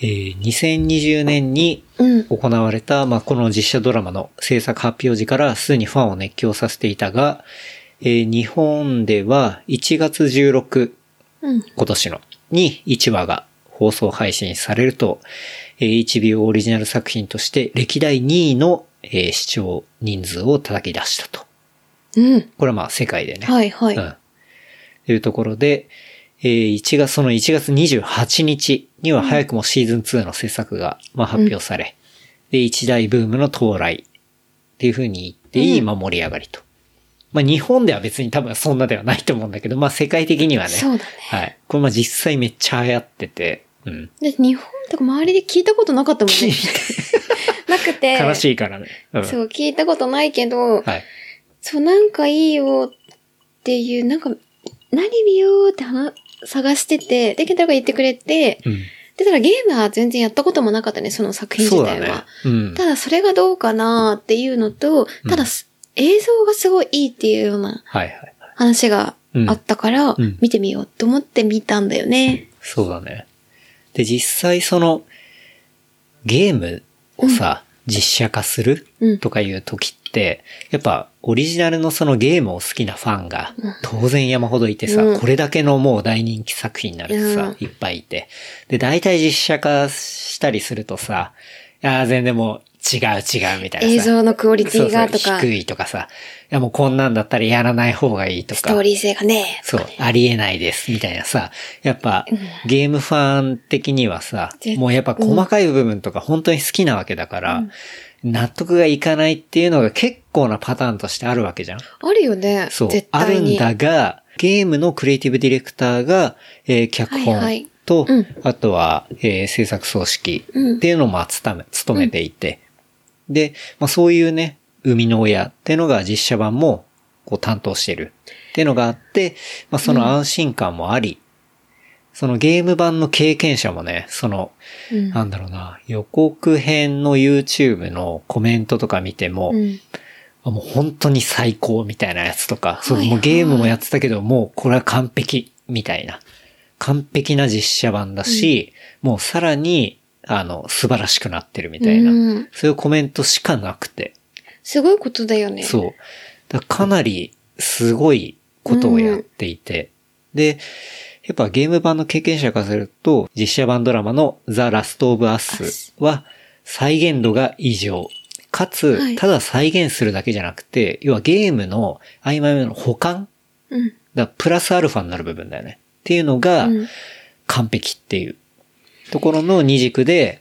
えー2020年にうん。行われた、まあ、この実写ドラマの制作発表時からすでにファンを熱狂させていたが、えー日本では1月16、うん。今年の、に1話が放送配信されると、えー HBO オリジナル作品として歴代2位の、えー視聴人数を叩き出したと。うん。これはまあ世界でね。はいはい。うん。というところで、えー1月、その1月28日には早くもシーズン2の制作が、まあ、発表され、で、一大ブームの到来っていう風に言っていい、うんまあ、盛り上がりとまあ日本では別に多分そんなではないと思うんだけど、まあ世界的にはね。そうだね。はい。これまあ実際めっちゃ流行ってて、うん。で日本とか周りで聞いたことなかったもんね。なくて。悲しいからね。うん。そう、聞いたことないけど、はい。そう、なんかいいよっていう、なんか、何見ようって話、探してて、で、ケンタロウが言ってくれて、うん。で、ただゲームは全然やったこともなかったね、その作品自そうだね体は。。うん。ただそれがどうかなっていうのと、ただ、映像がすごいいいっていうような。話があったから、うん見てみようと思って見たんだよね。そうだね。で、実際その、ゲームをさ、実写化するうんとかいう時って、やっぱオリジナルのそのゲームを好きなファンが当然山ほどいてさ、うん。これだけのもう大人気作品になるとさ、いっぱいいて。で、大体実写化したりするとさ、いやー全然もう違う違うみたいなさ。映像のクオリティがとか、そうそう低いとかさ、いやもうこんなんだったらやらない方がいいとか。ストーリー性がね、そう、ありえないです、みたいなさ。やっぱ、ゲームファン的にはさ、絶もうやっぱ細かい部分とか本当に好きなわけだから、納得がいかないっていうのが結構なパターンとしてあるわけじゃん。あるよね。そう絶。ある。んだが、ゲームのクリエイティブディレクターが、えー脚はいはい本と、うんあとは、えー制作組織っていうのをまあ務め、務めていて、で、まあそういうね、生みの親っていうのが実写版もこう担当してるっていうのがあって、まあその安心感もあり、そのゲーム版の経験者もね、その、うんなんだろうな、予告編の YouTube のコメントとか見ても、うんあもう本当に最高みたいなやつとか、そう、はいもうゲームもやってたけど、もうこれは完璧みたいな。完璧な実写版だし、もうさらに、あの、素晴らしくなってるみたいな。うんそういうコメントしかなくて。すごいことだよね。そう。だからかなりすごいことをやっていて。で、やっぱゲーム版の経験者からすると、実写版ドラマのザ・ラスト・オブ・アスは再現度が異常。かつ、はいただ再現するだけじゃなくて、要はゲームの曖昧めの保管うん。だプラスアルファになる部分だよね。っていうのがうん完璧っていうところの二軸で。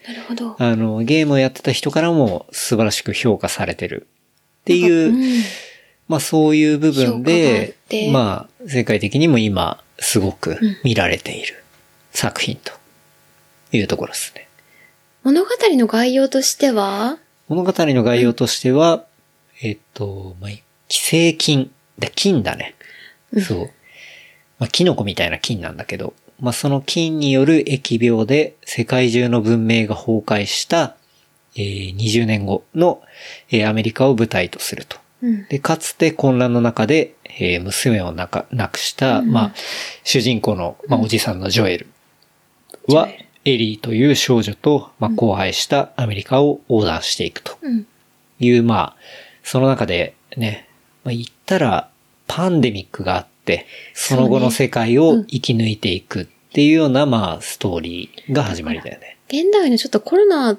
あの、ゲームをやってた人からも素晴らしく評価されてるっていう、うんまあそういう部分で、てまあ世界的にも今すごく見られている作品というところですね。物語の概要としては、物語の概要としては、えっと、まあ、寄生菌。で、菌だね。そう。まあ、キノコみたいな菌なんだけど、まあ、その菌による疫病で世界中の文明が崩壊した、えー20年後の、えーアメリカを舞台とすると。うん。で、かつて混乱の中で、えー娘をなか亡くした、まあ、主人公の、まあ、おじさんのジョエルは、エリーという少女と、まあ、荒廃したアメリカを横断していくとうん。いう、まあ、その中でね、まあ、言ったら、パンデミックがあって、その後の世界を生き抜いていくっていうような、まあ、ストーリーが始まりだよね。現代のちょっとコロナ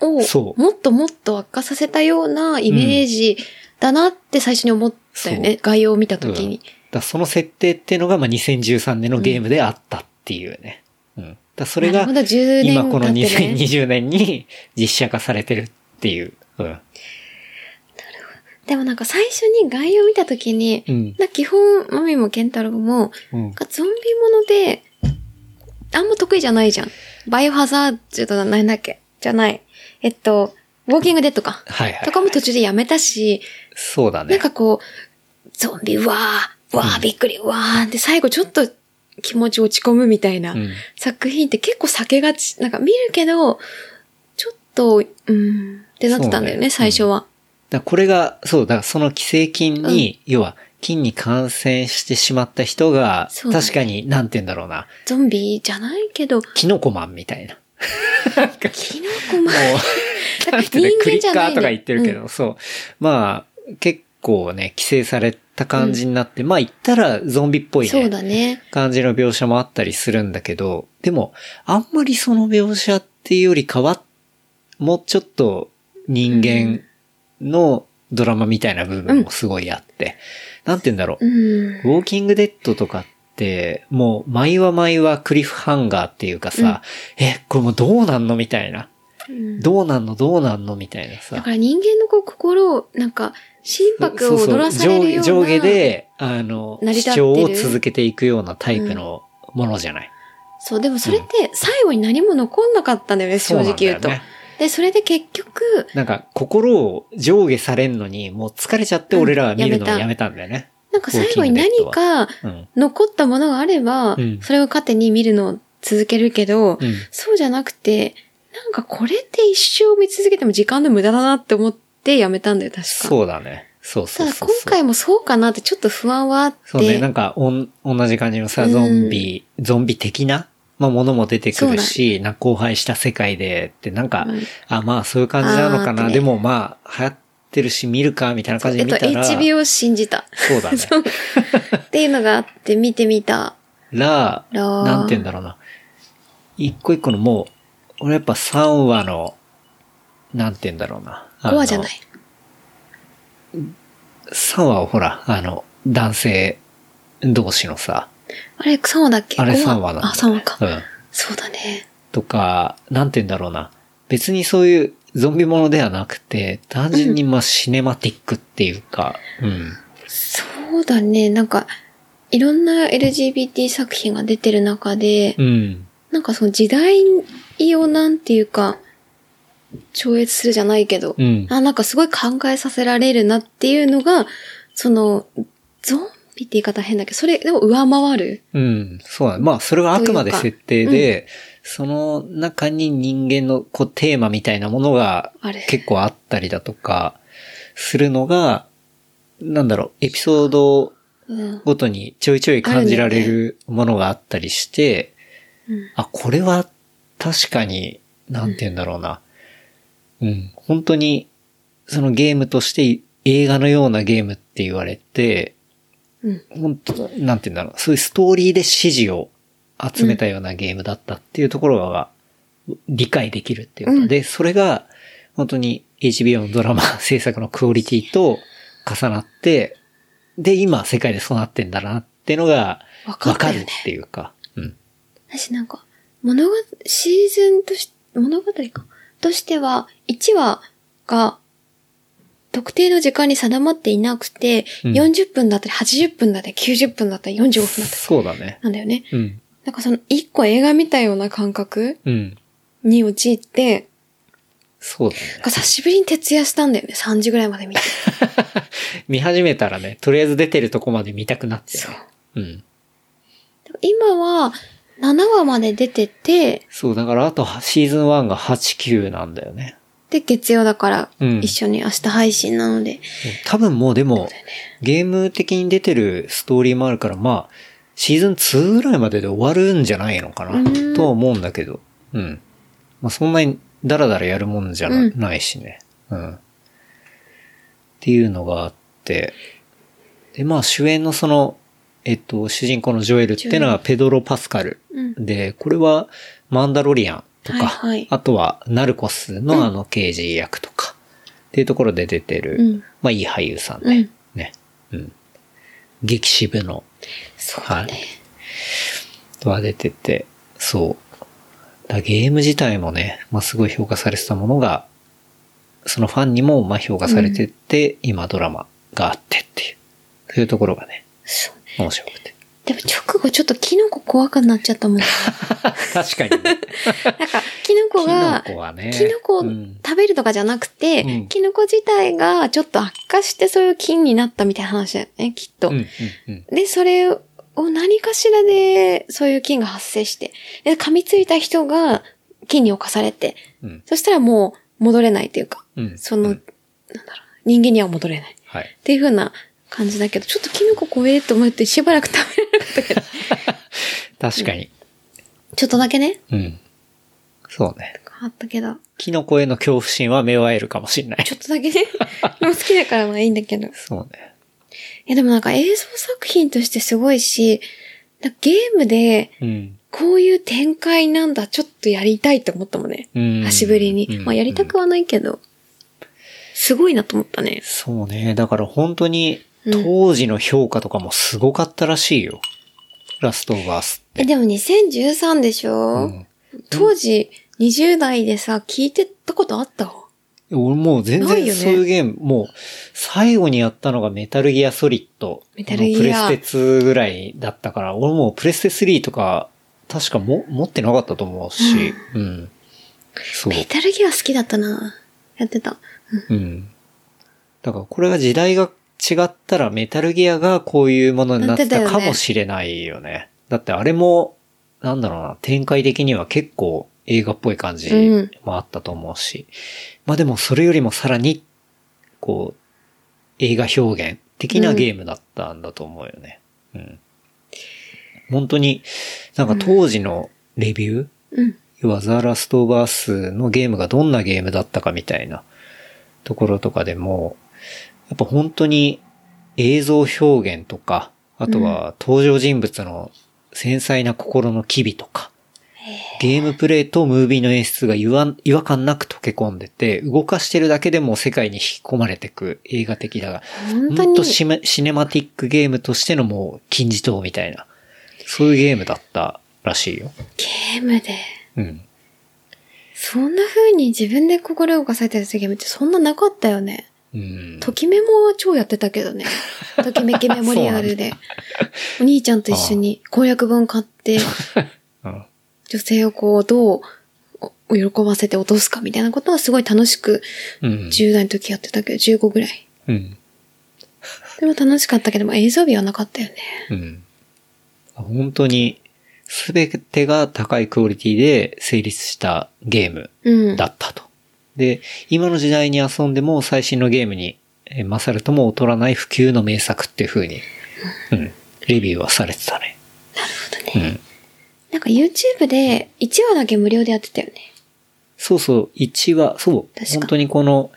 をもっともっと悪化させたようなイメージだなって最初に思ったよね。概要を見たときに。うんその設定っていうのが、まあ、2013年のゲームであったっていうね。うん。だそれがなるほど、10年今この経ってね2020年に実写化されてるっていう。うん。でもなんか最初に概要を見たときに、うん。な基本、マミもケンタロウも、うんゾンビもので、あんま得意じゃないじゃん。バイオハザードだ、なんだっけ？じゃない。えっと、ウォーキングデッドか。はいはい。とかも途中でやめたし、なんそうだね。かこう、ゾンビ、うわー、わー、びっくり、うわーって最後ちょっと気持ち落ち込むみたいなうん作品って結構避けがち。なんか見るけど、ちょっと、うん、ってなってたんだよね、ね最初は。だからこれが、そう、だからその寄生菌に、要は、菌に感染してしまった人が、ね確かに、なんて言うんだろうな、ゾンビじゃないけど、キノコマンみたいな。キノコマン。なんてね、クリッカ人間じゃないねーとか言ってるけど、そう。まあ、結構ね、規制された感じになって、まあ言ったらゾンビっぽいそうね、だね。感じの描写もあったりするんだけど、でも、あんまりその描写っていうよりかは、もうちょっと人間のドラマみたいな部分もすごいあって、なんて言うんだろう。うん。ウォーキングデッドとかって、もう、毎話毎話クリフハンガーっていうかさ、え、これもうどうなんのみたいな。どうなんの？どうなんのみたいなださか。ら人間のこう心を、なんか、心拍を踊らされるような。上下上下で、あの、主る張を続けていくようなタイプのものじゃない。そう、でもそれって最後に何も残んなかったんだよね、正直言うと。で、それで結局、なんか、心を上下されんのに、もう疲れちゃって俺らは見るのをやめたんだよね。なんか最後に何かうん。残ったものがあれば、うんそれを糧に見るのを続けるけど、うん。そうじゃなくて、なんかこれって一生見続けても時間の無駄だなって思ってやめたんだよ、確か。そうだね。そうそただうそうそう。今回もそうかなってちょっと不安はあって。そうね、なんかおん、同じ感じのさ、うんゾンビ、ゾンビ的な、まあ、ものも出てくるし、な荒廃した世界でって、なんか、うんあ、まあ、そういう感じなのかな。ねでもまあ、流行ってるし、見るか、みたいな感じえっと、で見たら、HBO を信じた。そうだね。そうっていうのがあって見てみた。ら、らなんて言うんだろうな。一個一個のもう、俺やっぱ3話の、なんて言うんだろうな。5話じゃない。3話はほら、あの、男性同士のさ、あれ、3話だっけ？あれ5 3話なんだ、あ、3話か。うん。そうだね。とか、なんて言うんだろうな。別にそういうゾンビものではなくて、単純にまあシネマティックっていうか、うん。そうだね。なんか、いろんな LGBT 作品が出てる中で、うん。なんかその時代をなんていうか、超越するじゃないけど、うん。あ、なんかすごい考えさせられるなっていうのが、その、ゾンビって言い方変だけど、それを上回る。うん。そうだね。まあ、それはあくまで設定で、その中に人間のこうテーマみたいなものが結構あったりだとか、するのが、なんだろう、エピソードうん。ごとにちょいちょい感じられるものがあったりして、うんあ、これは確かに、なんて言うんだろうな。うん。本当に、そのゲームとして映画のようなゲームって言われて、うん。本当なんて言うんだろう。そういうストーリーで支持を集めたようなゲームだったっていうところが理解できるっていうか、うんで、それが本当に HBO のドラマ制作のクオリティと重なって、で、今世界でそうなってんだなっていうのがわかるっていうか。うん。私なんか、物語、シーズンとし、物語か。としては、1話が、特定の時間に定まっていなくて、うん40分だったり80分だったり90分だったり45分だったり、そうだね。なんだよね。うん。なんかその1個映画見たような感覚うん。に陥って、そうだねなん。か久しぶりに徹夜したんだよね。3時ぐらいまで見て。見始めたらね、とりあえず出てるとこまで見たくなって、ね。うん。今は、7話まで出てて、そう、だからあとシーズン1が8、9なんだよね。で、月曜だから、うん一緒に明日配信なので、多分もうでも、ゲーム的に出てるストーリーもあるから、まあ、シーズン2ぐらいまでで終わるんじゃないのかな、うんとは思うんだけど。うん。まあそんなにダラダラやるもんじゃな,、いしね。うん。っていうのがあって。で、まあ主演のその、えっと、主人公のジョエルっていうのはペドロ・パスカル。うん。で、これはマンダロリアンとか、はいはいあとはナルコスのあの刑事役とか、っていうところで出てる、うんまあいい俳優さんで、うんね。うん。激渋の、そうだね。は出てて、そう。だゲーム自体もね、まあすごい評価されてたものが、そのファンにもまあ評価されてて、今ドラマがあってっていう、そういうところがね、そう。面白くて。でも直後ちょっとキノコ怖くなっちゃったもん。な ん確かにね。か、キノコが、キノコはね。キノコをうん食べるとかじゃなくて、うんキノコ自体がちょっと悪化してそういう菌になったみたいな話だよね、きっと。うん、うん、うん。で、それを何かしらでそういう菌が発生して、で、噛みついた人が菌に侵されて、うん。そしたらもう戻れないというか、うん。その、うんなんだろう、人間には戻れない。はい。っていう風な感じだけど、ちょっとキノコ怖えと思ってしばらく食べれなかったけど、確かに。ちょっとだけね、うん。そうね。あったけど、キノコへの恐怖心は芽生えるかもしれない。ちょっとだけね、もう好きだからまあいいんだけど。いそうね。やでもなんか映像作品としてすごいし、ゲームでうん。こういう展開なんだ、ちょっとやりたいって思ったもんね。うん久しぶりに。うんまあやりたくはないけど、すごいなと思ったね。そうね。だから本当に、うん当時の評価とかもすごかったらしいよ。ラストオブアスって。え、でも2013でしょ、うん当時、20代でさ、聞いてたことあった？俺もう全然そういうゲーム、もう最後にやったのがメタルギアソリッド。メタルギアのプレステ2ぐらいだったから、俺もうプレステ3とか確かも持ってなかったと思うし、うん。そう。メタルギア好きだったなやってた。うん。だからこれが時代が違ったらメタルギアがこういうものになってたかもしれないよね。だってあれも、なんだろうな、展開的には結構映画っぽい感じうんもあったと思うし。まあでもそれよりもさらに、こう、映画表現的なゲームだったんだと思うよね。うん。本当に、なんか当時のレビュー、うん。要はザ・ラスト・オブ・アースのゲームがどんなゲームだったかみたいなところとかでも、やっぱ本当に映像表現とか、あとは登場人物の繊細な心の機微とか、ゲームプレイとムービーの演出が違和感なく溶け込んでて、動かしてるだけでも世界に引き込まれてく映画的だが、本当にとシネマティックゲームとしてのもう金字塔みたいな、そういうゲームだったらしいよ。ゲームで。うん。そんな風に自分で心を動かされてるゲームってそんななかったよね。うん。ときメモは超やってたけどね。ときめきメモリアルで。お兄ちゃんと一緒に攻略本買って、う ん女性をこう、どうお喜ばせて落とすかみたいなことはすごい楽しく、うん。10代の時やってたけど、15ぐらい。うん。でも楽しかったけども映像美はなかったよね。うん。本当に、すべてが高いクオリティで成立したゲームうん。だったと。で、今の時代に遊んでも最新のゲームにえー勝るとも劣らない普及の名作っていう風に、うん、レビューはされてたね。なるほどね。うん。なんか YouTube で1話だけ無料でやってたよね。そうそう、1話、そう。本当にこの、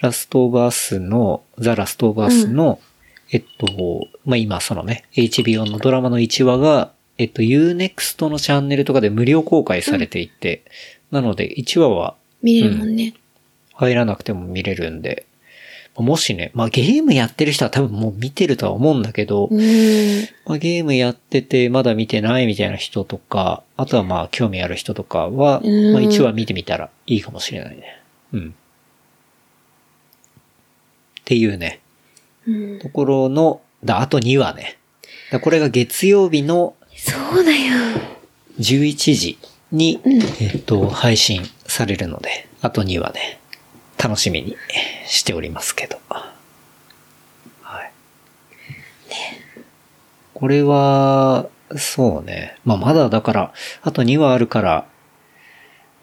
ラストオブアースの、ザ・ラストオブアースの、えっと、まあ、今そのね、HBO のドラマの1話が、えっと、Unext のチャンネルとかで無料公開されていて、なので1話は見れるもんね。入らなくても見れるんで、もしね、まあ、ゲームやってる人は多分もう見てるとは思うんだけど、うん。まあ、ゲームやっててまだ見てないみたいな人とか、あとはまあ興味ある人とかは、うんまあ1話見てみたらいいかもしれないね。うん。っていうね、うん。ところの、だ、あと2話ね。だこれが月曜日のそうだよ。11時に、うんえっと、配信されるので、あと2話ね、楽しみにしておりますけど。はい。これは、そうね。まあ、まだだから、あと2話あるから、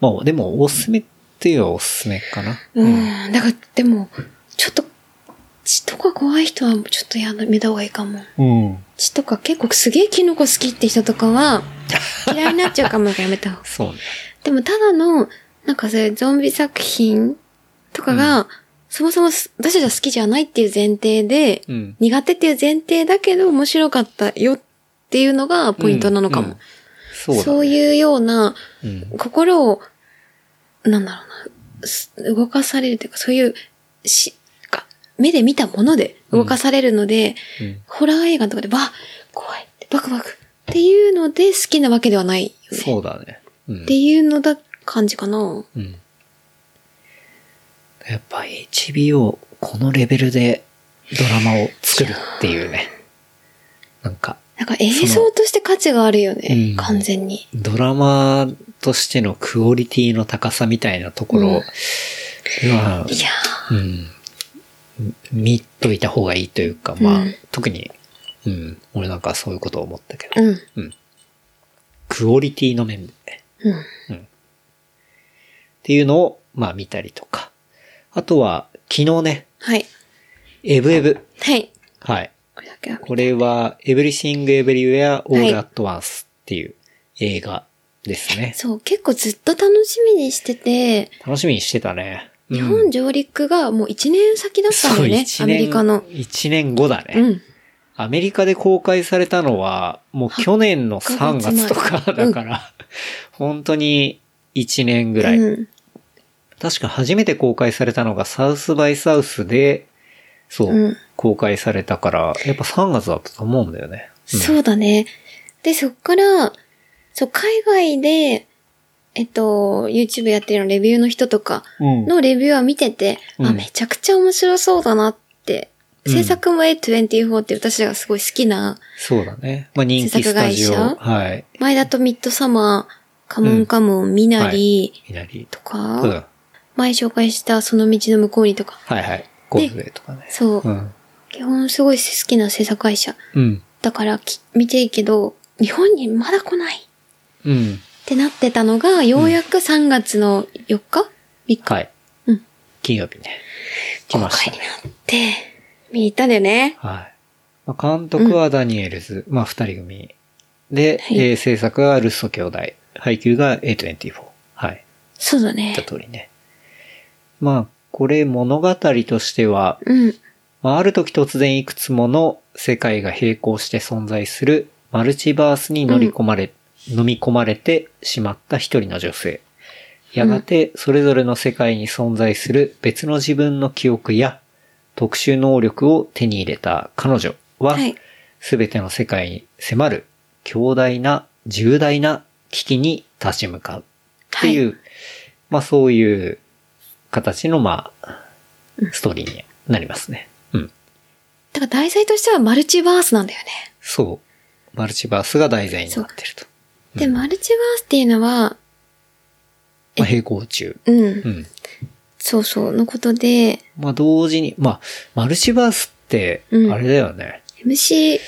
まあ、でも、おすすめっていうはおすすめかな。うん。だから、でも、ちょっと、血とか怖い人はちょっとやめた方がいいかも。うん。血とか結構すげえキノコ好きって人とかは、嫌いになっちゃうかもやめた方が。そうね。でもただの、なんかそういうゾンビ作品とかが、そもそもす私たちは好きじゃないっていう前提で、うん。苦手っていう前提だけど面白かったよっていうのがポイントなのかも。うんうんそうだ、ね。そういうような、うん。心を、なんだろうな、す動かされるというか、そういう、し、か目で見たもので動かされるので、うん。ホラー映画とかで、わ、怖い、バクバクっていうので好きなわけではないよね。そうだね。うん。っていうのだ、感じかな。うん。やっぱ HBO、このレベルでドラマを作るっていうね。なんか、なんか映像として価値があるよね、うん。完全に。ドラマとしてのクオリティの高さみたいなところは、いやうん、見といた方がいいというか、まあ、うん。特に、うん、俺なんかそういうことを思ったけー、ど、うん、クオリティの面で、ね、うん。っていうのを、まあ見たりとか。あとは、昨日ね、はい。エブエブ。はい。はい。これだけは見これは、Everything Everywhere は All い at Once っていう映画ですね。そう、結構ずっと楽しみにしてて、楽しみにしてたね。うん日本上陸がもう1年先だったんだよね、アメリカの。1年後だね。うん。アメリカで公開されたのは、もう去年の3月とかだから、本当に1年ぐらい。うん。確か初めて公開されたのがサウスバイサウスで、そう、うん公開されたから、やっぱ3月だったと思うんだよね。うんそうだね。で、そっから、そう、海外で、えっと、YouTube やってるのレビューの人とかうんのレビューは見てて、あ、うんめちゃくちゃ面白そうだなって。うん制作も A24 って私がすごい好きな、そうだね。まあ人気スタジはい。前だとミッドサマー、カモンカモン、ミナリ。とか、前紹介したその道の向こうにとか、いはい。ゴールデーとかね。そう、うん。基本すごい好きな制作会社。うん。だからき見ていいけど、日本にまだ来ないっうん。てなってたのが、ようやく3月の4日 ?3 日、はい。うん。金曜日ね。来ました公ね開になって、見に行ったんだよね。はい。まあ、監督はダニエルズ、まあ二人組。で、はいえー制作はルッソ兄弟。配給が A24。はい。そうだね言った。通りね。まあ、これ物語としては、うん。まあ、ある時突然いくつもの世界が並行して存在するマルチバースに乗り込まれ、飲み込まれてしまった一人の女性。やがてそれぞれの世界に存在する別の自分の記憶や特殊能力を手に入れた彼女ははい、すべての世界に迫る強大な重大な危機に立ち向かう。っていう、まあそういう形のまあ、ストーリーになりますね。うん。だから題材としてはマルチバースなんだよね。そう。マルチバースが題材になってると。で、マルチバースっていうのは、まあ、平行宇宙。うん、うん。そうそう、のことで、まあ、同時に、まあ、マルチバースって、うんあれだよね。MC、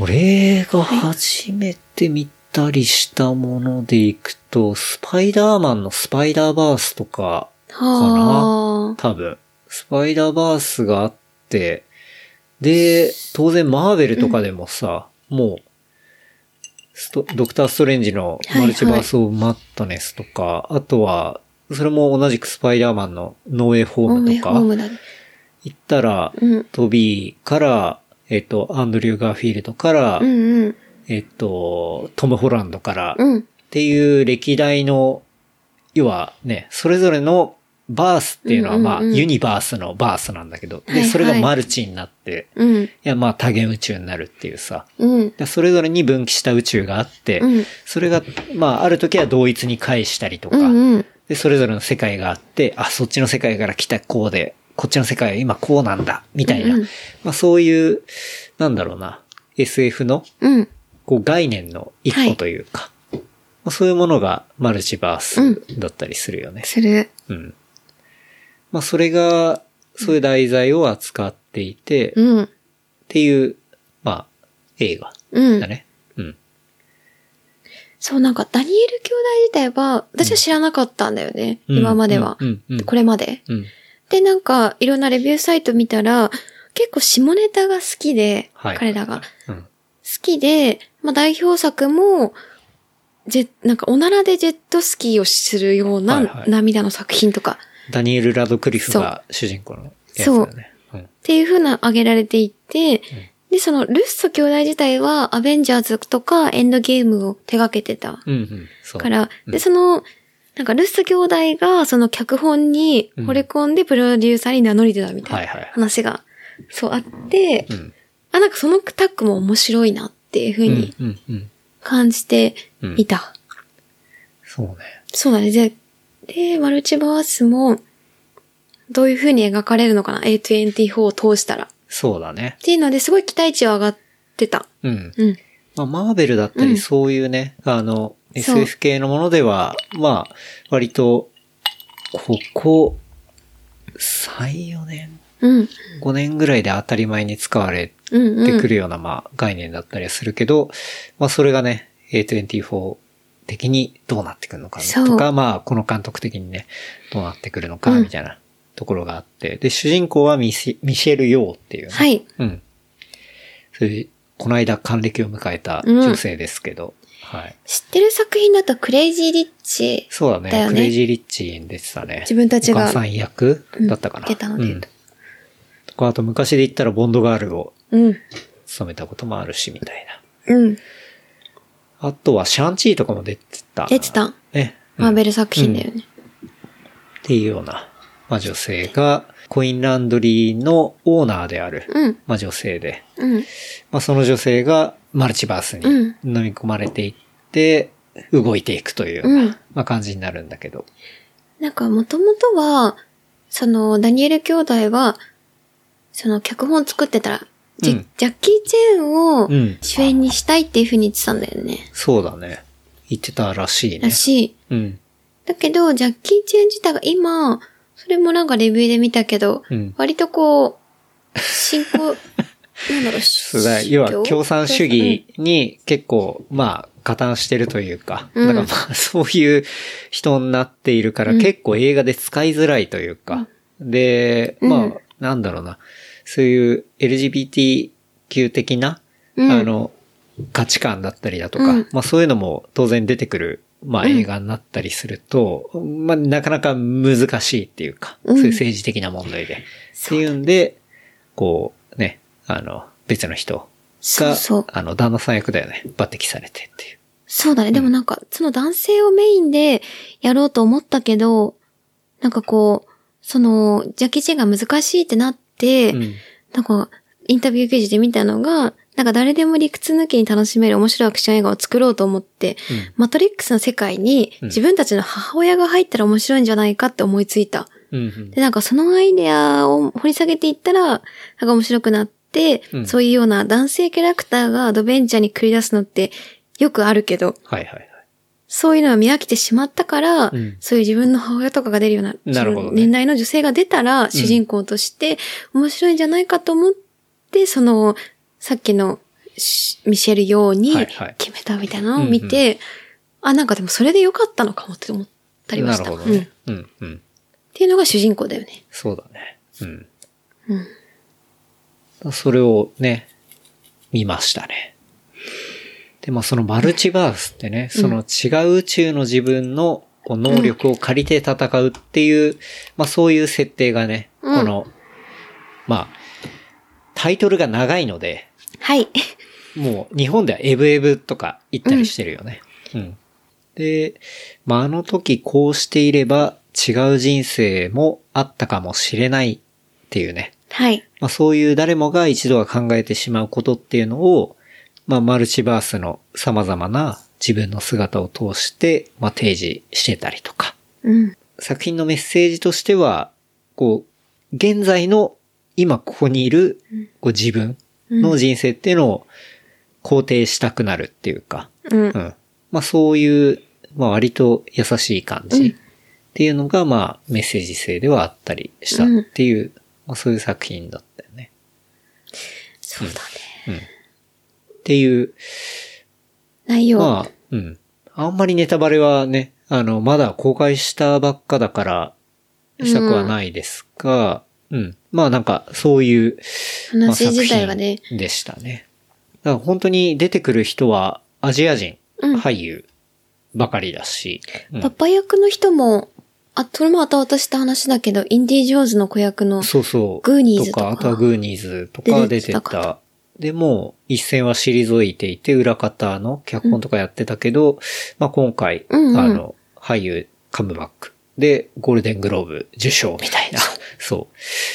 俺が初めて見たりしたものでいくと、スパイダーマンのスパイダーバースとか、はあ、多分。スパイダーバースがあって、で、当然マーベルとかでもさ、もう、ストドクターストレンジのマルチバース・オブ・マットネスとか、あとは、それも同じくスパイダーマンのノーウェイホームムとか。行ったら、うん。トビーから、えっと、アンドリュー・ガーフィールドから、うんうん。えっと、トム・ホランドから、っうん。ていう歴代の、要はね、それぞれのバースっていうのは、まあ、ユニバースのバースなんだけど、で、それがマルチになって、うん。いや、まあ、多元宇宙になるっていうさ、うん。でそれぞれに分岐した宇宙があって、うんそれが、まあ、ある時は同一に返したりとか、うんうん。で、それぞれの世界があって、あ、そっちの世界から来たこうで、こっちの世界は今こうなんだ、みたいな。うんうんまあそういう、なんだろうな、SF のうん。こう概念の一個というか、まあそういうものがマルチバースだったりするよね。する。うん。まあそれが、そういう題材を扱っていて、っうん。ていう、まあ、映画うんだ。ね。うん。そう、なんか、ダニエル兄弟自体は、私は知らなかったんだよね。うん今までは。うんうんうんこれまで。うん。で、なんか、いろんなレビューサイト見たら、結構下ネタが好きで、はい。彼らが。好うん。きで、まあ代表作も、ジェなんか、おならでジェットスキーをするようはいはない涙の作品とか、ダニエル・ラドクリフが主人公のやつだよね。うん。っていう風な挙げられていて、で、その、ルッソ兄弟自体は、アベンジャーズとか、エンドゲームを手掛けてたうんうん。そう。から、うんで、その、なんか、ルッソ兄弟が、その脚本に惚れ込んでプロデューサーに名乗り出たみたいな。話が、そうあって、うん。あ、なんかそのタッグも面白いなっていう風にうんうんうん。感じていた。そうね。そうだね。で、で、マルチバースも、どういう風に描かれるのかな ?A24 を通したら。っそうだね。ていうので、すごい期待値は上がってた。うん。うん。まあ、マーベルだったうんり、そういうね、あの、そう SF 系のものでは、まあ、割と、ここ、3、4年、うん。5年ぐらいで当たり前に使われうん、うん。てくるような、まあ、概念だったりはするけど、まあ、それがね、A24 的にどうなってくるのかとか、まあ、この監督的にね、どうなってくるのか、うんみたいなところがあって、で、主人公はミシミシェル・ヨーっていうね、はい。うん。それこの間還暦を迎えた女性ですけど、はい。知ってる作品だと、クレイジー・リッチ。そうだね。クレイジー・リッチに出てたね。自分たちがお母さん役だったかな。うん受けたので言うととか、あと昔で言ったらボンドガールをうん。務めたこともあるし、みたいな。うん。あとはシャンチーとかも出てた。出てた。ね。うんマーベル作品だよね。っていうような、まあ女性が、コインランドリーのオーナーである、うん。まあ女性で、うん。まあその女性がマルチバースにうん飲み込まれていって、動いていくというようまあ感じになるんだけど。なんか、もともとは、その、ダニエル兄弟は、その、脚本作ってたら、ジャッキー・チェーンをうん主演にしたいっていう風に言ってたんだよね。そうだね。言ってたらしいね。ら。しい。うん。だけど、ジャッキー・チェーン自体が今、それもなんかレビューで見たけど、うん。割とこう、進行、なんだろう、そうだ要は共産主義に結構、まあ、加担してるというか、うん。だからまあ、そういう人になっているから、うん。結構映画で使いづらいというか、で、うん。まあ、なんだろうな、そういう LGBTQ 的な、うんあの、価値観だったりだとか、うんまあそういうのも当然出てくる、まあうん映画になったりすると、まあなかなか難しいっていうか、うんそういう政治的な問題で。っていうんで、こうね、あの、別の人が、そうあの、旦那さん役だよね、抜擢されてっていう。そうだね。でもなんか、その男性をメインでやろうと思ったけど、なんかこう、その、ジャッキーチェンが難しいってなって、うん。なんか、インタビュー記事で見たのが、なんか誰でも理屈抜きに楽しめる面白いアクション映画を作ろうと思って、マトリックスの世界にうん自分たちの母親が入ったら面白いんじゃないかって思いついた。うんうん。で、なんかそのアイデアを掘り下げていったら、なんか面白くなって、うんそういうような男性キャラクターがアドベンチャーに繰り出すのってよくあるけど、はいはいはい。そういうのは見飽きてしまったから、うんそういう自分の母親とかが出るような、なるほどね年代の女性が出たら、主人公として面白いんじゃないかと思って、その、さっきのしミシェル・ヨーに決めたみたいなのを見て、あ、なんかでもそれでよかったのかもって思ったりはした。なるほどうん。っね。うん、うん。ていうのが主人公だよね。そうだね。うん。うん。それをね、見ましたね。で、まあそのマルチバースってね、その違う宇宙の自分のこう能力を借りて戦うっていう、まあそういう設定がね、うんこの、まあ、タイトルが長いので、はい。もう日本ではエブエブとか言ったりしてるよね。うん。で、まああの時こうしていれば違う人生もあったかもしれないっていうね。はい。まあそういう誰もが一度は考えてしまうことっていうのを、まあマルチバースの様々な自分の姿を通して、まあ提示してたりとか。うん。作品のメッセージとしては、こう、現在の今ここにいるこう自分の人生っていうのを肯定したくなるっていうか、うん。うん。まあそういう、まあ割と優しい感じっていうのが、まあメッセージ性ではあったりしたっていう、まあそういう作品だったよね。そうだね。うん。っていう、内容。まあ、うん。あんまりネタバレはね、あの、まだ公開したばっかだから、したくはないですが、うん。まあなんか、そういう、まあ話自体がねでしたね。だから本当に出てくる人は、アジア人うん俳優ばかりだし、うんパパ役の人も、あ、それも後々した話だけど、インディ・ジョーンズの子役の、そうそう。グーニーズとかあとはグーニーズとか出出てた。でも、一線は退いていて、裏方の脚本とかやってたけど、まあ今回、うんうんあの、俳優カムバックで、ゴールデングローブ受賞みたいな、そう。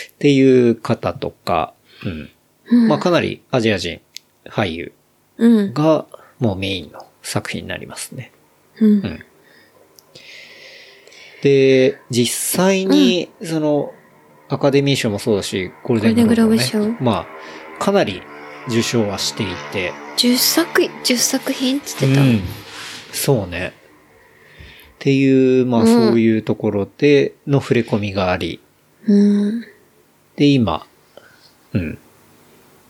っていう方とか、うん。うんまあかなりアジア人俳優うん。が、もうメインの作品になりますね。うん。で、実際に、その、アカデミー賞もそうだし、ゴールデングローブも、ね、ゴールデングローブ賞まあ、かなり受賞はしていて、10作、10作品って言ってた。うんそうね。っていう、まあうんそういうところでの触れ込みがあり、うん。で、今、うん。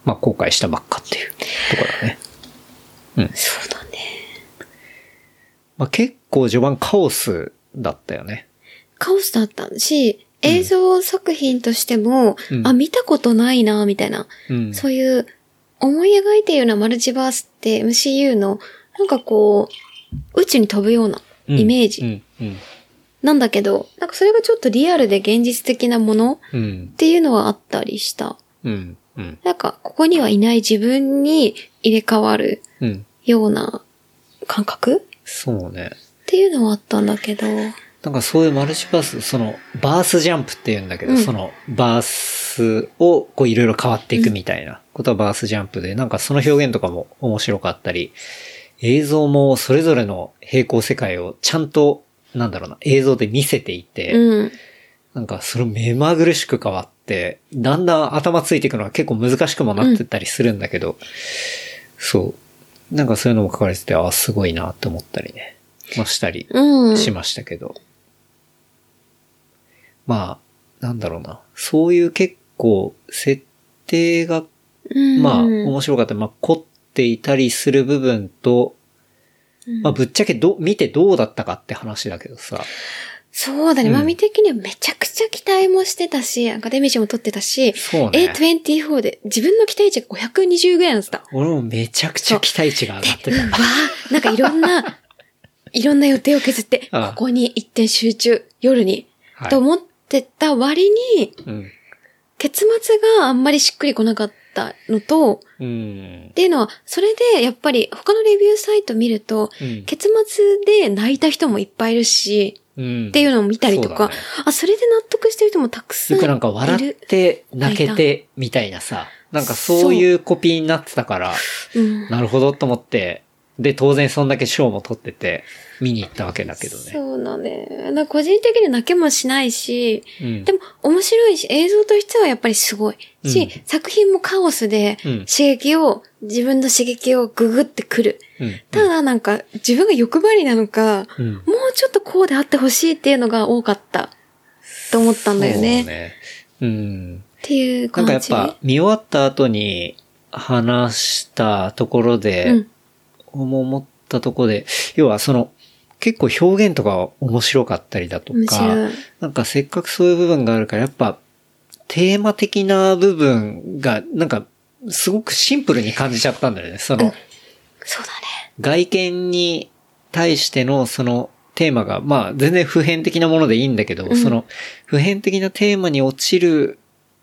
まあ公開したばっかっていうところだね。そうだね。まあ結構序盤カオスだったよね。カオスだったし、映像作品としても、うんあ、見たことないな、みたいな。うん。そういう、思い描いているようなマルチバースって MCU の、なんかこう、宇宙に飛ぶようなイメージ。なんだけど、なんかそれがちょっとリアルで現実的なものっうん、ていうのはあったりした。うん、うん、なんか、ここにはいない自分に入れ替わるうん。ような感覚そうね。っていうのはあったんだけど、なんかそういうマルチバース、その、バースジャンプって言うんだけど、うん。その、バースをこういろいろ変わっていくみたいなことはバースジャンプで、なんかその表現とかも面白かったり映像もそれぞれの平行世界をちゃんと、なんだろうな、映像で見せていて、うん。なんかそれ目まぐるしく変わって、だんだん頭ついていくのは結構難しくもなってたりするんだけど、そう。なんかそういうのも書かれてて、あ、すごいなって思ったりね。まあしたりうん。しましたけど。まあ、なんだろうな。そういう結構、設定が、うんまあ、面白かった。まあ、凝っていたりする部分と、まあ、ぶっちゃけど、見てどうだったかって話だけどさ。そうだね。うんマミ的にはめちゃくちゃ期待もしてたし、アカデミー賞も取ってたし、そうね。A24 で自分の期待値が520ぐらいなんですた。俺もめちゃくちゃ期待値が上がってうん、わた。あ、なんかいろんな、いろんな予定を削って、ああここに一点集中、夜に、はいと思ってた割に、うん。結末があんまりしっくりこなかったのと、うんっ。ていうのは、それでやっぱり他のレビューサイト見ると、うん結末で泣いた人もいっぱいいるし、うん。っていうのを見たりとか、ねあ、それで納得してる人もたくさんいる。なんか笑って泣けてみたいなさ、なんかそういうコピーになってたから、うん。なるほどと思って、で、当然そんだけ賞も取ってて、見に行ったわけだけどね。そうだね。なんか個人的に泣けもしないし、うんでも面白いし、映像としてはやっぱりすごい。し、うん作品もカオスで、うん刺激を、自分の刺激をググってくる。うん。ただなんか、自分が欲張りなのか、うん。もうちょっとこうであってほしいっていうのが多かった。と思ったんだよね。そうね。うん。っていうなん感じ。かやっぱ見終わった後に話したところで、うん。思ったところで、要はその、結構表現とか面白かったりだとかなんかせっかくそういう部分があるから、やっぱ、テーマ的な部分が、なんか、すごくシンプルに感じちゃったんだよね。その、そうだね。外見に対してのそのテーマが、まあ全然普遍的なものでいいんだけど、うんその普遍的なテーマに落ちる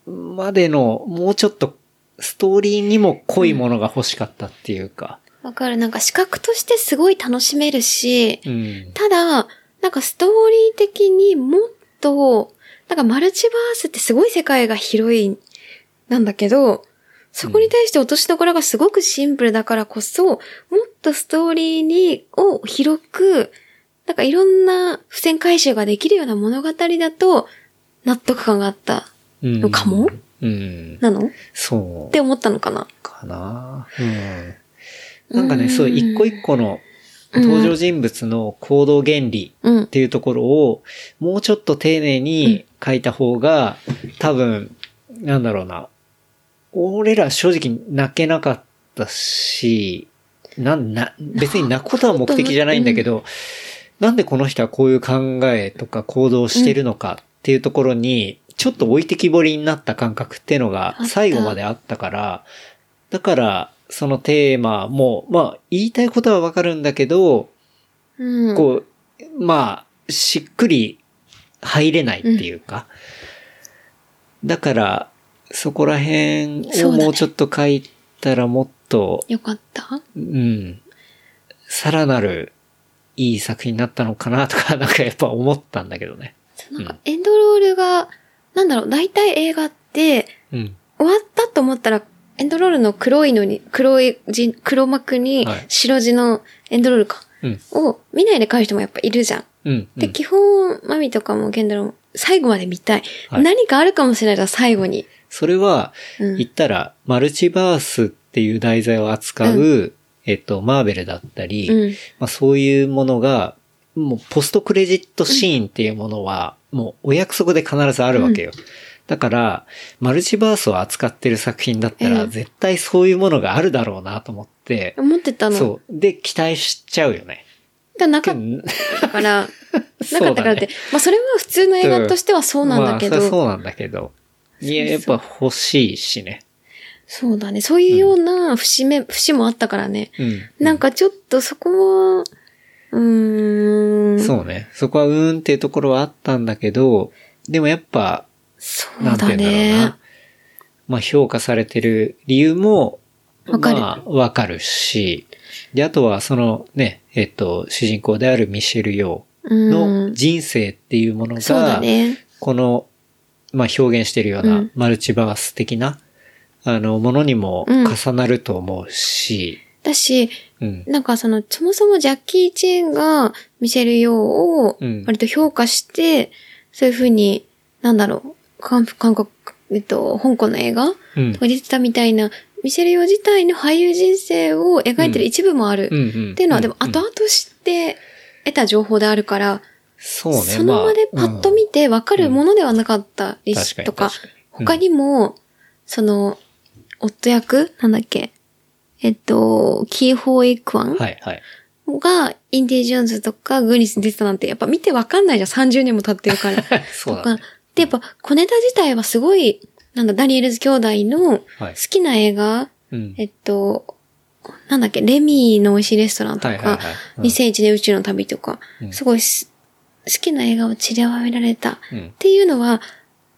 までのもうちょっとストーリーにも濃いものが欲しかったっていうか。わかる。なんか視覚としてすごい楽しめるし、うん。ただ、なんかストーリー的にもっと、なんかマルチバースってすごい世界が広い、なんだけど、そこに対して落としどころがすごくシンプルだからこそ、もっとストーリーに、を広く、なんかいろんな付箋回収ができるような物語だと、納得感があったうんのかもうん。なの？っそう。て思ったのかなかな。うん。なんかね、そう、うん一個一個の登場人物の行動原理うんっ。ていうところを、もうちょっと丁寧に書いた方が、多分、なんだろうな。俺ら正直泣けなかったし、なん、な、別に泣くことは目的じゃないんだけど、なんでこの人はこういう考えとか行動をしてるのかっていうところに、ちょっと置いてきぼりになった感覚っていうのが最後まであったから、だから、そのテーマも、まあ、言いたいことはわかるんだけど、うん。こう、まあ、しっくり入れないっていうか。だから、そこら辺をもうちょっと書いたらもっと、よかった？うん、さらなるいい作品になったのかなとか、なんかやっぱ思ったんだけどね。なんかエンドロールが、なんだろう、大体映画って、うん。終わったと思ったら、エンドロールの黒いのに、黒い字、黒幕にはい白字のエンドロールか、うん。を見ないで書く人もやっぱいるじゃん。うん。で、うん基本、マミとかもケンドロも最後まで見たい。はい何かあるかもしれないから最後に。それは、うん言ったら、マルチバースっていう題材を扱う、えっと、マーベルだったり、うんまあ、そういうものが、もうポストクレジットシーンっていうものは、もうお約束で必ずあるわけよ。だから、マルチバースを扱ってる作品だったら、うん絶対そういうものがあるだろうなと思って、思ってたの。そう。で、期待しちゃうよね。だなかっうんたから、なかったからって。まあそれは普通の映画としてはそうなんだけど。まあ、そうなんだけど。いや、やっぱ欲しいしね。そうだね。そういうような節目、節もあったからね。うん。なんかちょっとそこは、うーん。そうね。そこはうーんっていうところはあったんだけど、でもやっぱ、そうなんてだ言うんだろうなね。。まあ評価されてる理由も、わかるまあわかるし、で、あとはそのね、えっと、主人公であるミシェル・ヨーうのん。人生っていうものが、ね。この、まあ表現しているよううなんマルチバース的な、あの、ものにもうん重なると思うし、だし、うん。なんかその、そもそもジャッキー・チェーンが見せるようをうん割と評価して、そういうふうに、なんだろう、韓韓国、えっと、香港の映画？うん。とか出てたみたいな、見せるよう自体の俳優人生を描いてる一部もある。っていうのは、でもうん。後々知って得た情報であるから、そうね。その場でパッと見て分かるものではなかったりとか他にも、その、夫役？なんだっけ？えっと、キーホーイクワン？はいはい。が、インディ・ジョーンズとかグーニスに出てたなんて、やっぱ見てわかんないじゃん。30年も経ってるから。そうだね。とかで、やっぱ、小ネタ自体はすごい、なんだ、ダニエルズ兄弟のはい好きな映画、うん。えっと、なんだっけ、レミーの美味しいレストランとか、はいはいはいうん2001年宇宙の旅とか、うんすごいす好きな映画を散りばめられたっうん。ていうのは、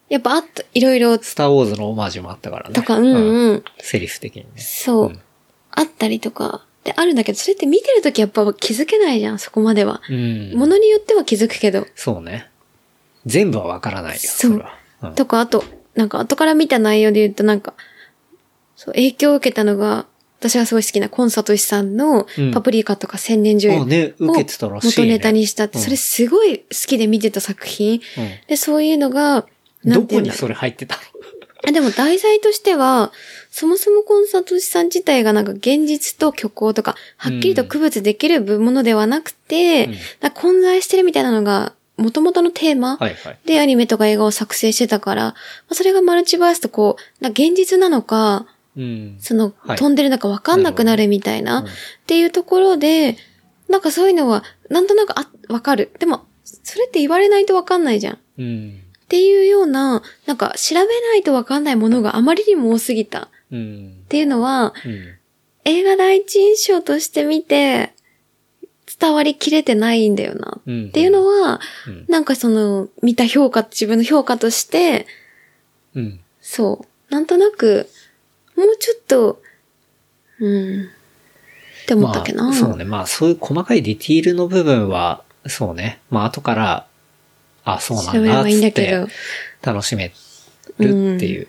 やっぱあった、いろいろスターウォーズのオマージュもあったからね。とか、うんうん、セリフ的にね。そう、うんあったりとか、であるんだけど、それって見てるときやっぱ気づけないじゃん、そこまでは。うん。ものによっては気づくけど。そうね。全部はわからないよ。そう。うん。とか、あと、なんか後から見た内容で言うとなんか、そう、影響を受けたのが、私がすごい好きなコンサート師さんのうん。パプリカとか千年女優を受けてたらしいね。元ネタにしたって、うん。それすごい好きで見てた作品。うん。で、そういうのが、などこにそれ入ってたの？あでも題材としては、そもそもコンサート師さん自体がなんか現実と虚構とか、はっきりと区別できるものではなくて、うん。混在してるみたいなのが、元々のテーマはいはい。でアニメとか映画を作成してたから、まあ、それがマルチバースとこう、現実なのか、うん。その、はい飛んでるのかわかんなくなるみたいな、っていうところで、なんかそういうのは、なんとなくあ、わかる。でも、それって言われないとわかんないじゃん。うん。っていうような、なんか調べないとわかんないものがあまりにも多すぎた。っうん。ていうのは、うん。映画第一印象として見て、伝わりきれてないんだよな。うん。っていうのは、うんなんかその、見た評価、自分の評価として、うん。そう、なんとなく、もうちょっと、うん、って思ったっけな。まあ、そうね。まあ、そういう細かいディティールの部分は、そうね。まあ、後から、あ、そうなんだ、ってだけど、楽しめるっていう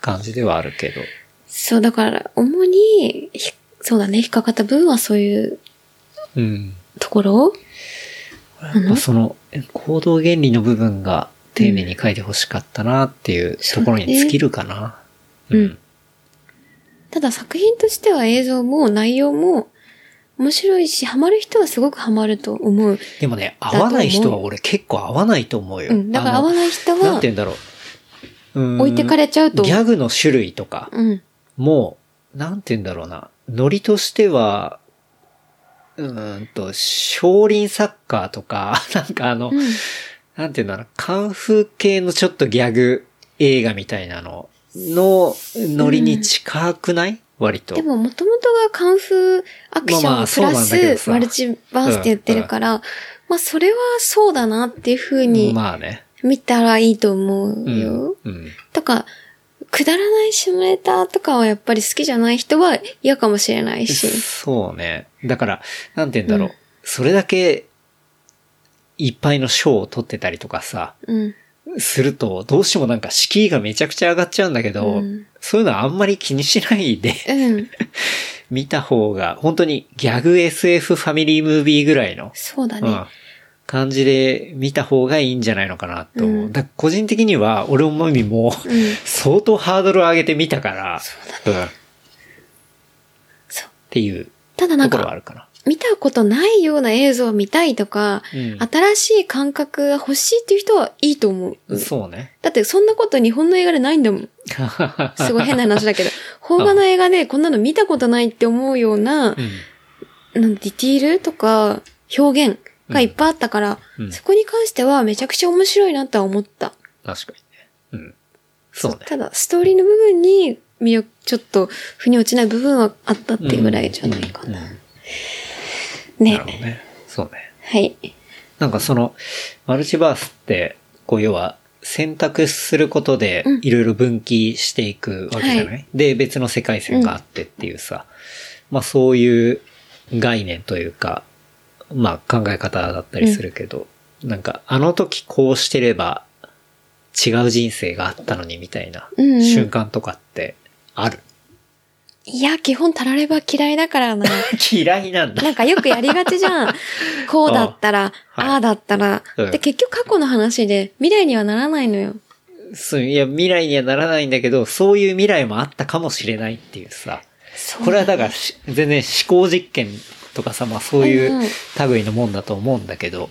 感じではあるけど。そう、だから、主に、ひそうだね、引っかかった部分はそういううん。ところ？まあ、その、行動原理の部分が丁寧に書いてほしかったなっていうところに尽きるかな。そうだねただ作品としては映像も内容も面白いし、ハマる人はすごくハマると思う。でもね、合わない人は俺結構合わないと思うよ。うん。だから合わない人あのなんはて言うんだろう。うーん置いてかれちゃうとギャグの種類とかうん。も、なんて言うんだろうな。ノリとしては、うーんと、少林サッカーとか、なんかあの、うん。なんて言うんだろう、カンフー系のちょっとギャグ映画みたいなののノリに近くない、割と。でも、もともとがカンフーアクションプラスマルチバースって言ってるから、まあ、それはそうだなっていう風にまあね。見たらいいと思ううん。よ。うん。とか、くだらない下ネタとかはやっぱり好きじゃない人は嫌かもしれないし。そうね。だから、なんて言うんだろう。うんそれだけ、いっぱいの賞を取ってたりとかさ、うん。すると、どうしてもなんか敷居がめちゃくちゃ上がっちゃうんだけど、うんそういうのはあんまり気にしないでうん。見た方が、本当にギャグ SF ファミリームービーぐらいの、そうだね。うん、感じで見た方がいいんじゃないのかなと思う。うんだ個人的には、俺もマミも、うん。相当ハードルを上げてみたから、そうだうん。っそう。ていうただなんかかな。見たことないような映像を見たいとか、うん新しい感覚が欲しいっていう人はいいと思う。そうね。だってそんなこと日本の映画でないんだもん。すごい変な話だけど。邦画の映画でこんなの見たことないって思うような、うん。なんディティールとか表現がいっぱいあったから、うんそこに関してはめちゃくちゃ面白いなとは思った。確かにね。うん。そうね。ただ、ストーリーの部分に魅力、ちょっと腑に落ちない部分はあったっていうぐらいじゃないかな。うんうんねなるほどね。そうね。はい。なんかその、マルチバースって、こう要は、選択することでうん、いろいろ分岐していくわけじゃない、はで、別の世界線があってっていうさ、まあそういう概念というか、まあ考え方だったりするけど、なんかあの時こうしてれば違う人生があったのにみたいなうんうん瞬間とかってある、いいや、基本たられば嫌いだからな。嫌いなんだ。なんかよくやりがちじゃん。こうだったら、あはいああだったら、うんで、結局過去の話で未来にはならないのよ。そう、いや、未来にはならないんだけど、そういう未来もあったかもしれないっていうさ。これはだからし、全然思考実験とかさ、まあそういうんううん類のもんだと思うんだけど、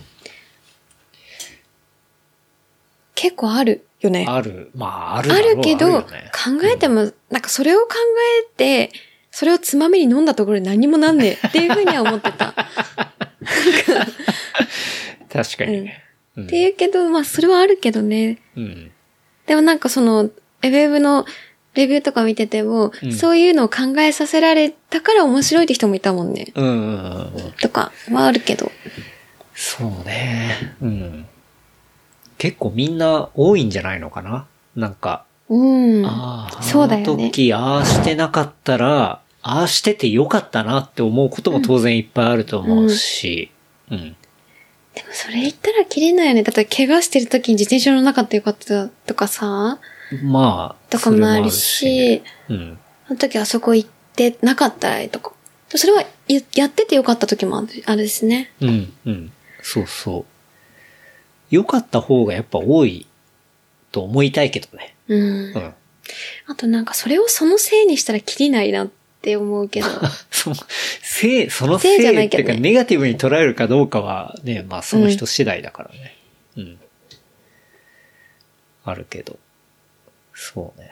結構あるよね。ある、まああるあるけど、考ねえても、なんかそれを考えて、それをつまみに飲んだところで何もなんねえ っていうふうには思ってた。確かにね。うんっていうけど、まあそれはあるけどね。うん。でもなんかその、ウェブのレビューとか見てても、うんそういうのを考えさせられたから面白いって人もいたもんね。うんうんうんうん。とかはあるけど。そうね。うん。結構みんな多いんじゃないのかな？なんか、うん。ああ、そうだよねあの時、ああしてなかったら、ああしててよかったなって思うことも当然いっぱいあると思うし、うん。でもそれ言ったら切れないよね。だって怪我してる時に自転車乗らなかっよかったとかさ、まあ、とかもあるそし、れもあるしねあの時あそこ行ってなかったらとか。それはややっててよかった時もあるあるですね。うん。うん、うん。そうそう。よかった方がやっぱ多いと思いたいけどね。うんう。ん。あとなんかそれをそのせいにしたら切りないなって思うけど。その、せい、そのせせいじゃいっていうか、ないけどねネガティブに捉えるかどうかはね、まあその人次第だからね。うん。あるけど。そうね。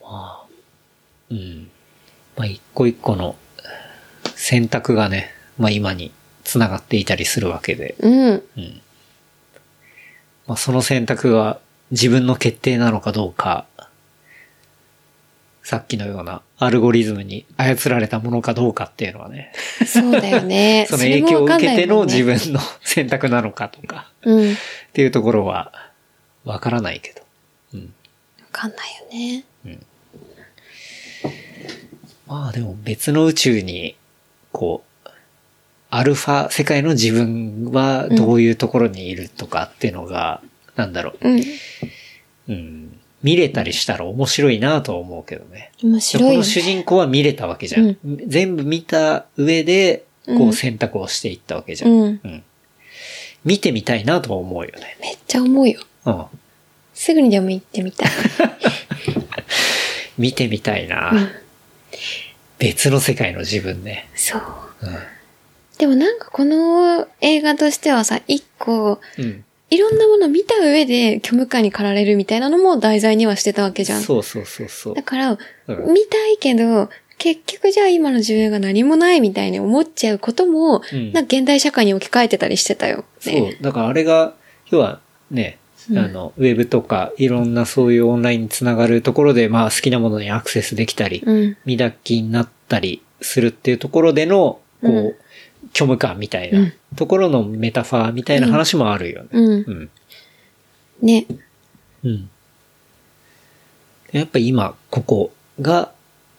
まあ、うん。まあ一個一個の選択がね、まあ今に繋がっていたりするわけで。うん。うん。まあその選択が自分の決定なのかどうか、さっきのようなアルゴリズムに操られたものかどうかっていうのはね、そうだよね。その影響を受けての自分。分の選択なのかとかうん。わっていうところはわからないけど。うん。かんないよね。まあでも別の宇宙に、こう、アルファ世界の自分はどういうところにいるとかっていうのが、なんだろう、うん。うん。見れたりしたら面白いなとは思うけどね。面白いよ、このね。主人公は見れたわけじゃん。全部見た上で、こうんう選択をしていったわけじゃん。うん。うん。見てみたいなとは思うよね。めっちゃ思うよ。うん。すぐにでも行ってみたい。見てみたいな、うん別の世界の自分ね。そう。うん。でもなんかこの映画としてはさ、一個、うん。いろんなものを見た上で虚無感に駆られるみたいなのも題材にはしてたわけじゃん。そうそうそうそうだ。から、うん見たいけど、結局じゃあ今の自分が何もないみたいに思っちゃうことも、うんなんか現代社会に置き換えてたりしてたよ。ね、そう。だからあれが、要はね、うんあの、ウェブとか、いろんなそういうオンラインにつながるところで、まあ好きなものにアクセスできたり、うん。見だきになったりするっていうところでの、こう、うん虚無感みたいうんなところのメタファーみたいな話もあるよね。うん。うん。ね。うん。やっぱ今、ここが、っ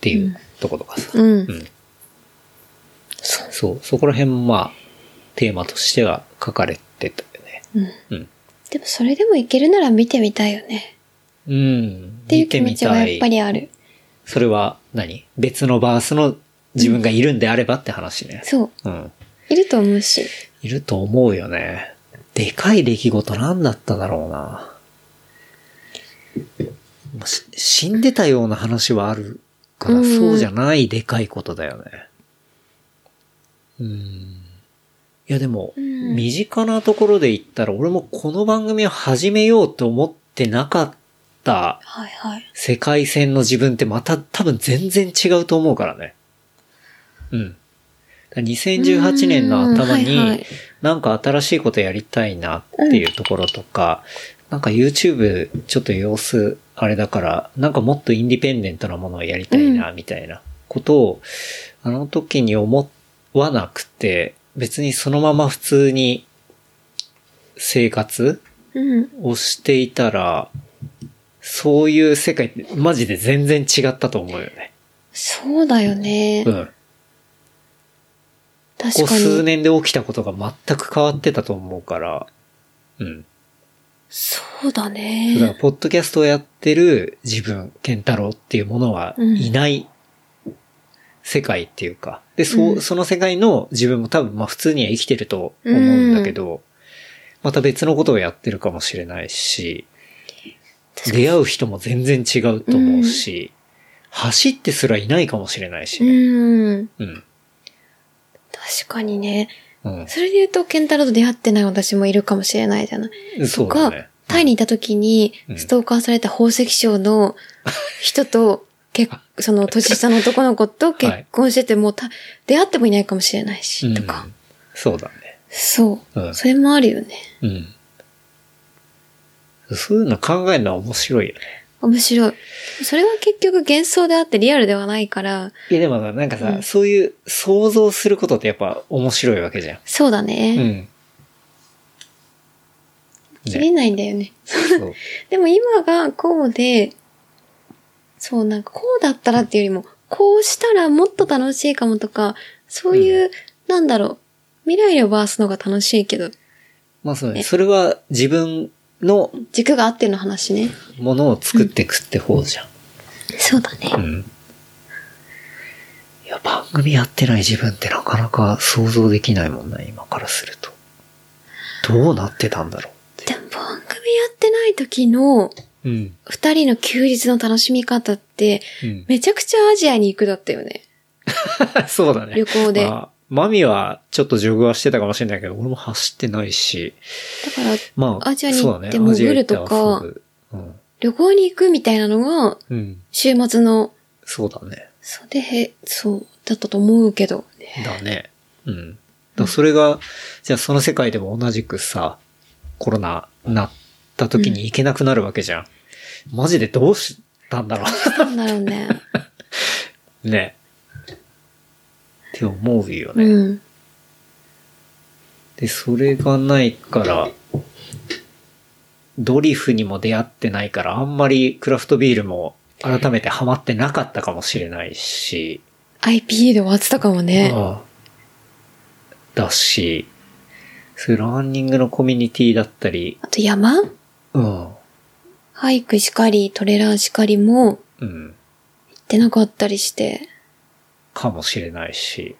ていうところとかさ。うん。うん。そう、そこら辺もまあ、テーマとしては書かれてたよね。うん。うん。でもそれでもいけるなら見てみたいよね。うん。っていう気持ちはやっぱ。りある。それは何？別のバースの自分がいるんであればって話ね。そう。うん。いると思うし。いると思うよね。でかい出来事なんだっただろうな。死んでたような話はあるから、うんそうじゃないでかいことだよね。うん。いやでも、うん身近なところで言ったら、俺もこの番組を始めようと思ってなかった。世界線の自分ってまた多分全然違うと思うからね。うん。だから2018年の頭にい、なんか新しいことやりたいなっていうところとか、なんか YouTube ちょっと様子あれだから、なんかもっとインディペンデントなものをやりたいなみたいなことを、あの時に思わなくて、別にそのまま普通に生活うん。をしていたら、そういう世界ってマジで全然違ったと思うよね。そうだよね。うん。ここ。数年で起きたことが全く変わってたと思うから、うん。そうだだから、ね。ポッドキャストをやってる自分、ケンタロウっていうものはいない世界っていうか、で、そう、うんその世界の自分も多分、まあ普通には生きてると思うんだけど、また別のことをやってるかもしれないし、出会う人も全然違うと思うし、走ってすらいないかもしれないしうね。ん。うん。確かにね。うん。それで言うと、ケンタロウと出会ってない私もいるかもしれないじゃない。そうだね。タイにいた時にう、んストーカーされた宝石商の 人と、結その年下の男の子と結婚してても、た出会ってもいないかもしれないし、とかう。んそうだね。そう。うんそれもあるよね。うん。そういうの考えるのは面白いよね。面白い。それは結局幻想であってリアルではないから、いやでもなんかさ、うんそういう想像することってやっぱ面白いわけじゃん。そうだうね。ん。切れないんだよね。そう。でも今がこうで、そうなんかこうだったらっていうよりも、こうしたらもっと楽しいかもとか、そういう、なんだろう、未来をバースの方が楽しいけど、まあそうね。それは自分の軸があっての話ね。ものを作っていくって方じゃん。そうだね。うん。いや、番組やってない自分ってなかなか想像できないもんな、今からすると。どうなってたんだろでも番組やってない時のう。うん。二人の休日の楽しみ方って、うん。めちゃくちゃアジアに行くだったよね。そうだね。旅行でまあ、マミはちょっとジョグはしてたかもしれないけど、俺も走ってないし。だから、まあ、アジアに行って潜るとかアジア行って遊ぶうん。旅行に行くみたいなのが、うん。週末の、そうだね。そうで、へそう、だったと思うけど。だね。うん。だそれが、じゃあその世界でも同じくさ、コロナなった時に行けなくなるわけじゃん。マジでどうしたんだろなんだろうね。う。ね。って思うよね。うん。で、それがないから、ドリフにも出会ってないから、あんまりクラフトビールも改めてハマってなかったかもしれないし、IPA で終わってたかもね。ああだし、そういうランニングのコミュニティだったり、あと山？うん。ハイクしかり、トレラーしかりもうん。行ってなかったりして。かもしれないし。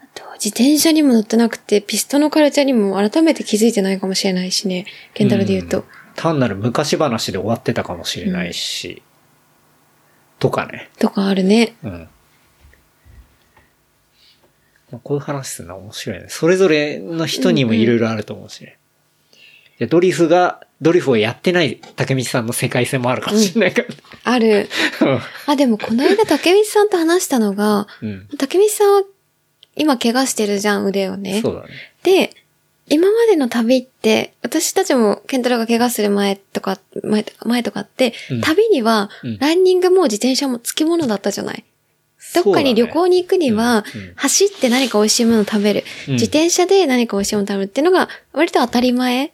あと自転車にも乗ってなくて、ピストのカルチャーにも改めて気づいてないかもしれないしね。ケンタロウで言うと。ん単なる昔話で終わってたかもしれないし。とかね。とかあるね。うん。まあこういう話するのは面白いね。それぞれの人にもいろいろあると思うしね。いやドリフが、ドリフをやってない竹道さんの世界線もあるかもしれないから。ある。あ、でもこの間竹光さんと話したのが、うん。竹光さんは今怪我してるじゃん、腕をね。そうだね。で、今までの旅って、私たちもケンタロウが怪我する前とか、前とか、前とかって、うん旅にはうん、ランニングも自転車も付き物だったじゃない。どっかに旅行に行くには走って何か美味しいものを食べる。うん自転車で何か美味しいものを食べるっていうのが、割と当たり前。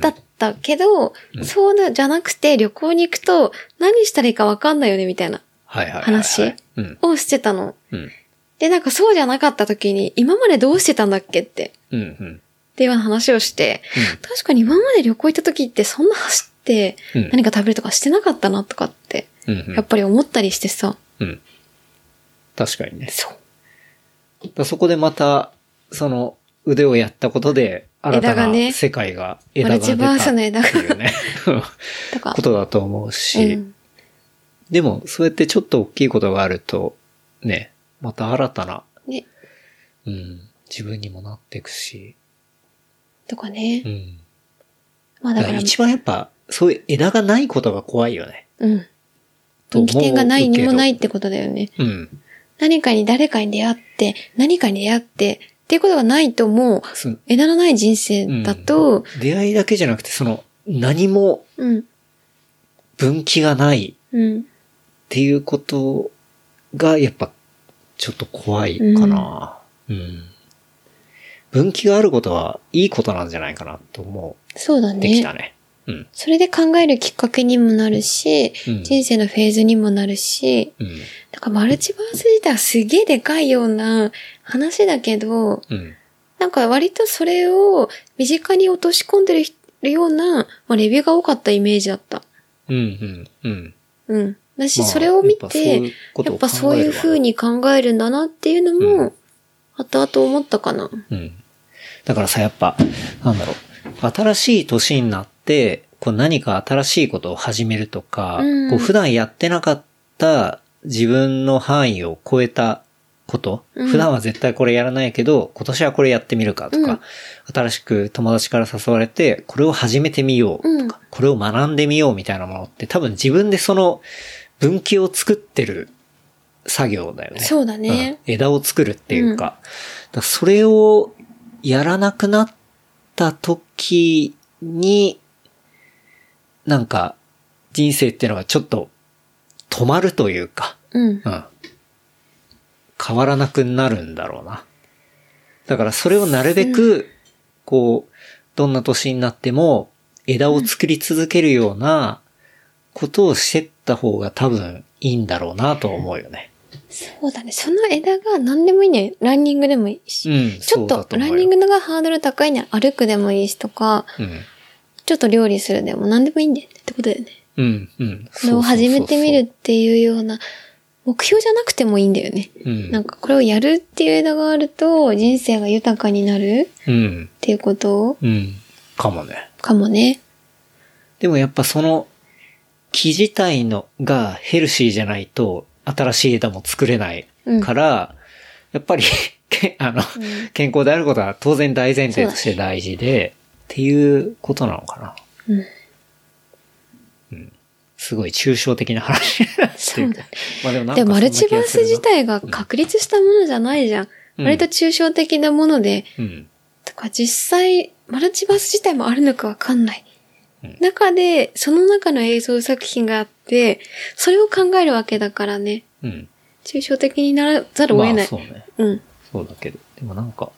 だったけど、うんそうなじゃなくて旅行に行くと、何したらいいかわかんないよね、みたいな。話うん。をしてたの。うん。で、なんかそうじゃなかった時に、今までどうしてたんだっけって。っていう話をして、確かに今まで旅行行った時ってそんな走ってうん何か食べるとかしてなかったなとかって、やっぱり思ったりしてさ。うん。確かにね。そう。だそこでまた、その腕をやったことで、新たな世界が、枝が出たマルチバースの枝がっていうね。ことだと思うし、うん。でも、そうやってちょっと大きいことがあると、ね、また新たな、ね。うん、自分にもなっていくし、とかねう。ん。まあだからか一番やっぱ、そういう枝がないことが怖いよね。うん。分岐点がないにもないっけてことだよね。ど。うん。何かに誰かに出会って、何かに出会って、っていうことがないともう、枝のない人生だと、出会いだけじゃなくて、その、何もうん、分岐がない。うん、っていうことが、やっぱ、ちょっと怖いかな。うん。分岐があることは、いいことなんじゃないかなと思そうだってきたね。ね。うん。それで考えるきっかけにもなるし、うん人生のフェーズにもなるし、うん。なんかマルチバース自体はすげえでかいような話だけど、うん。なんか割とそれを身近に落とし込んでるような、まあ、レビューが多かったイメージだった。うん、うん、うん。うん。だし、まあそれを見やっぱそういてやっぱそういう風に考えるんだなっていうのうも、後々思ったかな。うん。だからさ、やっぱ、なんだろう。新しい年になって、こう何か新しいことを始めるとか、うん。こう普段やってなかった自分の範囲を超えたこと、うん。普段は絶対これやらないけど、今年はこれやってみるかとか、うん。新しく友達から誘われて、これを始めてみようとか、これを学んでみようみたいなものって多分自分でその分岐を作ってる作業だよね。そうだね。うん。枝を作るっていうか、だからそれをやらなくなった時に、なんか人生ってのはちょっと止まるというか、うん。うん。変わらなくなるんだろうな。だからそれをなるべく、こう、どんな年になっても枝を作り続けるようなことをしてった方が多分いいんだろうなと思うよね。そうだね。その枝が何でもいいね。ランニングでもいいし。うんちょっとランニングのがハードル高いなら歩くでもいいしとか、うん。ちょっと料理するでも何でもいいんだよねってことだよね。うん、うん。これを始めてみるっていうような、目標じゃなくてもいいんだよね。うん。なんかこれをやるっていう枝があると人生が豊かになるうん。っていうことうん。かもね。かもね。でもやっぱその木自体のがヘルシーじゃないと新しい枝も作れないから、やっぱりけあの、健康であることは当然大前提として大事で、っていうことなのかな。うん。すごい抽象的な話そうだね。まあでもなんかでもマルチバース自体が確立したものじゃないじゃん。うん割と抽象的なもので、うん。とか実際、マルチバース自体もあるのかわかんない。うん中で、その中の映像作品があって、それを考えるわけだからね。うん。抽象的にならざるを得ない。まあそうね。うん。そうだけど。でもなんか、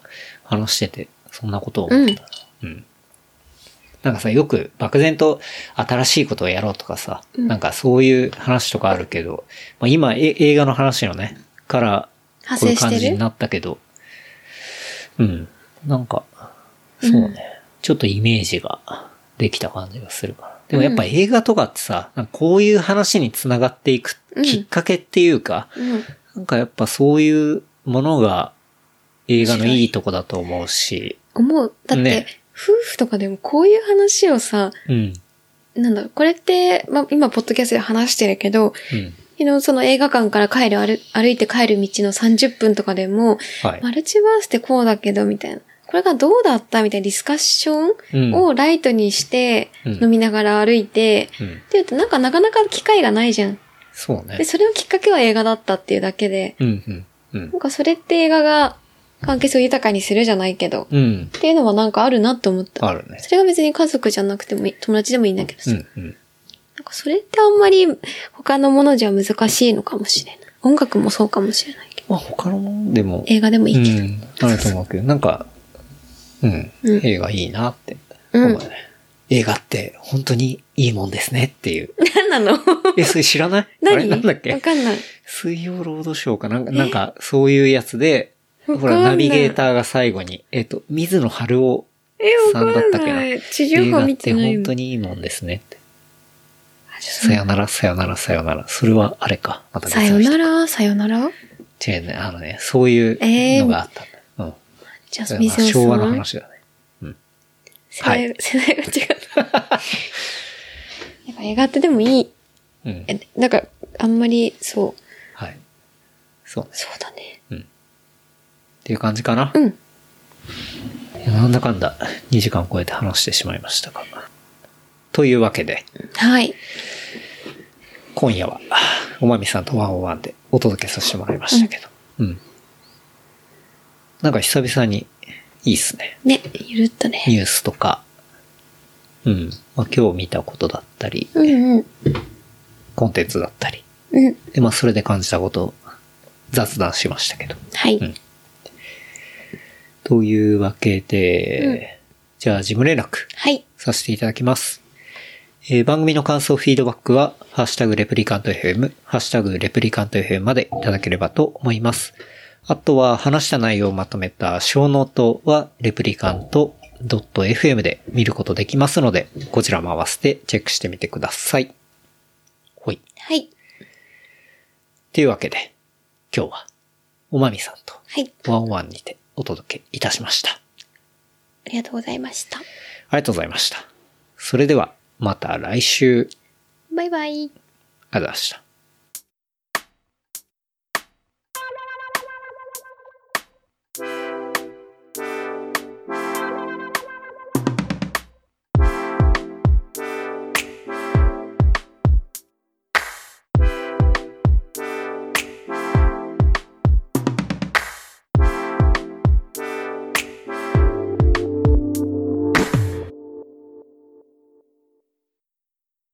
話してて、そんなことを思ったな。うん。なんかさ、よく漠然と新しいことをやろうとかさ、うんなんかそういう話とかあるけど、まあ、今え映画の話のね、から、こういう感じになったけど、うん。なんか、そうね、ちょっとイメージができた感じがするかな。でもやっぱ映画とかってさ、こういう話につながっていくきっかけっていうか、うん。なんかやっぱそういうものが映画のいいとこだと思うし、思う。だって、ね夫婦とかでもこういう話をさ、うん。なんだろう、これって、まあ、今、ポッドキャストで話してるけど、うん。昨日その映画館から帰る歩、歩いて帰る道の30分とかでも、はい。マルチバースってこうだけど、みたいな。これがどうだったみたいなディスカッショうんンをライトにして、うん飲みながら歩いて、うん。って言うとなんかなかなか機会がないじゃん。そうねで、。それをきっかけは映画だったっていうだけで、うん、うん、うんなん。かそれって映画が関係性を豊かにするじゃないけど、うん。っていうのはなんかあるなと思った。あるね。それが別に家族じゃなくてもいい、友達でもいいんだけどさ。うん、うん。なんかそれってあんまり他のものじゃ難しいのかもしれない。音楽もそうかもしれないけど。まあ他のものでも、映画でもいいけど。うん、あると思うけど、なんか、うん、うん映画いいなってうん思うね。映画って本当にいいもんですねっていう。何なの？え、それ知らない？あれ何なんだっけ？わかんない。水曜ロードショーかなんか、なんか、そういうやつで、ほら、ナビゲーターが最後に、えっ、と、水野春夫え、さんんだったっけな？ない。地上波見てない本当にいいもんですねさよなら、さよなら、さよなら。それはあれか。またとさよなら、さよなら？違うね。あのね、そういうのがあったんだ。うん。じゃあ、水野さん。昭和の話だね。世代、世代が違った。やっぱ映画ってでもいい。うん。えなんか、あんまり、そう。はい。そうね。そうだね。っていう感じかな。うん。なんだかんだ2時間超えて話してしまいましたが。というわけで、はい。今夜は、おまみさんとワンオワンでお届けさせてもらいましたけど。うん。なんか久々にいいっすね。ね、ゆるっとね。ニュースとか、うん。まあ、今日見たことだったり、うんうん。コンテンツだったり。うん。で、まあ、それで感じたことを雑談しましたけど。はい。うんというわけで、じゃあ、事務連絡はい。させていただきます。えー番組の感想、フィードバックは、ハッシュタグレプリカント FM、ハッシュタグレプリカント FM までいただければと思います。あとは、話した内容をまとめたショーノートは、レプリカント .fm で見ることできますので、こちらも合わせてチェックしてみてください。ほい。はい。っていうわけで、今日は、おまみさんとはい。ワンワンにてお届けいたしました。ありがとうございました。ありがとうございました。それでは、また来週、バイバイ。ありがとうございました。